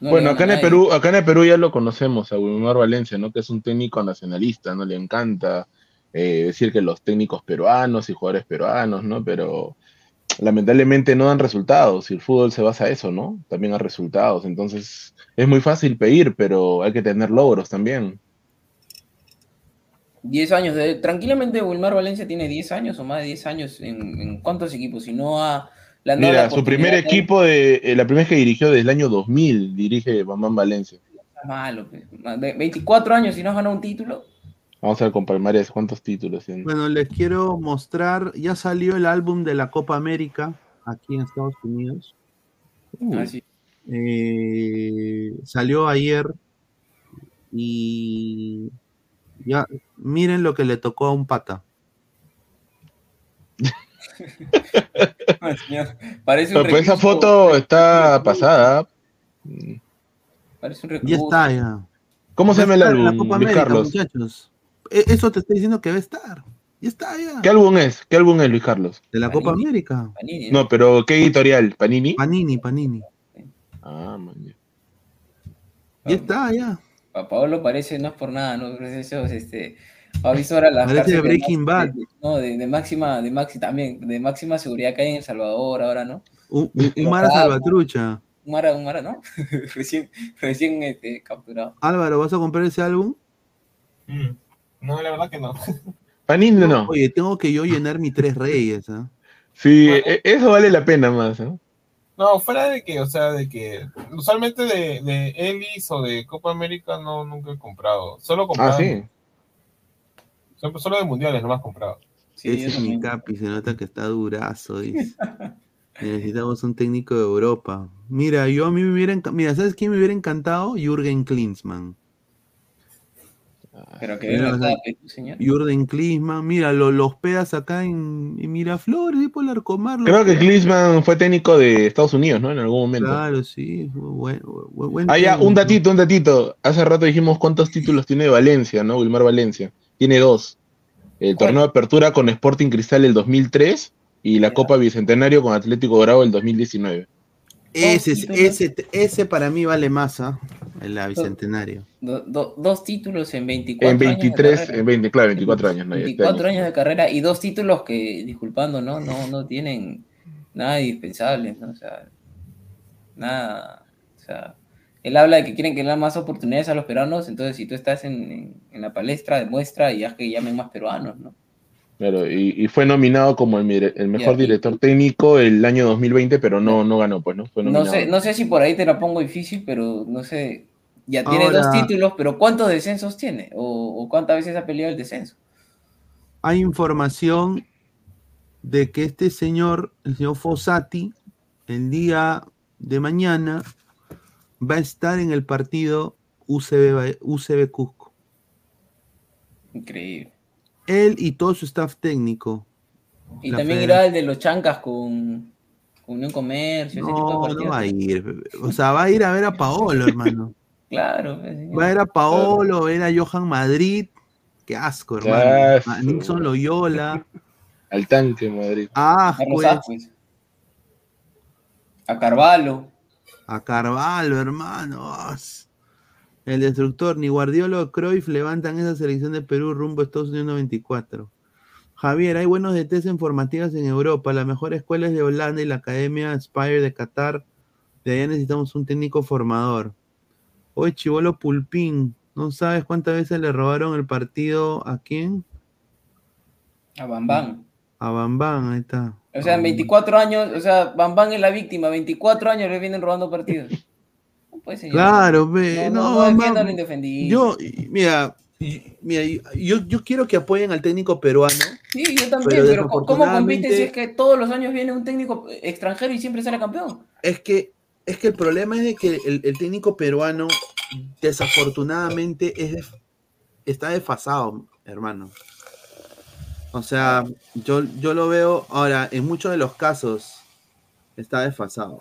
no bueno, acá en, el. Perú, acá en el Perú ya lo conocemos, a Wilmar Valencia, ¿no? Que es un técnico nacionalista, ¿no? Le encanta eh, decir que los técnicos peruanos y jugadores peruanos, ¿no? Pero lamentablemente no dan resultados y el fútbol se basa a eso, ¿no? También a resultados. Entonces es muy fácil pedir, pero hay que tener logros también. 10 años, de, tranquilamente Wilmar Valencia tiene 10 años o más de 10 años en, en cuántos equipos, si no dado la Mira, su primer equipo, de eh, la primera vez que dirigió desde el año 2000, dirige Bambam Valencia. Malo, pues. De 24 años y no has ganado un título. Vamos a ver con Palmares cuántos títulos tiene. Bueno, les quiero mostrar, ya salió el álbum de la Copa América aquí en Estados Unidos. Ah, sí. Eh, salió ayer y ya miren lo que le tocó a un pata. <laughs> Ay, Parece un Pero pues esa foto está pasada. Parece un Ya está, ya. ¿Cómo se llama el en la álbum, Copa Luis América, Carlos? muchachos. E- Eso te estoy diciendo que va a estar. Ya está, ya. ¿Qué álbum es? ¿Qué álbum es, Luis Carlos? De la Copa América. Panini, No, pero ¿qué editorial? ¿Panini? Panini, Panini. Ah, man. ya. Ya está, ya. Pa- Pablo parece, no es por nada, ¿no? Pero eso es, este, ha visto ahora las Parece Breaking Bad. de- no, de, de máxima, de máxima, también, de máxima seguridad que hay en El Salvador ahora, ¿no? Un, Mara. Salvatrucha. Un Mara, un Mara, ¿no? <laughs> recién, recién este, capturado. Álvaro, ¿vas a comprar ese álbum? Mm. No, la verdad que no. Panini no. Oye, tengo que yo llenar mi tres reyes, ¿ah? Sí, e- eso vale la pena más. ¿no? No, fuera de que, o sea, de que usualmente de, de Ellis o de Copa América no nunca he comprado. Solo comprado. Ah, sí. Solo, solo de mundiales no me has comprado. Ese es mi capi, se nota que está durazo, dice. Necesitamos un técnico de Europa. Mira, yo a mí me hubiera enca- Mira, ¿sabes quién me hubiera encantado? Jürgen Klinsmann. Pero que Mira, pues, señor. Jürgen Klinsmann, mira, lo- los pedas acá en, en Miraflores, tipo el Arcomar. Creo que. Klinsmann fue técnico de Estados Unidos, ¿no? En algún momento. Claro, sí. Buen, buen- buen Ah, ya, un datito, un datito. Hace rato dijimos cuántos títulos tiene Valencia, ¿no? Wilmar Valencia. Tiene dos. El torneo de apertura con Sporting Cristal el 2003 y la Copa Bicentenario con Atlético Dorado el 2019. Ese, ese, ese para mí vale más, ¿ah? En la Bicentenario. Do- do- dos títulos en 24 En años de 23, carrera. en 20, claro, 24 años. ¿no? Ya este 24 año. años de carrera y dos títulos que, disculpando, ¿no? No, no tienen nada indispensable, ¿no? O sea, nada. O sea, él habla de que quieren que le dan más oportunidades a los peruanos, entonces si tú estás en, en- en la palestra, demuestra y haz que llamen más peruanos, ¿no? Claro, y, y fue nominado como el, mejor y- director técnico el año 2020, pero no, no ganó, pues, ¿no? Fue No nominado. sé, no sé si por ahí te la pongo difícil, pero no sé. Ya tiene Ahora- dos títulos, pero ¿cuántos descensos tiene? ¿O, o cuántas veces ha peleado el descenso? Hay información de que este señor, el señor Fossati, el día de mañana va a estar en el partido UCB, UCB Cusco. Increíble. Él y todo su staff técnico. Y también federa- irá el de los chancas con, con Unión Comercio, ese tipo de No, no va a ir. O sea, va a ir a ver a Paolo, hermano. <laughs> Claro, pues. Va a ver a Paolo, a ver a Johan Madrid. Qué asco, Qué hermano. asco. A Nixon Loyola. Al tanque, Madrid. Ah, A pues. Pues. A Carvalho. A Carvalho, hermano. El destructor, ni Guardiola o Cruyff levantan esa selección de Perú rumbo a Estados Unidos 94. Javier, hay buenos DTs en formativas en Europa. La mejor escuela es de Holanda y la Academia Spire de Qatar. De allá necesitamos un técnico formador. Oye, Chivolo Pulpín, ¿no sabes cuántas veces le robaron el partido a quién? A Bambán. A Bambán, ahí está. O sea, en 24 años, o sea, Bambán es la víctima, 24 años le vienen robando partidos. <laughs> Señor. Claro, ve, no, no. Yo, mira, mira, yo, yo quiero que apoyen al técnico peruano. Sí, yo también, pero, ¿cómo- ¿cómo compite desafortunadamente- si es que todos los años viene un técnico extranjero y siempre sale campeón? Es que, es que el problema es de que el, el técnico peruano, desafortunadamente, es está desfasado, hermano. O sea, yo, yo lo veo ahora, en muchos de los casos, está desfasado.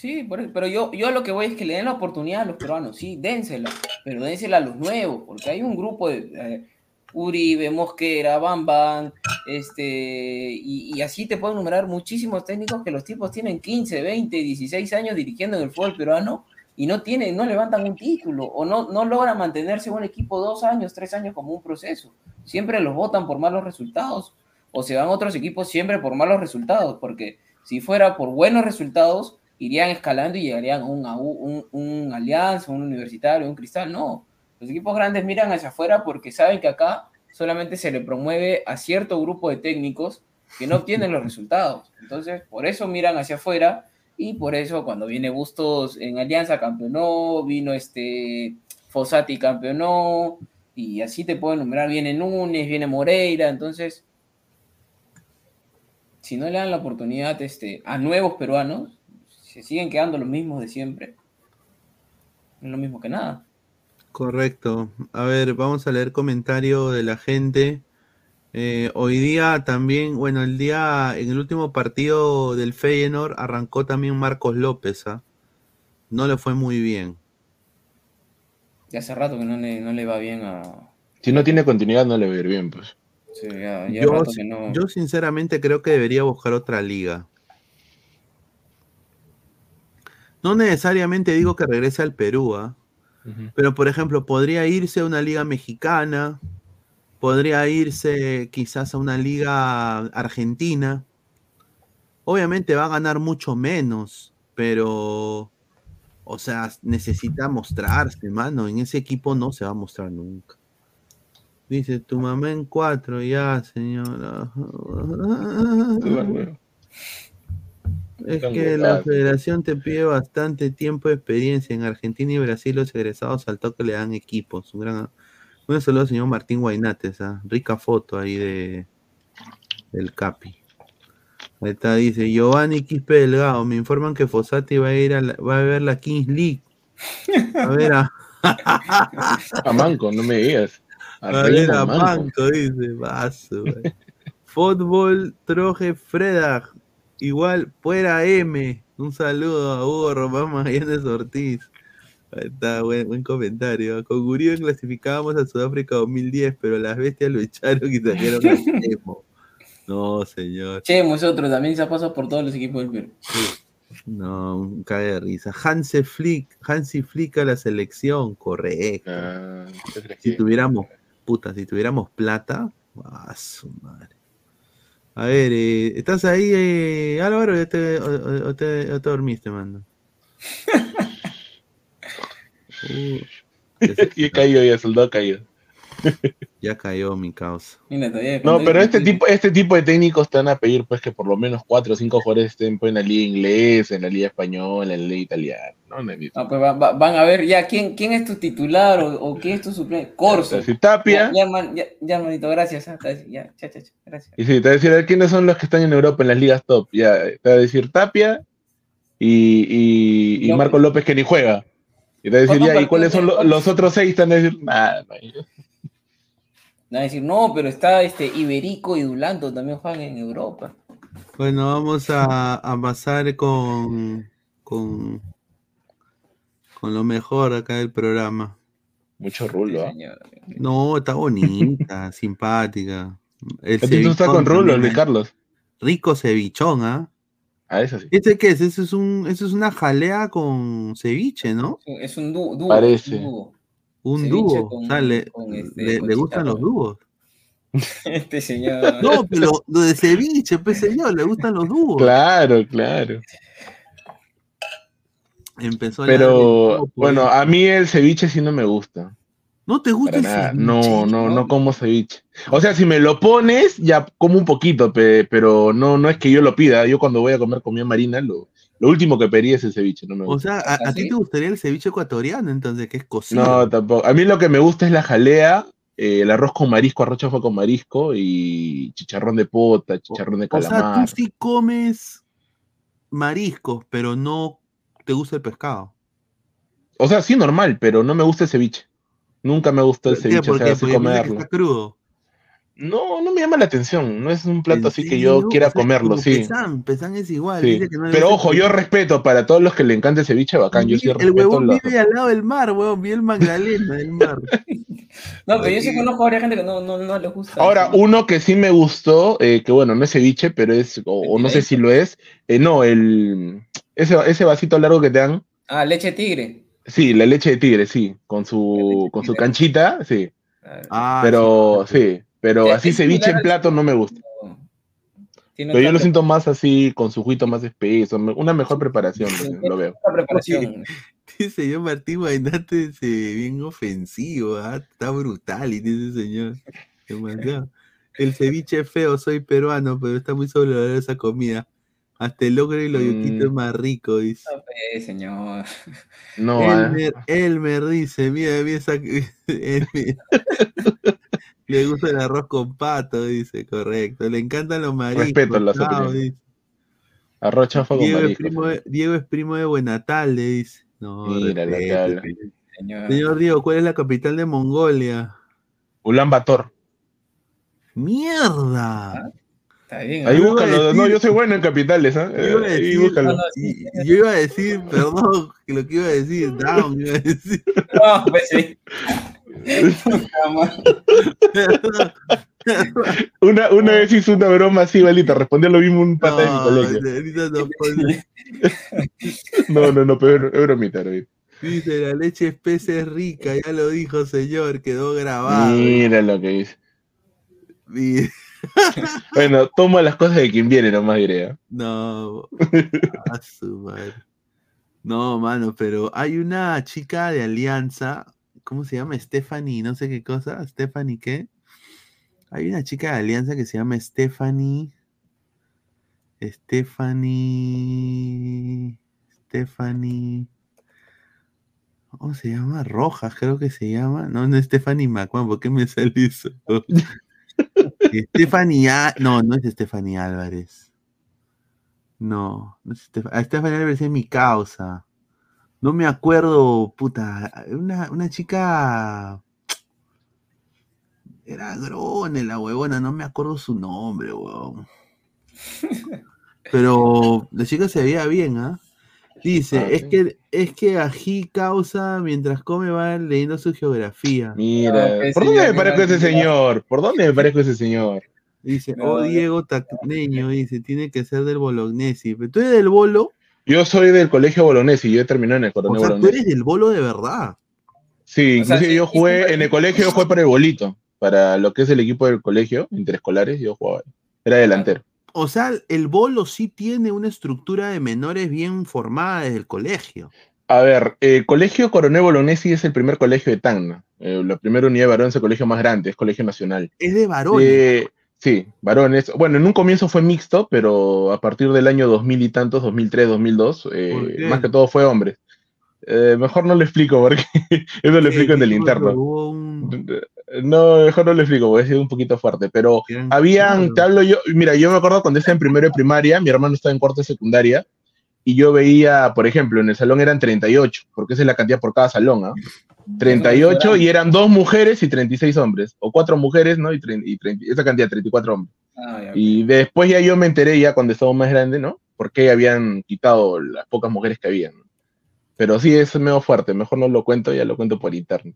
Sí, pero yo, yo lo que voy es que le den la oportunidad a los peruanos, sí, dénsela, pero dénsela a los nuevos, porque hay un grupo de eh, Uribe, Mosquera, Bambam, este, y, así te puedo enumerar muchísimos técnicos que los tipos tienen 15, 20, 16 años dirigiendo en el fútbol peruano y no tienen, no levantan un título o no, no logran mantenerse un equipo dos años, tres años como un proceso. Siempre los votan por malos resultados o se van otros equipos siempre por malos resultados, porque si fuera por buenos resultados, irían escalando y llegarían a un, un, un, Alianza, un Universitario, un Cristal. No, los equipos grandes miran hacia afuera porque saben que acá solamente se le promueve a cierto grupo de técnicos que no obtienen los resultados. Entonces, por eso miran hacia afuera y por eso cuando viene Bustos en Alianza campeonó, vino este Fossati campeonó y así te puedo enumerar, viene Núñez, viene Moreira, entonces si no le dan la oportunidad este, a nuevos peruanos, se siguen quedando los mismos de siempre. No es lo mismo que nada. Correcto. A ver, vamos a leer comentario de la gente. Eh, hoy día también, bueno, el día, en el último partido del Feyenoord arrancó también Marcos López, ¿ah? No le fue muy bien. Ya hace rato que no le, no le va bien a... Si no tiene continuidad, no le va a ir bien, pues. Sí, ya, ya Yo, rato que no... yo sinceramente creo que debería buscar otra liga. No necesariamente digo que regrese al Perú, ¿ah? Pero, por ejemplo, podría irse a una liga mexicana, podría irse quizás a una liga argentina. Obviamente va a ganar mucho menos, pero, o sea, necesita mostrarse, mano. En ese equipo no se va a mostrar nunca. Dice, tu mamá en cuatro, ya, señora. Es que la federación te pide bastante tiempo de experiencia. En Argentina y Brasil los egresados al toque le dan equipos. Un gran un saludo al señor Martín Guainates. ¿ah? Rica foto ahí de del Capi. Ahí está, dice Giovanni Quispe Delgado. Me informan que Fossati va a ir a la- va a ver la Kings League. A ver a, <laughs> A Manco, no me digas. <laughs> a ver a Manco. Manco, dice. Vaso. Fútbol Troje Fredag. Igual, fuera M. Un saludo a Hugo Román Magallanes <laughs> Ortiz. Ahí está, buen, buen comentario. Con Uribe clasificábamos a Sudáfrica 2010, pero las bestias lo echaron y salieron a Chemo. <laughs> No, señor. Chemo es otro, también se ha pasado por todos los equipos del Perú. No, un cague de risa. Hansi Flick, Hansi Flick a la selección, correcto. Ah, si tuviéramos, puta, si tuviéramos plata, a su madre. A ver, eh, ¿estás ahí, eh, Álvaro? ¿O te, o- o- te- o te dormiste, mano? <laughs> Uh, ya cayó, ya soldado caído. <laughs> ya cayó mi causa. Mira, todavía No, pero este tipo, este tipo de técnicos te van a pedir pues que por lo menos cuatro o cinco jugadores estén pues, en la liga inglesa, en la liga española, en la liga italiana. No, no Ah, pues va- va- van a ver ya quién, quién es tu titular o, o quién es tu suplente. Corso. Si Tapia. Ya, ya, herman- ya, ya, hermanito, gracias. ah, Ya, cha, cha, cha, gracias. Y si te va a decir a ver, quiénes son los que están en Europa en las ligas top, ya te va a decir Tapia y, y, y López. Marco López que ni juega. Y te va a decir, ¿Cuántos ya, ¿y cuáles son los otros seis? Te van a decir, nada, no. Van a decir, no, pero está este Iberico y Dulanto también juegan en Europa. Bueno, vamos a, a pasar con, con, con lo mejor acá del programa. Mucho rulo, ¿ah? No, está bonita, <laughs> simpática. El título está con rulo, Luis ¿eh? Carlos. Rico cevichón, ¿ah? Ah, eso sí. ¿Ese qué es? Eso es, un, eso es una jalea con ceviche, ¿no? Es un dúo. Parece. Un dúo. Un dúo. con- o sea, le, este, le- le gustan los dúos. <laughs> Este señor. No, pero lo de ceviche, pues señor, le gustan los dúos. Claro, claro. Empezó Pero dúo, bueno, pues. a mí el ceviche sí no me gusta. ¿No te gusta el ceviche? No, no, no como ceviche. O sea, si me lo pones, ya como un poquito, pe- pero no, no es que yo lo pida. Yo cuando voy a comer comida marina, lo, lo último que pedí es el ceviche. No me O gusta. sea, a, a ti te gustaría el ceviche ecuatoriano, entonces, que es cocido. No, tampoco. A mí lo que me gusta es la jalea, eh, el arroz con marisco, arroz chafa con marisco y chicharrón de pota, chicharrón de o sea, calamar. tú sí comes mariscos, pero no te gusta el pescado. O sea, sí normal, pero no me gusta el ceviche. Nunca me gustó el ceviche, o ¿Por sea, así comerlo. está crudo. No, no me llama la atención. No es un plato ¿En así que yo quiera O sea, comerlo, sí. Pesan, Pesan es igual. Sí. dice que no Pero ojo, yo respeto para todos los que le encanta el ceviche, bacán. Yo sí el respeto huevón los- vive al lado del mar, huevón, vive el Magdalena del mar. <laughs> No, pero yo sí conozco a varias gente que no, no, no les gusta. Ahora, uno que sí me gustó, eh, que bueno, no es ceviche, pero es, o, o no sé si lo es, eh, no, el ese, ese vasito largo que te dan, Ah, leche tigre. sí, la leche de tigre, sí, con su, con su canchita, sí. Ah, pero sí, pero Es- así es ceviche en plato no me gusta. Pero yo lo siento más así, con su juguito más espeso, una mejor preparación, lo veo. preparación. <laughs> Dice yo Martín Guainate es eh, bien ofensivo, ¿ah? está brutal y dice ese señor. Demasiado. El ceviche es feo, soy peruano, pero está muy sobrevalorada esa comida. Hasta el logro y lo yuquito es Mm. más rico, dice. Eh, señor. No. Elmer, Elmer dice, mira, mira esa... <laughs> <laughs> Le gusta el arroz con pato, dice, correcto. Le encantan los mariscos. Respeto las opiniones. dice. Arroz chafa con Diego es, marisco. primo de, Diego es primo de Buenatalde, dice. No, Mira habla. Señor. Señor Diego, ¿cuál es la capital de Mongolia? Ulan Bator. ¡Mierda! Está bien. Ahí Yo búscalo. No, yo soy bueno en capitales, ¿ah? Yo iba a Eh, ahí decir, búscalo. y- yo iba a decir, perdón, que lo que iba a decir, down, iba a decir. <laughs> No, pues sí. <laughs> Una, una vez hizo una broma así, Valita, respondió lo mismo un pata de mi No, colegio. no <laughs> No, no, no, pero es bromita. Dice, la leche espesa es rica, ya lo dijo señor, quedó grabado. Mira lo que dice. Mi- <laughs> Bueno, toma las cosas de quien viene, nomás diré. ¿ah? No, a su madre. No, mano, pero hay una chica de Alianza, ¿cómo se llama? Stephanie, no sé qué cosa, Stephanie qué. Hay una chica de Alianza que se llama Stephanie. Stephanie. Stephanie. ¿Cómo se llama? Rojas, creo que se llama. No, no Stephanie Macuán, ¿por qué me sale eso? <laughs> Stephanie A- No, no es Stephanie Álvarez. No, no es Estef- a Stephanie Álvarez es mi causa. No me acuerdo, puta. Una, una chica. Era Grone, la huevona, no me acuerdo su nombre, huevón. <laughs> Pero la chica se veía bien, ¿ah? Dice, Ah, es sí. que es que ají causa mientras come va leyendo su geografía. Mira, ¿por dónde me parezco ese señor? ¿Por dónde me parezco ese señor? Dice, No, oh. Diego Tacneño, dice, tiene que ser del Bolognesi. Pero tú eres del Bolo, Yo soy del colegio Bolognesi, yo he terminado en el o coronel sea, tú eres del Bolo de verdad. Sí, O sea, inclusive sí, yo sí, jugué, sí, en el colegio yo jugué para el bolito, para lo que es el equipo del colegio, interescolares, yo jugaba, era delantero. O sea, el Bolo sí tiene una estructura de menores bien formada desde el colegio. A ver, el colegio Coronel Bolognesi es el primer colegio de Tacna, eh, la primera unidad de varones, el colegio más grande, es colegio nacional. Es de varones. Eh, sí, varones. Bueno, en un comienzo fue mixto, pero a partir del año 2000 y tantos, 2003, 2002, eh, más que todo fue hombres. Eh, mejor no lo explico porque <laughs> eso lo explico en el interno. un- No, mejor no lo explico porque ha sido un poquito fuerte, pero habían, te hablo yo, mira, yo me acuerdo cuando estaba en primero de primaria, mi hermano estaba en cuarto de secundaria, y yo veía, por ejemplo, en el salón eran 38, porque esa es la cantidad por cada salón, ¿ah? 38 y eran dos mujeres y 36 hombres, o cuatro mujeres, ¿no? Y, y esa cantidad, 34 hombres. Ah, ya. Y después ya yo me enteré, ya cuando estaba más grande, ¿no? Por qué habían quitado las pocas mujeres que habían. ¿no? Pero sí, es medio fuerte, mejor no lo cuento, ya lo cuento por interno.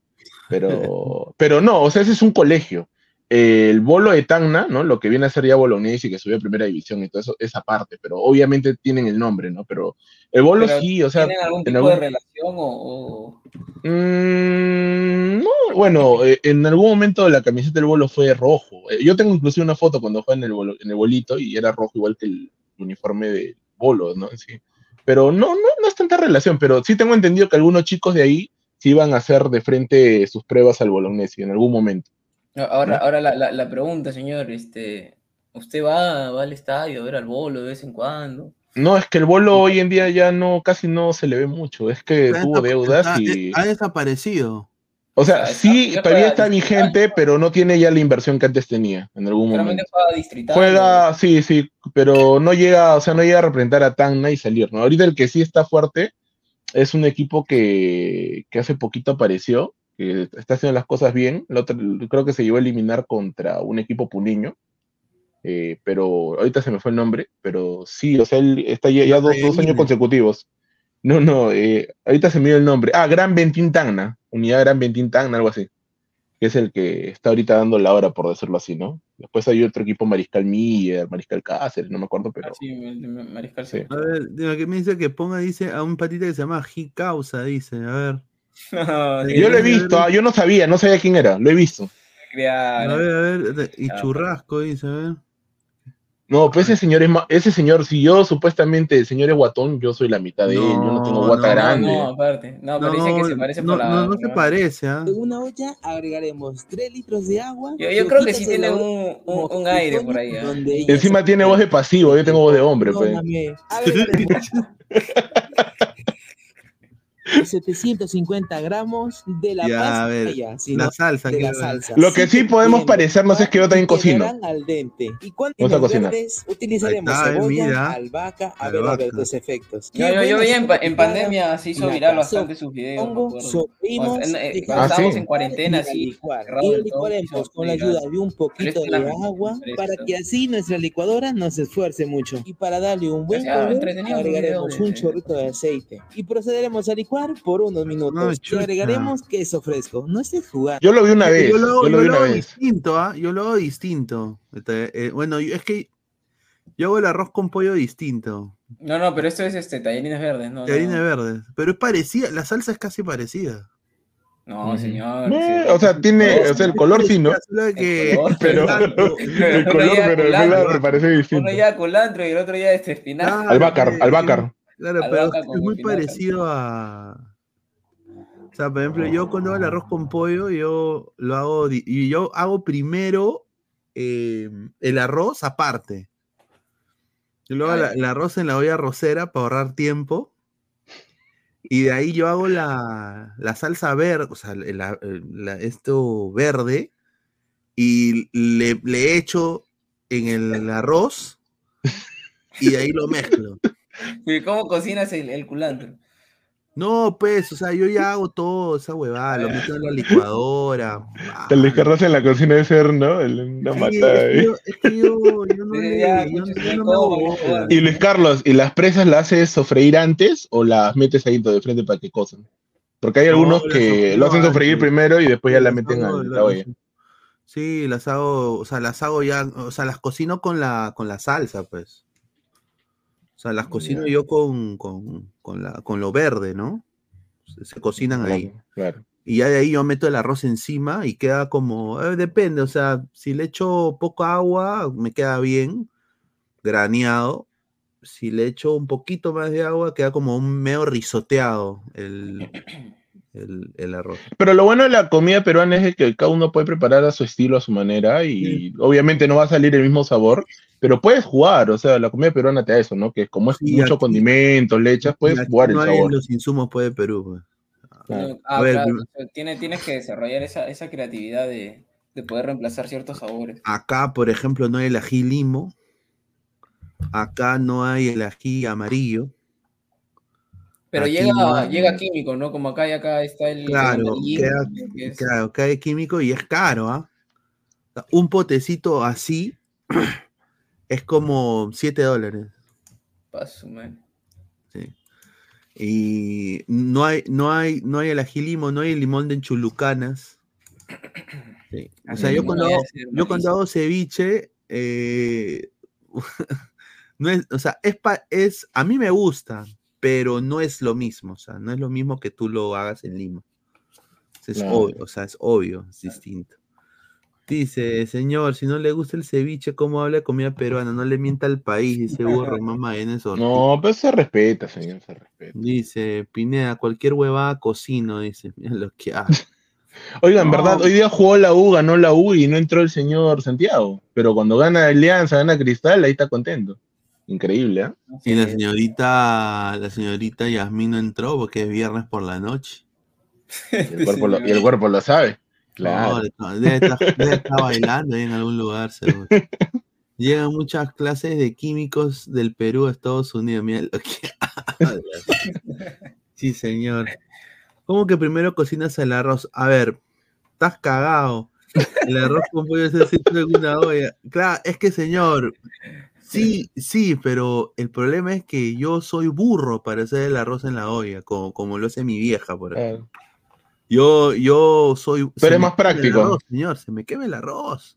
Pero, <laughs> pero no, o sea, ese es un colegio. el bolo de Tacna, ¿no? Lo que viene a ser ya Bolognesi, que subió a primera división y todo eso, esa parte, pero obviamente tienen el nombre, ¿no? Pero el bolo Pero, sí, o sea. ¿Tienen algún tipo algún- de relación o, Mm, no, bueno, eh, en algún momento la camiseta del bolo fue rojo. Eh, Yo tengo inclusive una foto cuando fue en el, bolo- en el bolito y era rojo igual que el uniforme del bolo, ¿no? Sí. Pero no, no, no es tanta relación, pero sí tengo entendido que algunos chicos de ahí sí iban a hacer de frente sus pruebas al Bolognesi en algún momento. Ahora, ahora la, la, la pregunta, señor, este, ¿usted va, va al estadio a ver al bolo de vez en cuando? No, es que el bolo hoy en día ya no, casi no se le ve mucho. Es que tuvo deudas está- y. Ha desaparecido. O sea, sí, todavía está vigente, pero no tiene ya la inversión que antes tenía en algún momento. Juega distrital. Juega, sí, sí, pero no llega, o sea, no llega a representar a Tacna y salir, ¿no? Ahorita el que sí está fuerte es un equipo que, que hace poquito apareció, que está haciendo las cosas bien. El otro, creo que se llevó a eliminar contra un equipo puneño, eh, pero ahorita se me fue el nombre, pero sí, o sea, él está ya, ya dos, dos años consecutivos. No, no, eh, ahorita se me dio el nombre. Ah, Gran Ventín Tacna, Unidad Gran Ventín Tacna, algo así. Que es el que está ahorita dando la hora, por decirlo así, ¿no? Después hay otro equipo, Mariscal Miller, Mariscal Cáceres, no me acuerdo, pero. Sí, el- el Mariscal Sí. A ver, digo, que me dice que ponga, dice, a un patita que se llama G Causa, dice, a ver. <laughs> Yo lo he visto, ah, yo no sabía, no sabía quién era, lo he visto. A ver, a ver, y churrasco, dice, a ver. No, pues ese señor es ma- ese señor, si yo supuestamente el señor es guatón, yo soy la mitad de él, yo no tengo guata no, grande. No, aparte. No, pero dice que se parece no, por la. no, no se parece, ¿ah? En una olla agregaremos 3 litros de agua. Yo, yo creo que sí tiene un, un, un aire por ahí. ¿ah? ella Encima tiene voz de pasivo, yo tengo voz de hombre, pues. <laughs> Perdóname. Agregaremos 750 gramos de la Ya, a pasta ver, ya, la sino salsa, de la salsa. Lo que sí podemos parecernos es que yo también cocino. Al dente. Y los cocinar. verdes, utilizaremos está, cebolla, mira. albahaca, a ver, a ver Albahaca. tus efectos. Yo, yo, yo veía en, en pandemia se hizo viral bastante sus videos. Hongo, en- eh, estábamos sí. en cuarentena, cerrados Y licuaremos con la ayuda de un poquito de agua para que así nuestra licuadora no se esfuerce mucho. Y para darle un buen color, agregaremos un chorrito de aceite. Y procederemos a licuar por unos minutos. No, agregaremos queso fresco. No estés jugando. Yo lo vi una vez, Yo lo hago, yo lo yo vi lo una hago vez. distinto, ¿ah? Yo lo hago distinto. Este, eh, bueno, es que yo hago el arroz con pollo distinto. No, no, pero esto es este, tallarines verdes, ¿no? de harina no, verde. Pero es parecida, la salsa es casi parecida. no, señor. Eh, sí. o sea, tiene, o sea, el color sí, ¿no? Que- El color, Pero <laughs> el color, pero el color me parece distinto. Uno ya culantro y el otro ya este espinazo. Claro, Albácar, eh, albácar. Claro, pero es muy parecido a. O sea, por ejemplo, yo cuando hago el arroz con pollo, yo lo hago. Y yo hago primero eh, el arroz aparte. Yo luego la- ya. el arroz en la olla arrocera para ahorrar tiempo. Y de ahí yo hago la, la salsa verde, o sea, el- la- la- esto verde, y le, le echo en el arroz y de ahí lo mezclo. <laughs> ¿Y cómo cocinas el, el culantro? No, pues, o sea, yo ya hago todo esa huevada, lo meto en la licuadora. <laughs> Te le cargas en la cocina de ser, ¿no? El- Una Sí, matada es, que yo, es que yo, yo <laughs> no Sí, le- ya, yo- mucho yo tiempo, no me hago. Y Luis Carlos, ¿y las presas las haces sofreír antes o las metes ahí de frente para que cosan? Porque hay No, algunos que lo hacen sofreír primero y después ya la Las meten hago- a la- la olla. Sí, las hago, o sea, las hago ya, o sea, las cocino con la, con la salsa, pues. O sea, las cocino yo con, con, con la, con lo verde, ¿no? Se, se cocinan ahí. Claro. Y ya de ahí yo meto el arroz encima y queda como, eh, depende, o sea, si le echo poco agua, me queda bien, graneado. Si le echo un poquito más de agua, queda como un medio risoteado el, <clears throat> el, el arroz. Pero lo bueno de la comida peruana es que cada uno puede preparar a su estilo, a su manera, y obviamente no va a salir el mismo sabor, pero puedes jugar, o sea, la comida peruana te da eso, ¿no? Que como es mucho aquí- condimento, le echas, puedes aquí jugar el no hay sabor. los insumos pues, de Perú. pues. Claro. Ah, A ver, claro, tiene- tienes que desarrollar esa, esa creatividad de, de poder reemplazar ciertos sabores. Acá, por ejemplo, no hay el ají limo. Acá no hay el ají amarillo. Pero Aquí llega, no hay- llega químico, ¿no? Como acá y acá está el. el Claro, amarillito, queda, que es- claro, cae químico y es caro, ¿ah? Un potecito así <clears throat> es como 7 dólares. pa' su madre. Sí. Y no hay, no hay, no hay el ají limo, no hay el limón de Chulucanas. <clears throat> Sí. O sea, yo cuando, hago- yo cuando hago ceviche, eh, <laughs> no es, o sea, es, pa- es, a mí me gusta, pero no es lo mismo, o sea, no es lo mismo que tú lo hagas en Lima. Es Claro. obvio, o sea, es obvio, es distinto. Dice, señor, si no le gusta el ceviche, ¿cómo habla de comida peruana? No le mienta al país, dice burro, mamá, en eso. No, pero se respeta, señor, se respeta. Dice, Pineda, cualquier huevada cocino, dice, mira lo que hace. <laughs> Oiga, en No. verdad, hoy día jugó la U, ganó la U y no entró el señor Santiago. Pero cuando gana Alianza, gana Cristal, ahí está contento. Increíble, ¿ah? Y la señorita, la señorita Yasmín no entró porque es viernes por la noche. Y <laughs> el cuerpo lo, y el cuerpo lo sabe. Claro. No, debe, estar, debe estar bailando ahí en algún lugar, seguro. <laughs> Llegan muchas clases de químicos del Perú a Estados Unidos. Mira lo que. <laughs> Sí, señor. ¿Cómo que primero cocinas el arroz? A ver, estás cagado. El arroz con pollo se hace en una olla. Claro, es que, señor, sí, <laughs> sí, pero el problema es que yo soy burro para hacer el arroz en la olla, como, como lo hace mi vieja, por ejemplo. Yo, yo soy. eres me más práctico. arroz, señor, se me quema el arroz.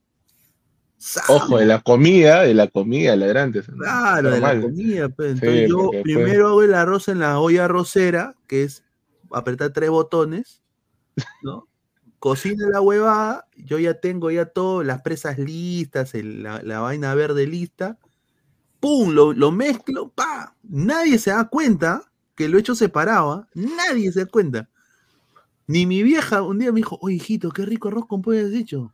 Ojo, de la comida, de la comida, ladrantes. Claro, de la comida. pues. Sí, Entonces yo después- primero hago el arroz en la olla arrocera, que es apretar tres botones, ¿no? Cocino la huevada, yo ya tengo ya todo, las presas listas, el- la, la vaina verde lista. ¡Pum! Lo, lo mezclo, ¡pa! Nadie se da cuenta que lo he hecho separado, ¿ah? Nadie se da cuenta. Ni mi vieja un día me dijo, oye, hijito, qué rico arroz con pollo has hecho.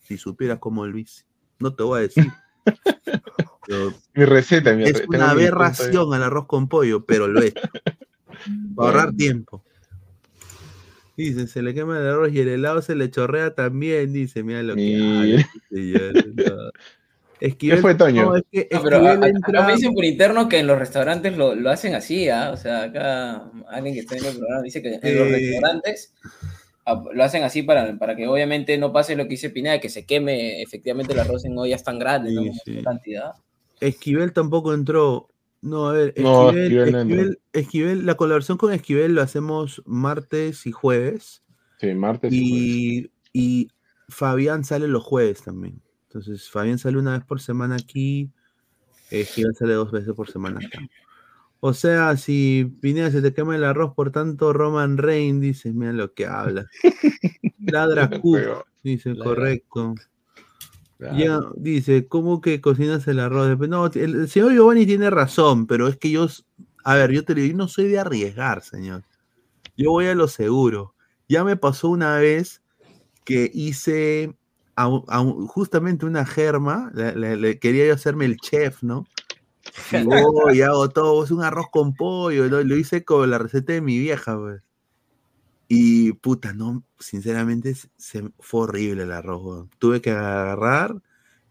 Si supieras cómo lo hice. No te voy a decir. <laughs> Pero Mi receta, mi es una aberración al arroz con pollo, pero lo es. <laughs> Para ahorrar tiempo. Dice, se le quema el arroz y el helado se le chorrea también, dice, mira lo que señor, no. Esquivel, ¿Qué fue, Toño? no, es que No, pero a- Esquivel a- entra- me dicen por interno que en los restaurantes lo, lo hacen así, ¿ah? O sea, acá alguien que está en el programa dice que en los Eh. restaurantes ah, lo hacen así para, para que obviamente no pase lo que dice Pineda, que se queme efectivamente el arroz en ollas tan grandes, ¿no? Con mucha cantidad. Esquivel tampoco entró. No, a ver, No, Esquivel, Esquivel no entró. Esquivel- Esquivel, la colaboración con Esquivel lo hacemos martes y jueves. Sí, martes y Y, y Fabián sale los jueves también. Entonces, Fabián sale una vez por semana aquí. Esquivel sale dos veces por semana acá. O sea, si Pineda se te quema el arroz por tanto Roman Reigns, dices, mira lo que habla. <laughs> Ladra <laughs> Cook, dice, Ladra correcto. Claro. Ya, dice, ¿cómo que cocinas el arroz? No, el, el señor Giovanni tiene razón, pero es que yo, a ver, yo te digo, yo no soy de arriesgar, señor. Yo voy a lo seguro. Ya me pasó una vez que hice a a justamente una germa, le, le- le quería yo hacerme el chef, ¿no? Y voy hago todo, es un arroz con pollo, lo hice con la receta de mi vieja, pues. Y puta, no, sinceramente se- fue horrible el arroz. Tuve que agarrar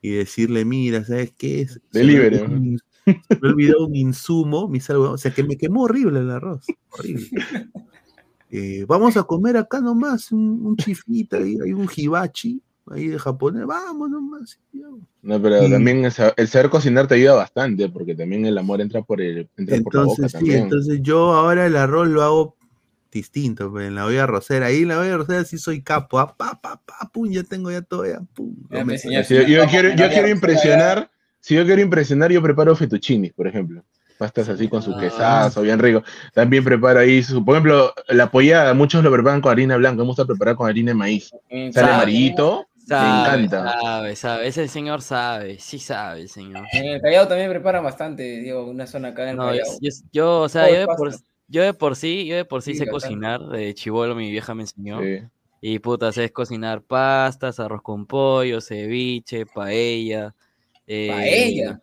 y decirle, mira, ¿sabes qué es? Me Delivery, se me olvidó un insumo, mi sal, weón. o sea que me quemó horrible el arroz, horrible. Eh, vamos a comer acá nomás, un, un chifita, hay un hibachi, ahí de japonés, vamos nomás. No, pero Y- también el sa- el saber cocinar te ayuda bastante, porque también el amor entra por el, entra por la boca Entonces, sí, también. entonces yo ahora el arroz lo hago distinto, pues, en la olla arrocera. Ahí en la olla arrocera sí soy capo. ah, pa, pa, pa, pum, ya tengo ya todo, ya, pum. Ya me. Si yo, yo quiero, yo quiero impresionar, si yo quiero impresionar, yo preparo fettuccini, por ejemplo. Pastas así con su Ah. quesazo, bien rico. También preparo ahí, su, por ejemplo, la pollada, muchos lo preparan con harina blanca, me gusta preparar con harina de maíz. Mm, Sale Sabe, me Sabe, encanta. sabe, sabe. Ese señor sabe, sí sabe, el señor. En el Callao también preparan bastante, digo, una zona acá en el No, yo, Callao. yo- yo, o sea, Todo yo de, por, yo de por sí, yo de por sí Sí, sé bacán. cocinar, de chivolo mi vieja me enseñó. Sí. Y puta, sé cocinar pastas, arroz con pollo, ceviche, paella. eh, ¿Paella?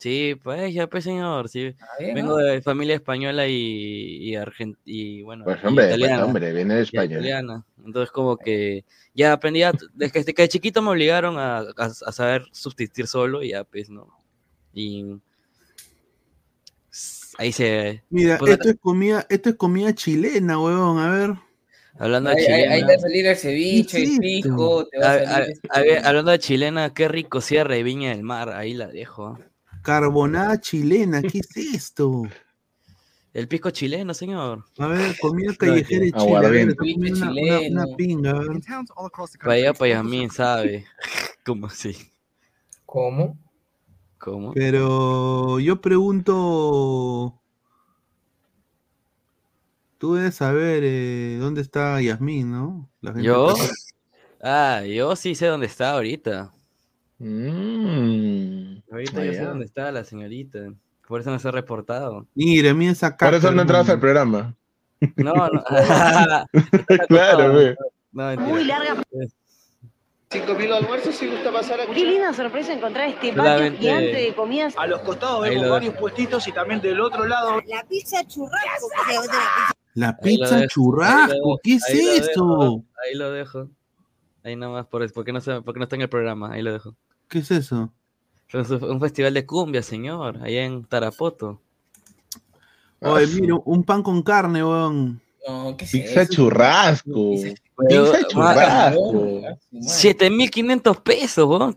Sí, paella, pues señor. Sí. bien, Vengo ¿no? de familia española y, y, argent- y bueno, Pues y hombre, pues italiana. hombre, viene de y italiana. Entonces como que ya aprendí, a- desde que, de chiquito me obligaron a, a- a saber subsistir solo y ya pues, ¿no? Y ahí se... Mira, puta, esto es comida, esto es comida chilena, huevón, a ver. hablando de Ahí, ahí- ahí chilena... te va a salir el ceviche, ¿Qué es el te va a A- salir a- este- hablando de chilena, qué rico cierre de Viña del Mar, ahí la dejo. ¿ah? Carbonada chilena, ¿qué es <laughs> esto? El pisco chileno, señor. A ver, comida No, <laughs> callejera y tío. chile. A ver, Aguardiente. comí una, una, una pinga. Para allá, para Yasmín, sabe. <laughs> ¿Cómo así? ¿Cómo? ¿Cómo? Pero yo pregunto. Tú debes saber eh, dónde está Yasmín, ¿no? La gente ¿Yo? está- Ah, yo sí sé dónde está ahorita. Mm. Ahorita yo sé dónde está la señorita. Por eso no se ha reportado. Mira, mira esa caca. Por eso no entrabas al programa. No, no. <laughs> <laughs> claro. No, mentira. Muy larga. Cinco mil almuerzos si gusta pasar a Qué linda sorpresa encontrar este patio gigante de comidas. A los costados vemos lo varios puestitos y también del otro lado. La pizza churrasco. La pizza churrasco, ¿qué es ahí lo eso? dejo, ahí lo dejo. Ahí nomás, por eso, porque no, se- porque no está en el programa, ahí lo dejo. ¿Qué es eso? Es un festival de cumbia, señor, allá en Tarapoto. Oye, mira, un pan con carne, weón. No, ¿qué es Pizza eso? churrasco. Pizza churrasco. 7500 pesos, weón.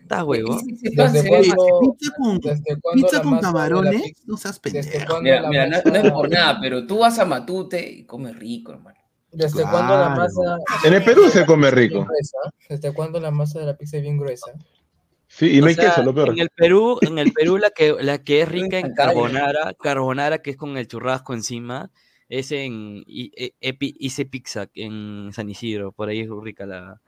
Estás huevo. ¿Desde Pizza con, desde pizza con camarones, pizza- no seas ¿Desde pendejo. Mira, no, es por nada, pero tú vas a Matute y comes rico, hermano. ¿Desde cuándo la Claro. masa En el Perú se come rico. ¿Desde cuándo la masa de la pizza es bien gruesa? Sí, y no O hay sea, queso, lo peor. En el Perú, en el Perú la que, la que es <laughs> rica en carbonara, carbonara que es con el churrasco encima, es en Ice Pizza en San Isidro, por ahí es rica la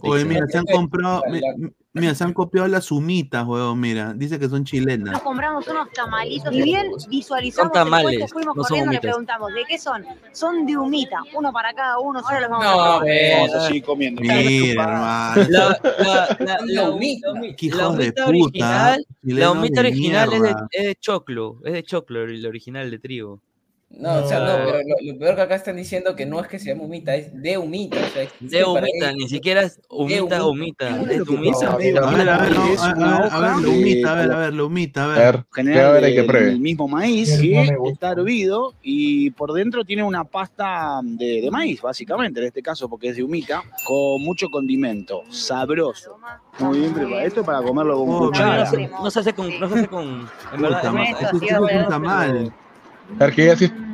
Oye, mira, se han comprado, mi- mi- mira, se han copiado las humitas, weón, mira. Dice que son chilenas. Nos compramos unos tamalitos y bien visualizamos Son tamales, el puesto, fuimos no son corriendo y le preguntamos, ¿de qué son? Son de humita, uno para cada uno, ahora los vamos No, a ve. Vamos a seguir comiendo. Mira, hermano. La, la, la, Son de la humita. la humita puta, original, la humita original es de, es de choclo, es de choclo, el original de trigo. No, o sea, no, No. pero lo, lo peor que acá están diciendo que no es que se llama humita, es de humita. O sea, De humita, ni siquiera es humita, humita. humita, Lo es que A ver, a ver, no, es a, una a ver, a hoja ver, la de- humita, a ver, a ver, la humita, a A ver. ver, que general a ver, hay que pruebe. del mismo maíz Sí, que no está hervido y por dentro tiene una pasta de, de maíz, básicamente, en este caso porque es de humita, con mucho condimento, sabroso. Muy bien preparado. Esto es para comerlo con Oh, cuchara. No se, no se hace con, no se hace con, en verdad, es un tamal. A ver, ¿qué así? ah,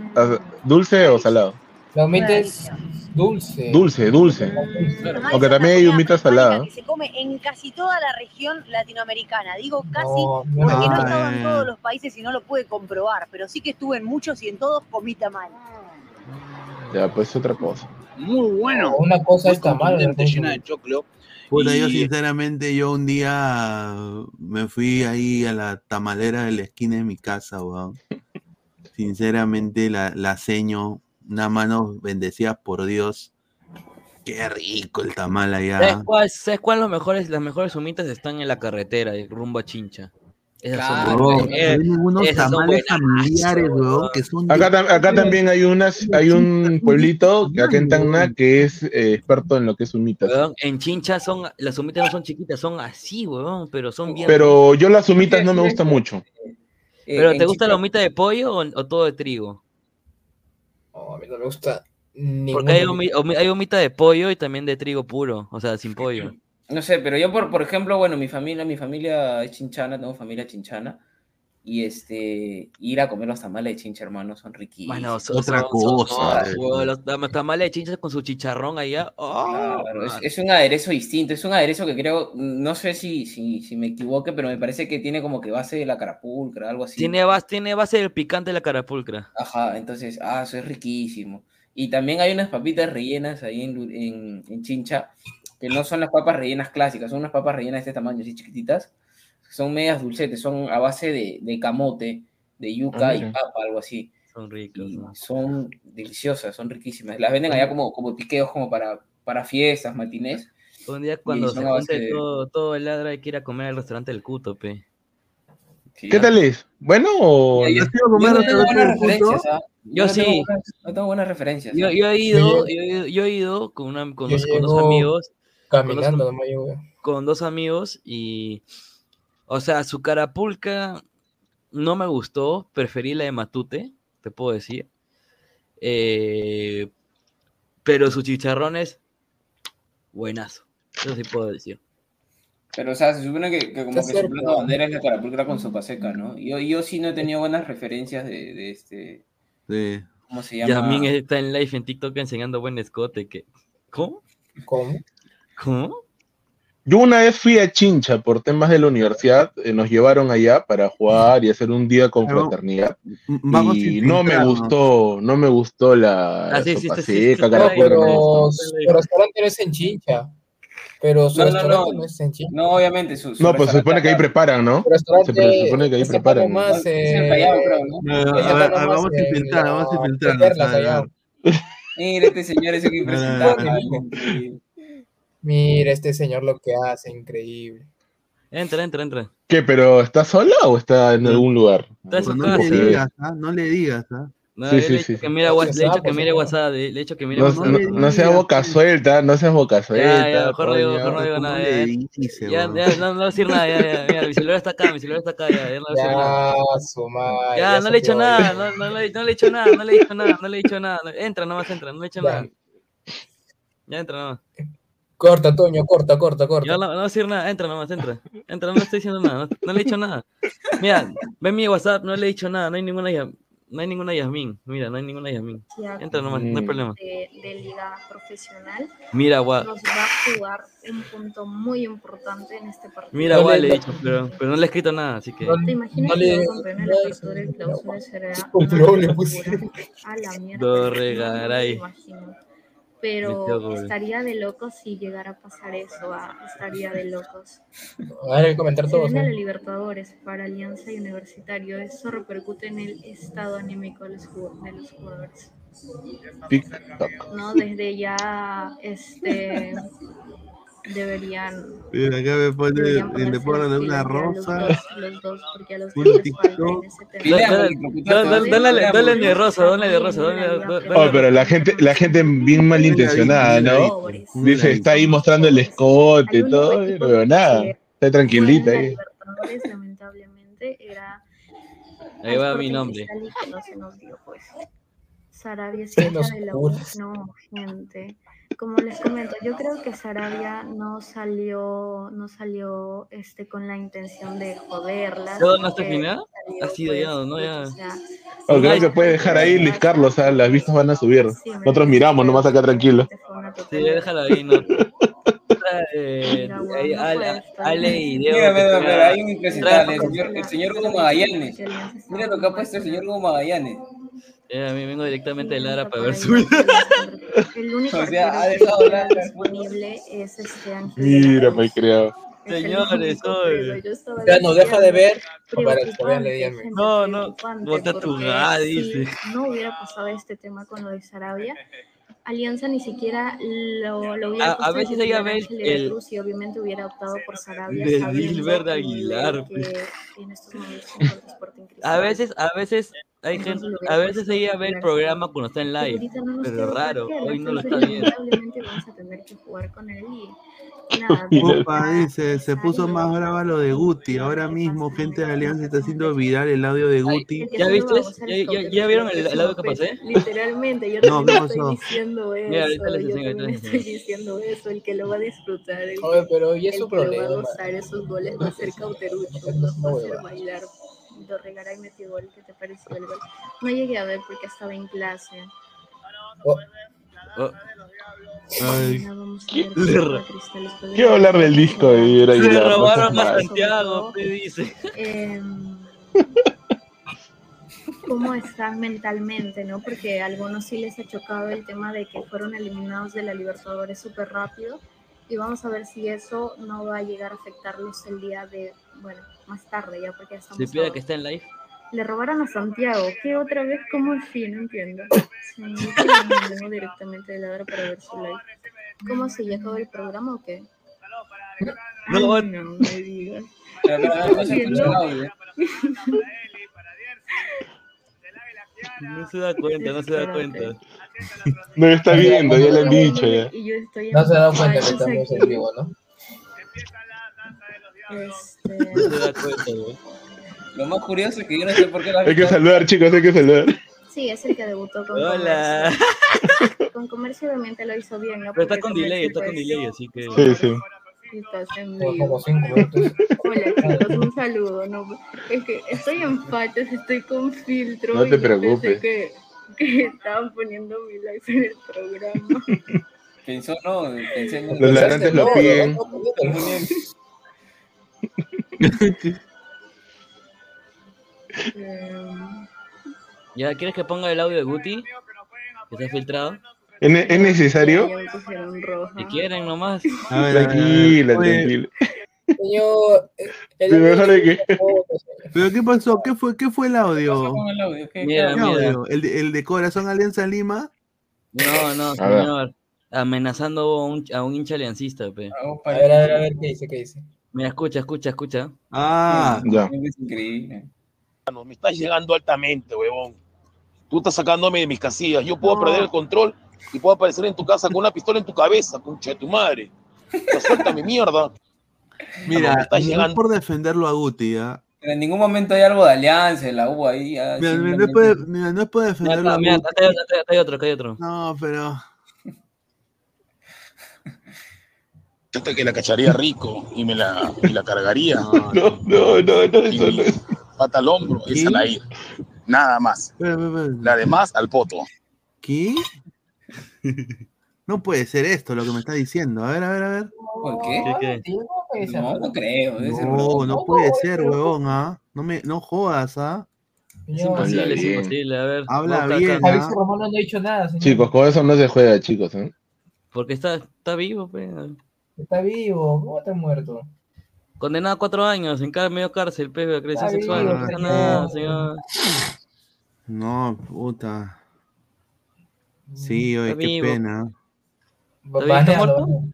¿Dulce o salado? La humita es dulce. Dulce, dulce. Aunque también hay humita salada. Que se come en casi toda la región latinoamericana. Digo casi no, porque no Ah, he estado en todos los países y no lo pude comprobar, pero sí que estuve en muchos y en todos comí tamal. Ya, pues otra cosa. Muy bueno. Una cosa es tamal, llena de choclo. Puta, yo Y- sinceramente, yo un día me fui ahí a la tamalera de la esquina de mi casa, weón. Sinceramente, la, la seño, una mano bendecida por Dios. Qué rico el tamal ¿Sabes allá. cuál, ¿Sabes cuál los mejores, las mejores humitas están en la carretera, rumbo a Chincha? Claro, son buenas, eh, unos tamales familiares, weón, que son Acá, tam- acá también hay unas, hay un pueblito que acá en Tacna que es eh, experto en lo que es humitas. Weón, en Chincha son, las humitas no son chiquitas, son así, weón, pero son bien. Pero yo las humitas no me gustan mucho. Eh, ¿Pero te gusta la humita de pollo o, o todo de trigo? No, a mí no me gusta ninguna Porque hay, humita. humi- humi- hay humita de pollo y también de trigo puro, o sea, sin pollo. No sé, pero yo, por, por ejemplo, bueno, mi familia, mi familia es chinchana, tengo familia chinchana. Y este, ir a comer los tamales de chincha, hermano, son riquísimos. Bueno, son- Otra son- cosa, son- los tam- tamales de chincha con su chicharrón allá. ¡oh! Claro, es, es un aderezo distinto, es un aderezo que creo, no sé si, si, si me equivoque, pero me parece que tiene como que base de la carapulcra, algo así. Tiene, base, tiene base del picante de la carapulcra. Ajá, entonces, ah, eso es riquísimo. Y también hay unas papitas rellenas ahí en, en, en Chincha, que no son las papas rellenas clásicas, son unas papas rellenas de este tamaño, así chiquititas. Son medias dulcetes, son a base de, de camote, de yuca Ah, y mira. papa, algo así. Son ricos. Son deliciosas, son riquísimas. Las venden allá como, como piqueos, como para, para fiestas, matinés. Un día cuando se junte de- todo, todo el ladra hay que ir a comer al restaurante del Cuto, pe. Sí, ¿Qué tal es? ¿Bueno o Yo, ¿Has ido a comer yo no al tengo buenas referencias, ¿ah? Yo sí. no tengo buenas referencias. Yo, ¿ah? yo he ido, yo he ido, yo he ido con, una, con, dos, con dos amigos, Caminando, yo, güey. con dos amigos y, o sea, su carapulca no me gustó, preferí la de Matute, te puedo decir. Eh, pero sus chicharrones, buenazo, eso sí puedo decir. Pero, o sea, se supone que, que como Está que su plato bandera es la carapulcra con sopa seca, ¿no? Yo, yo sí no he tenido buenas referencias de, de este... Sí. ¿Cómo se llama? Yasmin está en live en TikTok enseñando buen escote. Que... ¿Cómo? ¿Cómo? ¿Cómo? Yo una vez fui a Chincha por temas de la universidad, eh, nos llevaron allá para jugar y hacer un día con Pero, fraternidad. Vamos y no me gustó, no me gustó la, Ah, sí, sí, sopa sí, sí, seca, No, pero su restaurante no es en Chincha. Pero su No, restaurante no. no, es en Chincha. No, obviamente, su, su No, pues se supone que ahí preparan, ¿no? Restaurante Se supone que ahí preparan. en eh, vamos a en infiltrar, vamos a ver. Mira, este señor es un impresentable. Mira este señor lo que hace, increíble. Entra, entra, entra. ¿Qué? ¿Pero está sola o está en algún lugar? Está en su No le digas, ¿ah? No le digas, ¿ah? No, Sí, sí, le he sí. que mira, Whats- le he dicho que Pues, mire ¿no? WhatsApp, le he dicho que mire No, WhatsApp. no, le no seas boca sí. suelta, no seas boca suelta. Ya, ya, mejor no digo, mejor no digo ¿Cómo nada. le Ya, dice, ya, ya, no, no voy a decir nada, ya, ya, mira, mi celular está acá, mi celular está acá, ya, ya no voy a decir nada. Ya, su madre. Ya, no le he dicho salió nada, no, no, le, no le he dicho nada, no le he dicho nada, no le he dicho nada. no- Entra nomás, entra, no le he dicho Ya. nada. Ya entra nomás. Corta, Toño, corta, corta, corta. no, no voy a decir nada, entra nomás, entra. Entra, no estoy diciendo nada, no, no le he dicho nada. Mira, ve mi WhatsApp, no le he dicho nada, no hay ninguna Yas- no hay ninguna Yasmin. Mira, no hay ninguna Yasmin. Entra nomás, no hay Mm. problema. de, de liga profesional Mira, gua, nos va a jugar un punto muy importante en este partido. mira, gua, le- le he dicho, pero, pero no le he escrito nada, así que. No, ¿Te imaginas no que le- el campeón la apertura clausura será? A la mierda. No, Pero estaría de locos si llegara a pasar eso, ah, estaría de locos. A ver, comentar Se todos. viene la ¿no? Libertadores para Alianza y Universitario. Eso repercute en el estado anímico de los jug- de los jugadores. TikTok. ¿no? Desde ya este deberían, Mira, acá me pone deberían en ponerse deporte las de una rosa. dos, los dos, porque a los dos. Dale, dale, dale, dale, dale de rosa, dale de rosa, Oh, pero la gente, la gente bien malintencionada, ¿no? Dice, está ahí mostrando el escote y todo, no veo nada. Está tranquilita ahí. Lamentablemente, era Ahí va mi nombre. No se nos dio, pues. Sarabia de la. No, gente. Como les comento, yo creo que Sarabia no salió, no salió este con la intención de joderlas. ¿Ya donaste porque final? salió, Ha sido ya, ¿no? Ya. o creo que puede dejar ahí Luis Carlos, ¿sabes? las vistas van a subir. Nosotros miramos, nomás acá tranquilo. Sí, déjala ahí, ¿no? Eh, ahí, Ale, Ale y Diego. Mira, mira, mira, hay un impresentable, el señor, el señor Hugo Magallanes. Mira lo que ha puesto el señor Hugo Magallanes. Eh, a mí vengo directamente de Lara para ver su El único <laughs> O sea, ha dejado disponible es este Ángel. Mira, me he creado. Es el Señores, estaba Ya no deja de ver para que vean, le No, no, bota tu porque ga, si dice. no hubiera pasado este tema con lo de Sarabia, Alianza ni siquiera lo, lo hubiera A- a veces ella ve la el- Cruz y obviamente hubiera optado por Sarabia De el nivel Aguilar, que pues. en estos momentos Sporting A veces, a veces hay gente, a veces ella ve el programa cuando está en live, pero raro, que, hoy no lo está viendo. lamentablemente vamos a tener que jugar con él y nada, Opa, dice, se puso más brava lo de Guti. Ahora mismo, gente de Alianza está haciendo viral el audio de Guti. ¿Ya viste? ¿Ya, ya, ya vieron el, el audio que pasé? Literalmente, yo No, también ¿qué estoy diciendo eso. Mira, ahorita les yo enseño, también les estoy diciendo eso. El que lo va a disfrutar, el, Oye, pero y es el su que lo va a problema. gozar esos goles va a ser Cauterucho, no va a hacer huevada. bailar. Dorregaray metió gol, ¿qué te pareció el gol? No llegué a ver porque estaba en clase. Oh, Oh, Ay, Quiero hablar del disco de Se robaron a. Santiago, ¿qué dice? em, cómo están mentalmente, ¿no? Porque a algunos sí les ha chocado el tema de que fueron eliminados de la Libertadores súper rápido y vamos a ver si eso no va a llegar a afectarlos el día de, bueno, más tarde ya porque ya estamos Se pide sábado. que está en live. Le robaron a Santiago, ¿qué otra vez? ¿Cómo así? No entiendo. Me vengo directamente de la hora para ver su live. ¿Cómo se ya acabó el programa o qué? No, Ay, no me digas. Pero, pero, pero, no se da cuenta, no se da cuenta. No está viendo, ya le han dicho ya. Y yo estoy en no se dan cuenta que estamos en vivo, ¿no? Este, No se da cuenta, güey. Lo más curioso es que yo no sé por qué la Hay que saludar, chicos, hay que saludar. Sí, es el que debutó con Hola. comercio. Con comercio obviamente lo hizo bien, ¿no? Pero está con delay, está con pues, delay, así que. Sí, sí. Estás en Como vivo. cinco minutos. <laughs> Hola chicos, un saludo. No, es que estoy en fachas, estoy con filtro. No te preocupes. Que, que estaban poniendo mi likes en el programa. <laughs> Pensó, no, pensé en Los ladrantes lo piden. <laughs> ¿Ya quieres que ponga el audio de Guti? Que está filtrado. ¿Es, es necesario? Si quieren nomás. A ver, Tranquila, oye, tranquila. Señor, eh, que- ¿Pero qué pasó? ¿Qué fue, qué fue el audio? con el audio? ¿Qué- Mira, ¿Qué mira. audio? ¿El de, el de Corazón Alianza Lima? No, no, señor. Amenazando a un, a un hincha aliancista, pe. A ver, a ver, a ver, ¿qué dice? ¿Qué dice? Mira, escucha, escucha, escucha. Ah, Ya. Es increíble. No, me estás llegando altamente, huevón. Tú estás sacándome de mis casillas. Yo puedo perder el control y puedo aparecer en tu casa con una pistola en tu cabeza, concha de tu madre. Ya suelta mi mierda. mira, no es llegando. por defenderlo a Guti, ¿ah? Pero en ningún momento hay algo de alianza en la U ahí. ya, Mira, no es mira, no es por Mira, defenderlo acá, a mira, Guti. acá hay, otro, acá hay otro. No, pero... Hasta que la cacharía rico y me la, y la cargaría. No, <laughs> no, no, no, eso no es. Pata al hombro, ¿Qué? es al aire. Nada más. Espera, espera, espera. La demás al poto. ¿Qué? <laughs> No puede ser esto lo que me está diciendo. A ver, a ver, a ver. ¿Por qué? ¿Qué, qué? No, no creo. No, no puede ser, huevón, ¿ah? No me, no jodas, ¿ah? Es imposible, es imposible. A ver. Habla acá. bien, ¿ah? Fabrizio Romano no ha dicho nada, señor. Chicos, con eso no se juega, chicos. ¿eh? Porque está, está vivo, pe. Está vivo, ¿cómo está muerto? Condenado a cuatro años, en cada medio cárcel, pe, de agresión sexual. No vivo, pasa señor. nada, señor. No, puta. Sí, oye, qué vivo. pena. ¿Está bien? ¿Está Banealo, muerto?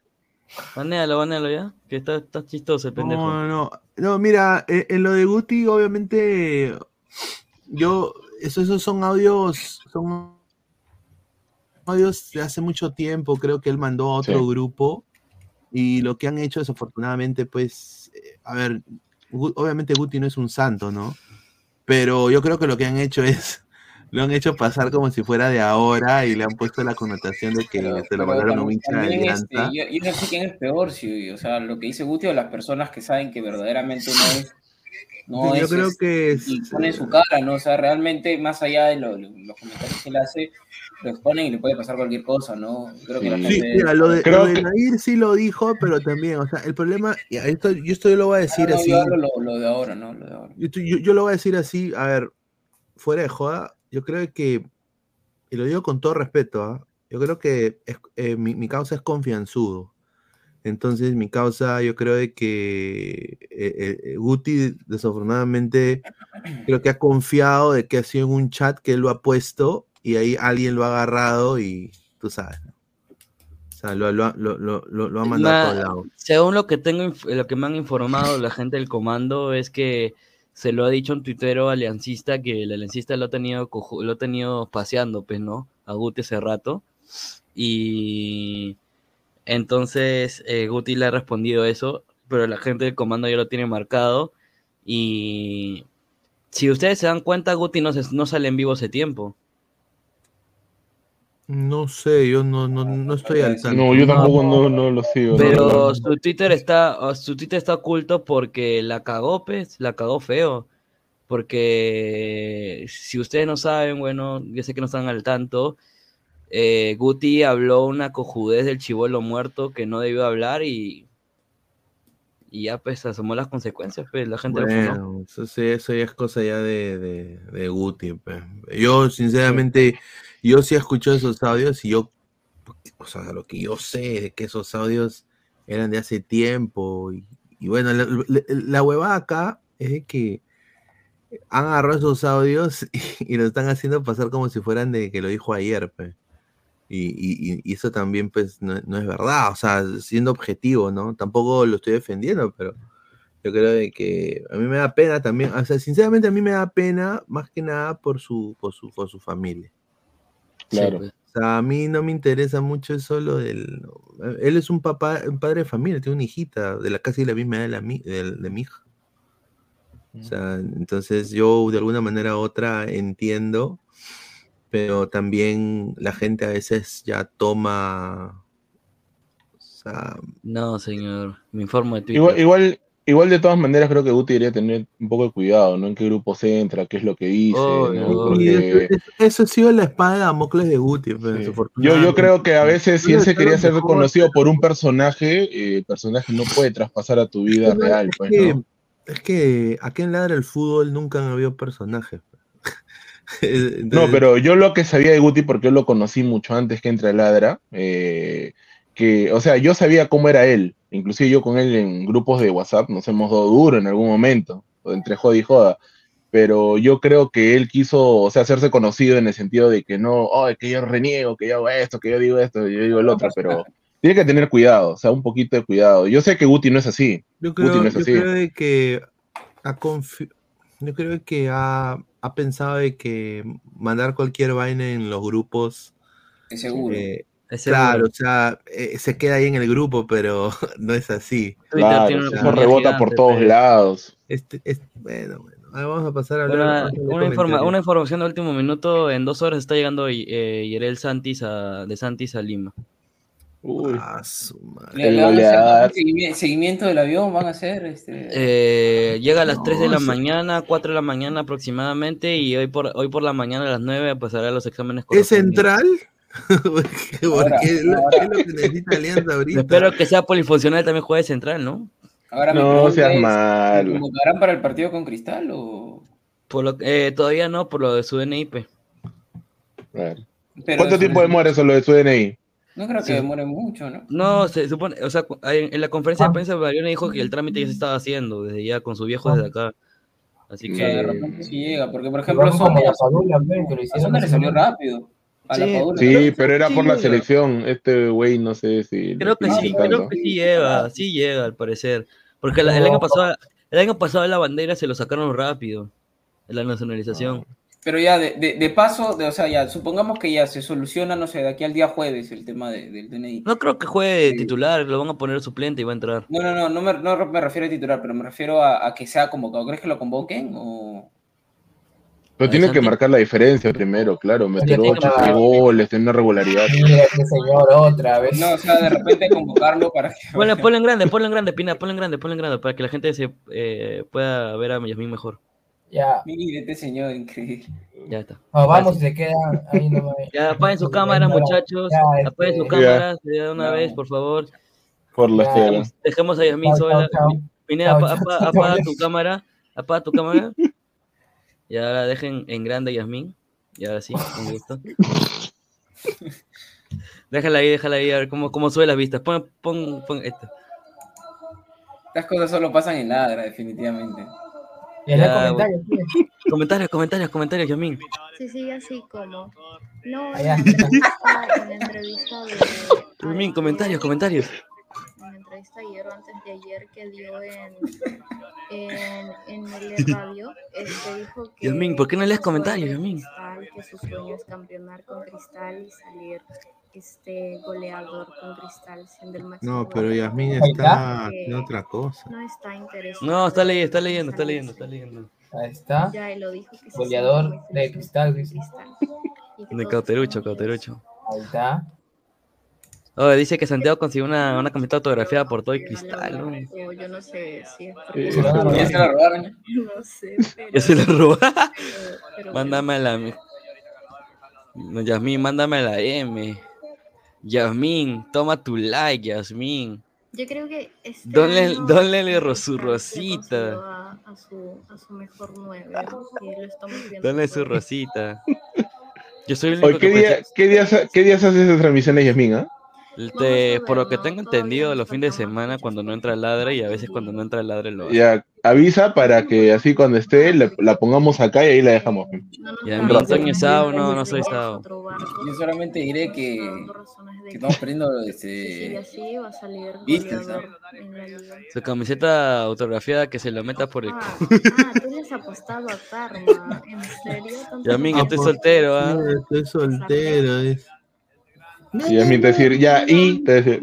banealo. Ya. Que está, está chistoso el pendejo. No, no, no. No, mira, eh, en lo de Guti, obviamente, yo, eso- esos son audios, son audios de hace mucho tiempo, creo que él mandó a otro Sí. grupo, y lo que han hecho desafortunadamente, pues, eh, a ver, Gu- obviamente Guti no es un santo, ¿no? Pero yo creo que lo que han hecho es, lo han hecho pasar como si fuera de ahora y le han puesto la connotación de que Pero- se lo mandaron a un hincha de este, yo, yo no sé quién es peor, si, o sea, lo que dice Guti o las personas que saben que verdaderamente no es. No yo es, creo este, que es, y ponen su cara, ¿no? O sea, realmente, más allá de lo- lo- los comentarios que él hace, lo exponen y le puede pasar cualquier cosa, ¿no? Creo que la. Sí, gente. mira, lo de, Creo lo de que- Nair sí lo dijo, pero también, o sea, el problema, y esto, yo esto lo voy a decir Ah, no, así, yo hablo lo, lo de ahora, ¿no? Lo de ahora. yo, yo- yo lo voy a decir así, a ver, fuera de joda, yo creo que, y lo digo con todo respeto, ¿ah? yo creo que es- eh, mi, mi causa es confianzudo. Entonces, mi causa, yo creo de que eh, eh, Guti, desafortunadamente, creo que ha confiado de que ha sido en un chat que él lo ha puesto y ahí alguien lo ha agarrado y tú sabes. ¿no? O sea, lo, lo ha- lo- lo- lo- lo ha mandado a todos lados. según lo que tengo, lo que me han informado la gente del comando es que se lo ha dicho un tuitero aliancista que el aliancista lo ha tenido lo ha tenido paseando, pues, ¿no? A Guti hace rato. Y entonces eh, Guti le ha respondido eso, pero la gente del comando ya lo tiene marcado. Y si ustedes se dan cuenta, Guti no, se- no sale en vivo hace tiempo. No sé, yo no, no, no estoy al tanto. No, yo tampoco no, no lo sigo. no, Pero no. su Twitter está, su Twitter está oculto porque la cagó, pues, la cagó feo. Porque si ustedes no saben, bueno, yo sé que no están al tanto, eh, Guti habló una cojudez del chivolo muerto que no debió hablar y, y ya pues asomó las consecuencias, pues la gente lo funó. Bueno, eso, sí, eso ya es cosa ya de, de, de Guti. pe. Yo, sinceramente, yo sí escucho esos audios y yo, o sea, lo que yo sé de que esos audios eran de hace tiempo. Y, bueno, la, la, acá es que han agarrado esos audios y, <laughs> y lo están haciendo pasar como si fueran de que lo dijo ayer, pe. Y, y- y eso también, pues, no, no es verdad. O sea, siendo objetivo, ¿no? Tampoco lo estoy defendiendo, pero yo creo de que a mí me da pena también. O sea, sinceramente a mí me da pena más que nada por su, por su, por su familia. Claro. pues. O sea, a mí no me interesa mucho eso lo del... Él es un papá, un padre de familia, tiene una hijita de la casi la misma edad de, la, de, de mi hija. O sea, entonces yo de alguna manera u otra entiendo, pero también la gente a veces ya toma, o sea, No, señor. Me informo de Twitter. Igual, igual, igual de todas maneras creo que Guti debería tener un poco de cuidado, ¿no? En qué grupo se entra, qué es lo que dice, ¿no? Porque eso, ha sido la espada de Damocles de Guti. pues, yo, yo creo que a veces si él se quería ser reconocido por un personaje, eh, el personaje no puede traspasar a tu vida real, es pues, que, ¿no? es que aquí en Ladra el Fútbol nunca han habido personajes. <laughs> No, pero yo lo que sabía de Guti, porque yo lo conocí mucho antes que entre a Ladra, eh, que, o sea, yo sabía cómo era él. Inclusive yo con él en grupos de WhatsApp nos hemos dado duro en algún momento, entre joda y joda. Pero yo creo que él quiso, o sea, hacerse conocido en el sentido de que no, oh, que yo reniego, que yo hago esto, que yo digo esto, yo digo el otro, pero <laughs> tiene que tener cuidado, o sea, un poquito de cuidado. Yo sé que Guti no es así. yo Guti creo, no es yo así. creo de que ha yo creo que ha, ha pensado de que mandar cualquier vaina en los grupos Es seguro. eh, Es seguro. claro, o sea, eh, se queda ahí en el grupo, pero <laughs> no es así. Claro, eso comunidad rebota gigante, por todos pero- lados. Este, es, bueno, bueno, ahora vamos a pasar a hablar. una, de una informa- una información de último minuto. En dos horas está llegando eh, Yerel Santis a, de Santis a Lima. Uy. Ah, su madre. Le, le a seguimiento del avión, van a hacer este. Eh, llega a las 3 de No, la sí. mañana, 4 de la mañana aproximadamente, y hoy por, hoy por la mañana a las 9 pasará los exámenes ¿Es central? <laughs> porque Ahora, porque es lo, ahora. es lo que necesita Alianza <laughs> ahorita. Espero que sea polifuncional también juegue central, ¿no? Ahora No seas es, ¿me malo. convocarán para el partido con Cristal o...? Por lo, eh, todavía no, por lo de su. Claro. Pero ¿Cuánto tiempo no- demora eso lo de su DNI? No creo que Sí. demore mucho, ¿no? No, se supone, o sea, en, en la conferencia de prensa Mariano dijo que el trámite ya se estaba haciendo desde ya con su viejo desde acá. Así O sea, de que repente sí llega, porque por ejemplo Sonia, la que le salió rápido. A la Sí. Padula. Sí, pero era sí por la llega. selección. Este güey no sé si. creo que sí, tanto. creo que sí llega, sí llega al parecer. Porque la- el año pasado, el año pasado la bandera se lo sacaron rápido, la nacionalización. Pero ya, de, de, de paso, de, o sea, ya, supongamos que ya se soluciona, no sé, de aquí al día jueves el tema de- del DNI. No creo que juegue titular, lo van a poner suplente y va a entrar. No, no, no, no me, no me refiero a titular, pero me refiero a, a que sea convocado. ¿Crees que lo convoquen o...? Pero tiene que marcar la diferencia primero, claro. Meter tiene que 8 marcar. goles, tener regularidad. Mira, este señor otra vez. No, o sea, de repente convocarlo para que... Ponle, ponle en grande, ponle en grande, Pina, ponle en grande, ponle en grande, para que la gente se eh, pueda ver a Yasmín mejor. Ya. Mire, este señor, increíble. Ya está. No, vamos y se queda ahí nomás. <laughs> Ya apaguen sus cámaras, muchachos. Ya, Apaguen este, sus cámaras de una Ya. vez, por favor. Por la esfera. Dejemos, a Yasmín Chao, sola. Pineda, apaga tu cámara. Apaga tu cámara. Y ahora dejen en grande a Yasmín. Y ahora sí, con gusto. Déjala ahí, déjala ahí, a ver cómo, cómo sube las vistas. Pon, pon, pon esto. Estas cosas solo pasan en ladra, definitivamente. Ya, comentario, bueno. <laughs> Comentarios, comentarios, comentarios, Yasmín. Sí, sí, así como. No, en Allá. la entrevista, en la entrevista de. <laughs> Yasmín, comentarios, comentarios. En la entrevista ayer o antes de ayer que dio en, en, en el radio, este dijo que. Yasmín, ¿por qué no lees comentarios, Cristal, que su sueño es campeonar con Cristal y salir este goleador con Cristal, siendo el máximo. No, pero Ahí está está. en otra cosa. No está interesado. No, está leyendo, está en leyendo, está leyendo, está leyendo. Ahí está. Ya él lo dijo que Goleador de Cristal, De Cauterucho, Cauterucho. Ahí está. Oh, dice que Santiago consiguió una, una camiseta autografiada por todo el cristal, ¿no? Yo no sé si es Eh, porque a Ya se la robaron. ya. no sé, pero, Ya se la <laughs> bueno. Mándamela. Yasmín, mándamela M. Yasmín, toma tu like, Yasmín. Yo creo que este Donle, donle su rosita. A, a su, a su mejor nueve, y lo estamos viendo Donle su rosita. <laughs> Yo soy el Oye, único ¿qué, que día, ¿qué, días, ¿Qué días haces esas transmisiones, Yasmin? ah? Te- por lo que tengo entendido, los fines de semana cuando no entra el ladre y a veces cuando no entra el ladre lo hace. Ya, avisa para que así cuando esté le- la pongamos acá y ahí la dejamos. Ya, mi Antonio es Sao, no, no soy Sao. Yo solamente diré que, que estamos perdiendo <laughs> Si este, sigue así, va a salir Vistas, la. Su camiseta autografiada que se la meta por el Ah, culo. ah, tú le has apostado a Karma, ¿en serio? ¿Tanto Yasmín, tiempo? estoy soltero, ¿ah? Estoy soltero. es- Y Yasmin te decir, ya, y te decir,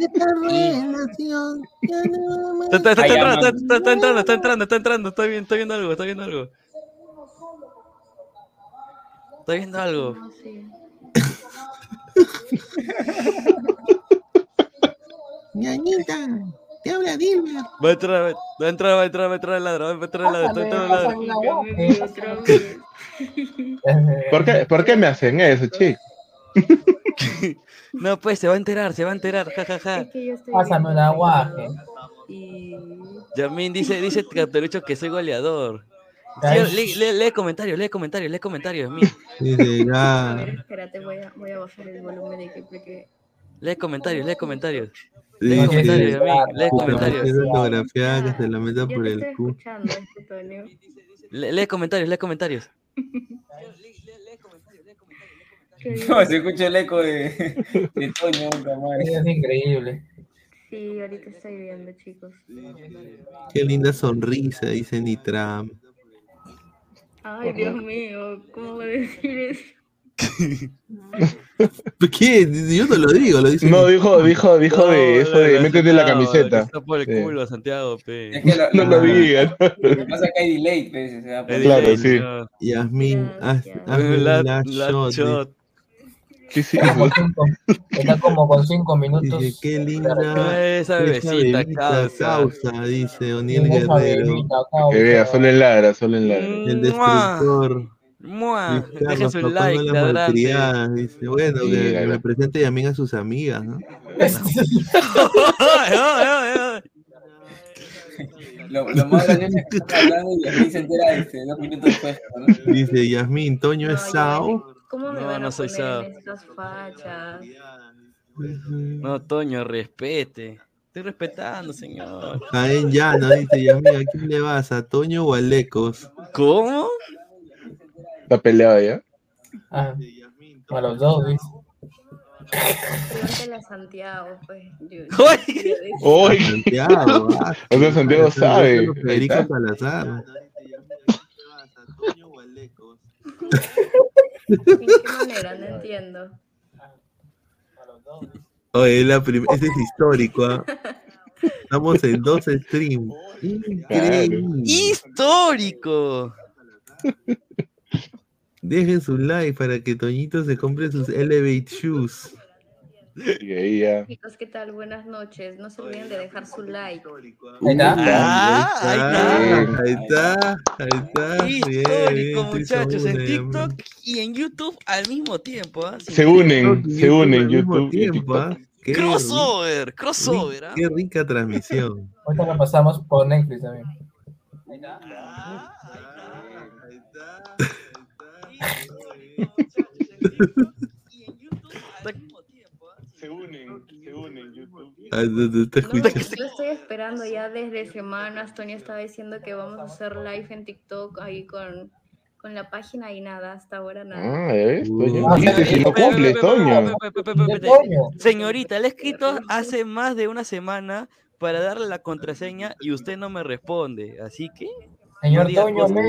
Está, está- entrando, está, entrando, está entrando, está entrando, estoy viendo, estoy viendo algo, estoy viendo algo. Estoy viendo algo. Ñañita, te habla Dilmer. Va a entrar, va a entrar, va a entrar, va a entrar el ladrón, va a entrar el ladrón, va a entrar el ladrón. ¿Por qué, ¿Por qué me hacen eso, chico? <laughs> No, pues se va a enterar, se va a enterar, jajaja. Pásame un aguaje. Yamin dice, dice Captarucho que soy goleador. Sí, lee, lee- lee comentarios, lee comentarios, lee comentarios. Dice, A ya. ver, espérate, voy a, voy a bajar el volumen de que porque Lee comentarios, lee comentarios. Lee Dice, comentarios, Yamin, lee puta, comentarios. autografiada que se la meta por el. Lee, lee comentarios, lee comentarios. <laughs> No, se escucha el eco de, <laughs> de Toño, puta madre. Es increíble. Sí, ahorita estoy viendo, chicos. Qué linda sonrisa, dice Nitram. Ay, Dios mío, ¿cómo voy a decir eso? <laughs> ¿Qué? Yo no lo digo, lo dice. No, dijo, dijo, dijo de eso de métete la camiseta. Está por el Sí. culo, Santiago, pe. Es que lo, No lo digas. Lo que pasa es que hay delay, pues, o sea, Hay Claro, delay, sí. no. Yasmin, haz, La- la shot, shot. ¿Qué es Está como eso? <laughs> cinco, está como con cinco minutos. Dice, qué linda. Esa bebecita, causa. causa, dice O'Neill Guerrero. bebita. Que vea, solo en ladra, solo en ladra. El destructor. ¡Mua! Su papá, like, no Dice, bueno, que, que me presente a sus amigas, ¿no? <laughs> Lo, lo más gracioso es que está hablando y aquí se entera este, dos minutos después. ¿no? Dice Yasmin, Toño es No, Sao. ¿Cómo me No, van no a soy poner Sao. en estas fachas? No, Toño, respete. Estoy respetando, señor. Jaén Llano, dice Yasmin, ¿a quién le vas? ¿A Toño o a Lecos? ¿Cómo? Está peleado ya. Ah, a los dos, ¿viste? Pregúntale a Santiago, pues. ¡Uy! Santiago, <laughs> ah, O sea, Santiago sabe. Federico. Salazar. <laughs> <laughs> ¿En qué manera? No entiendo. Oye, la es histórico, ¿ah? Estamos en dos streams. Increíble. ¡Histórico! Dejen su like para que Toñito se compre sus Elevate Shoes. Y ahí. Chicos, ¿qué tal? Buenas noches. No se olviden de dejar su like. Ahí está. Ah, ahí está. Ahí está. Ahí está. Histórico, bien, muchachos, en TikTok y en YouTube al mismo tiempo. Se unen, TikTok se unen YouTube y tiempo, TikTok. Qué Crossover, crossover. Qué rica transmisión. Ahorita lo pasamos por Netflix también. Se YouTube. Ah, No, yo estoy esperando ya desde semanas. Tony estaba diciendo que vamos a hacer live en TikTok ahí con, con la página y nada, hasta ahora nada. Ah, ves, Toño. Ah, si cumple, Toño. Señorita, le he escrito hace más de una semana para darle la contraseña y usted no me responde. Así que, Señor Toño, me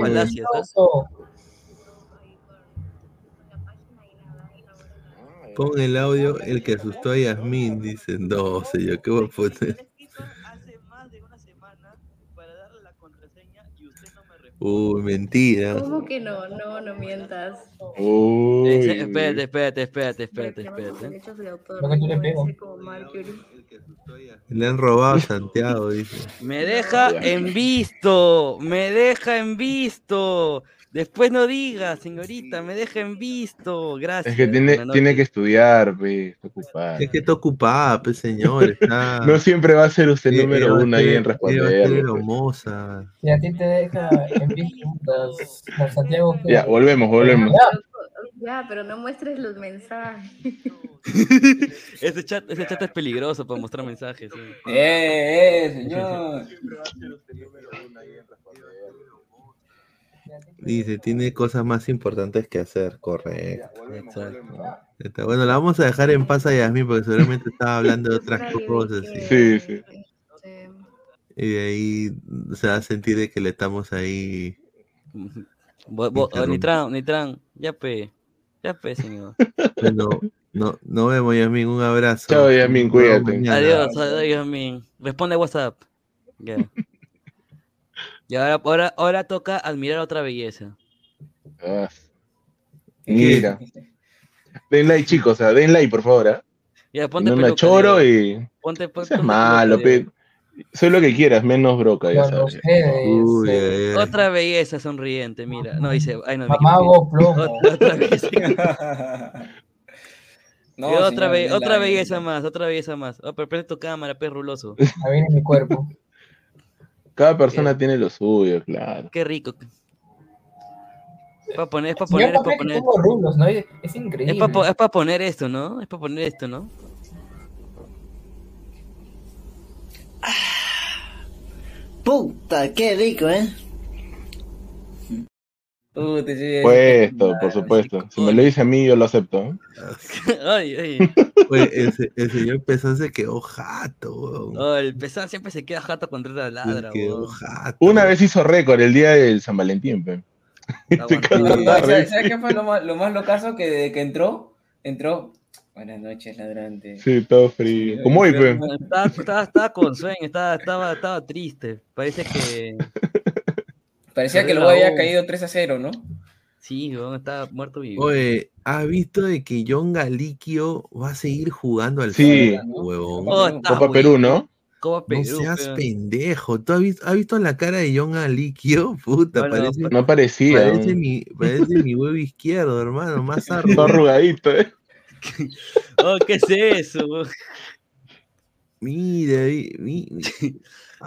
Pon el audio, el que asustó a Yasmin, dicen 12. Yo, ¿qué voy a poner? Uy, mentira. ¿Cómo que no? No, no mientas. Uy. Espérate, espérate, espérate, espérate, espérate. no. Le han robado a Santiago, dice. Me deja en visto, me deja en visto. Después no diga, señorita, me deja en visto. Gracias. Es que tiene, tiene que estudiar, pe, está ocupado. Es que está ocupada, pues señor. Está... <laughs> No siempre va a ser usted Eh, número eh, va a uno ahí ser- en eh, va a ser responder. hermosa. Si a ti te deja en visto las, las Santiago. que- <laughs> Ya, volvemos, volvemos. Ya, Ya, pero no muestres los mensajes. <laughs> Ese chat, ese chat es peligroso para mostrar mensajes. sí. ¡Eh, eh, señor! Dice, tiene cosas más importantes que hacer, correcto. Bueno, la vamos a dejar en paz a Yasmin porque seguramente estaba hablando de otras cosas. Sí. Sí, sí. este, Y de ahí se va a sentir de que le estamos ahí. Oh, Nitran, Nitran, ya pe, ya pe, señor. Bueno, no, nos vemos, Yasmin. Un abrazo. Chao, Yasmin, cuídate. Adiós, adiós, Yasmin. Responde WhatsApp. Ya. Y ahora, ahora, ahora toca admirar otra belleza. Ah, Mira. Den like, chicos, o sea, den like, por favor. ¿ah? Ya, Y ponte no me choro y. Ponte, ponte, ponte malo, como te pe. Soy lo que quieras, menos broca, ya Cuando sabes. Uy, eh. Otra belleza sonriente, mira. No, dice, ay, no, equivoqué. plomo. Otra, otra belleza. <laughs> No, Y otra, señor, be- es otra belleza más, otra belleza más. Oh, pero prende tu cámara, perruloso. Ahí viene mi cuerpo. Cada persona tiene lo suyo, claro. Qué rico. Es para poner, es para poner, es ¿para para poner. rulos, no? Es, es Es increíble. para poner esto, ¿no? Es para poner esto, ¿no? Puta, qué rico, ¿eh? Puta, sí, Puesto, por supuesto. Si me lo dice a mí, yo lo acepto. ¿eh? <laughs> ay, ay. Oye, ese, el señor Pesán se quedó jato, weón. Oh, el pesado siempre se queda jato cuando entra la ladra, Se quedó weón. jato. Una vez hizo récord el día del San Valentín, la <laughs> ¿Sabes qué fue lo más, lo más locazo? Que desde que entró, entró. Buenas noches, ladrante. Sí, todo frío. Como hoy, pe. Estaba, estaba, estaba con sueño, estaba, estaba, estaba triste. Parece que. <laughs> Parecía que Perdió luego había caído 3 a 0, ¿no? Sí, estaba muerto vivo. Oye, ¿has visto de que John Galiquio va a seguir jugando al Sí. fútbol, huevón? Oh, está Copa Perú, ¿no? Copa No Perú, seas peón. pendejo. ¿Tú has visto, has visto la cara de John Galiquio? <laughs> Puta, No, no, parece, No parecía. parece, ¿no? mi, parece mi huevo izquierdo, hermano. Más arrugadito, ¿eh? <laughs> Oh, ¿qué es eso? Mira, mi- mi- <laughs>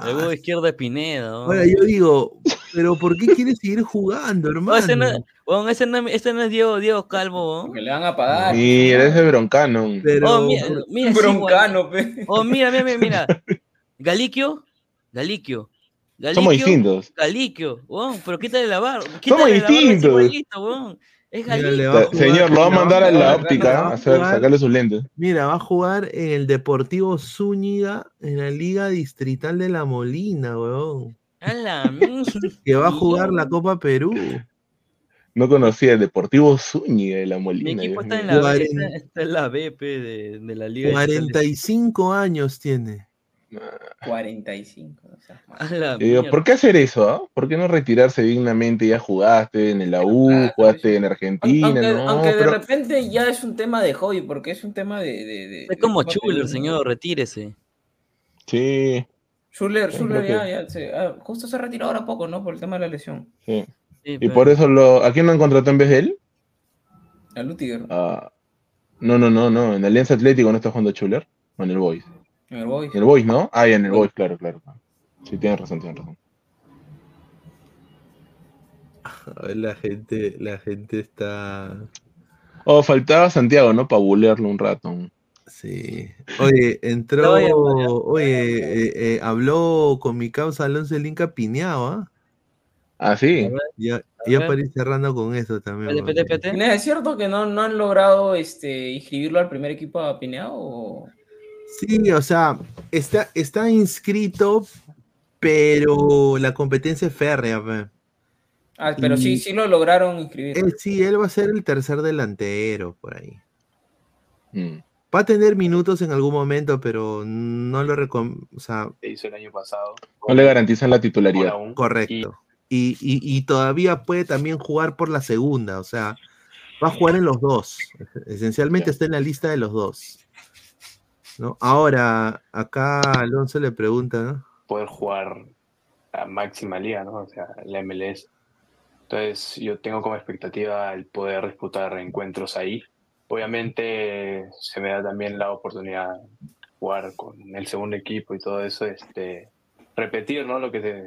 El huevo izquierdo de Pineda. weón. Ahora yo digo, ¿pero por qué quieres seguir jugando, <laughs> Oh, ese, no, hermano? weón, ese, no, ese no es Diego, Diego Calvo, weón. Que le van a pagar. Mira, ese broncano. Pero, Oh, mira, mira, sí, Broncano, weón. pe. Oh, mira, mira, mira, mira. <laughs> Galiquio, Galiquio. Somos Galiquio, distintos. Galiquio, weón, pero quítale la barba. Somos Quítale la barba, es distintos. Es Señor, lo va a mandar a la óptica a a hacer, jugar- sacarle sus lentes. Mira, va a jugar en el Deportivo Zúñiga en la Liga Distrital de La Molina, weón. A la. Que va a jugar la Copa Perú. No conocía el Deportivo Zúñiga de la Mi Molina. equipo Dios está en la B, está, está en la BP de, de la Liga. Digital de- 45 años tiene. 45. O sea. ¿por qué hacer eso? ¿Por qué no retirarse dignamente? Ya jugaste en la U, Claro, jugaste en Argentina, Aunque, ¿no? aunque de Pero- repente ya es un tema de hobby, porque es un tema de. de, de- Es como Chuler, señor, retírese. Sí, Schuller, Schuller ya, que- ya se- ah, justo se retiró ahora poco, ¿no? Por el tema de la lesión. sí. Sí, Y pero- por eso lo, ¿a quién lo han contratado en vez de él? A Lutiger, Ah, no, no, no, no. En Alianza Atlético no está jugando Chuler. O en el Boys. En el Boys. En el Boys, ¿no? Ah, en el Boys, claro, claro. Sí, tienes razón, tienes razón. A ver, la gente, la gente está. Oh, faltaba Santiago, ¿no? Para bulearlo un rato. Sí. Oye, entró. No, ya, ya. Oye, eh, eh, habló con mi causa Alonso el Inca Pineado, ¿ah? Ah, sí. Ya, ya para ir cerrando con eso también. Pete, pete, pete. ¿Es cierto que no, no han logrado este, inscribirlo al primer equipo a Pineado? O... Sí, o sea, está, está inscrito, pero la competencia es férrea. Ah, pero sí, Y- sí lo lograron inscribir. Él, sí, él va a ser el tercer delantero por ahí. Mm. Va a tener minutos en algún momento, pero no lo recomiendo. O sea, Se hizo el año pasado. No le garantizan la titularidad. Aún. correcto. Y, y- y todavía puede también jugar por la segunda, o sea, va a jugar en los dos. Esencialmente está en la lista de los dos. ¿No? Ahora, acá Alonso le pregunta, ¿no? poder jugar a máxima liga, ¿no? O sea, la MLS. Entonces, yo tengo como expectativa el poder disputar encuentros ahí. Obviamente, se me da también la oportunidad de jugar con el segundo equipo y todo eso, este, repetir, ¿no? Lo que se,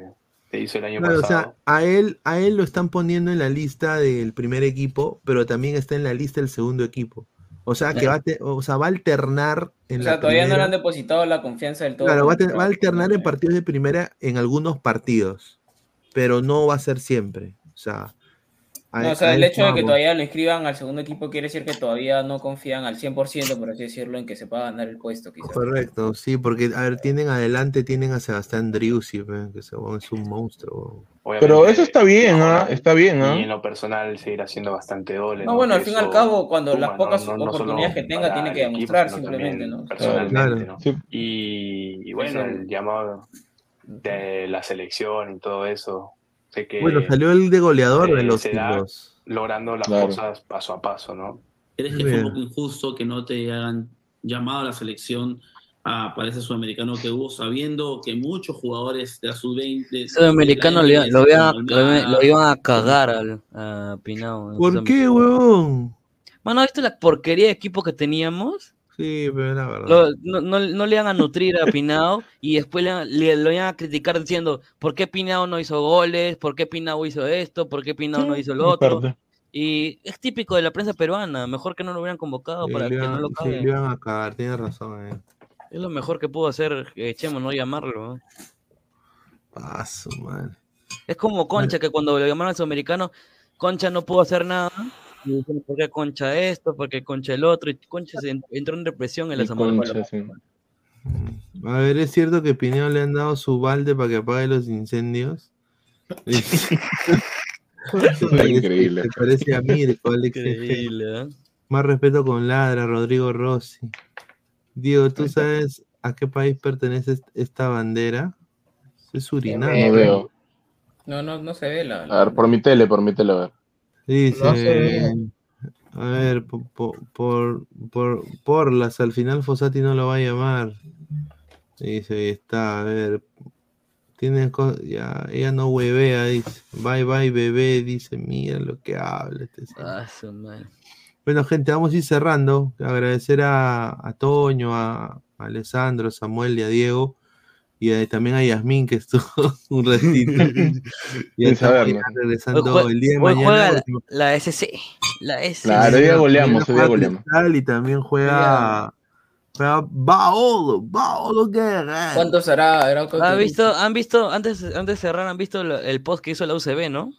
se hizo el año Claro, o pasado. sea, a él, a él lo están poniendo en la lista del primer equipo, pero también está en la lista del segundo equipo. O sea, que va a, te- o sea, va a alternar en O la sea, todavía no le han depositado la confianza del todo. Claro, va a, va a alternar en partidos de primera en algunos partidos, pero no va a ser siempre. O sea, No, o sea, a el hecho de que todavía lo inscriban al segundo equipo quiere decir que todavía no confían al 100%, por así decirlo, en que se pueda ganar el puesto, quizás. Correcto, sí, porque, a ver, tienen adelante, tienen a Sebastián Driussi, que es un monstruo. Pero eso está bien, ¿ah? Está bien, ¿ah? Y en lo personal seguir haciendo bastante goles. No, bueno, al fin y al cabo, cuando suma, las pocas ¿no? No oportunidades que tenga, tiene que equipo, demostrar sino simplemente, ¿no? Personalmente, Claro. ¿no? Y, y bueno, el llamado de la selección y todo eso. Sé que Bueno, salió el de goleador de los logrando las Claro. cosas paso a paso, ¿no? ¿Crees que Bien. fue un poco injusto que no te hayan llamado a la selección a- para ese sudamericano que hubo, sabiendo que muchos jugadores de la sub-20. Sudamericano lo, lo, lo iban a cagar al, a Pinao. ¿Por qué, huevón? Mano, ¿viste la porquería de equipo que teníamos? Sí, pero la verdad. Lo- no, no, no le iban a nutrir a Pinao y después le, le- lo iban a criticar diciendo ¿por qué Pinao no hizo goles? ¿Por qué Pinao hizo esto? ¿Por qué Pinao no hizo lo otro? Parte. Y es típico de la prensa peruana, mejor que no lo hubieran convocado Sí, para le que no iban- lo sí, caguen. le iban a cagar, tienes razón. Eh. Es lo mejor que pudo hacer eh, Chemo, no llamarlo. Paso, man. Es como Concha, que cuando lo llamaron al sudamericano, Concha no pudo hacer nada. Y dijeron, ¿por qué Concha esto? ¿Por qué Concha el otro? Y Concha se en- entró en represión en la Zamora. Sí. A ver, ¿es cierto que Pineo le han dado su balde para que apague los incendios? <laughs> Eso es increíble. Se parece a Mirko, Alex. Increíble, ¿eh? Más respeto con Ladra, Rodrigo Rossi. Diego, ¿tú sabes a qué país pertenece est- esta bandera? Es Surinam. No veo. No, no, no se ve la. A ver, por mi tele, por mi tele, a ver. Dice, a ver, po- po- por, por, por, las al final Fossati no lo va a llamar. Dice, ahí está, a ver. Tiene ya, ella no huevea, dice. Bye bye bebé, dice, mira lo que habla. este señor". Ah. Bueno, gente, vamos a ir cerrando. Agradecer a, a Toño, a, a Alessandro, a Samuel y a Diego. Y a- también a Yasmín, que estuvo <laughs> un ratito. <laughs> y saberlo. ya regresando Hoy el día de hoy mañana. juega la, la SC. La SC. Claro, hoy día goleamos, hoy día goleamos. Y también juega. Juega Baolo, Baolo Guerra. ¿Cuánto será? ¿Han visto, han visto, antes, antes de cerrar, han visto lo- el post que hizo la UCB, ¿no?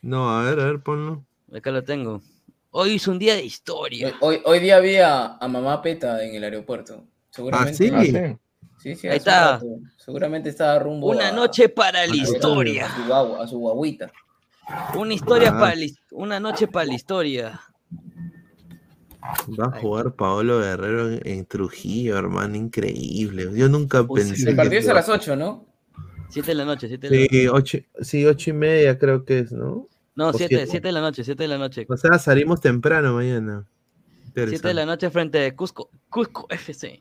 No, a ver, a ver, ponlo. Acá lo tengo. Hoy es un día de historia. Hoy, hoy día vi a, a mamá Peta en el aeropuerto. Seguramente. ¿sí? Ah, sí. Sí, sí, Ahí está. rato. Seguramente estaba rumbo Una a- noche para la historia. A su, guagua- a su guaguita. Una historia Ah. para la una noche para la historia. Va a jugar Paolo Guerrero en, en Trujillo, hermano, increíble. Yo nunca pensé. El partido que- es a las 8, ¿no? 7 de la noche, 7 de la noche. Sí, ocho, sí, ocho y media creo que es, ¿no? No, O 7 siete. siete de la noche, 7 de la noche. O sea, salimos temprano mañana. 7 de la noche frente a Cusco, Cusco FC.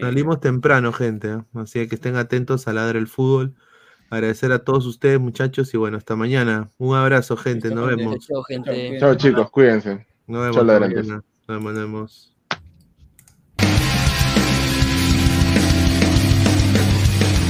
Salimos temprano, gente. ¿eh? Así que estén atentos a ladrar el fútbol. Agradecer a todos ustedes, muchachos, y bueno, hasta mañana. Un abrazo, gente. Nos vemos. Chao, gente. Chao, chicos, cuídense. Vemos. Nos vemos, nos vemos.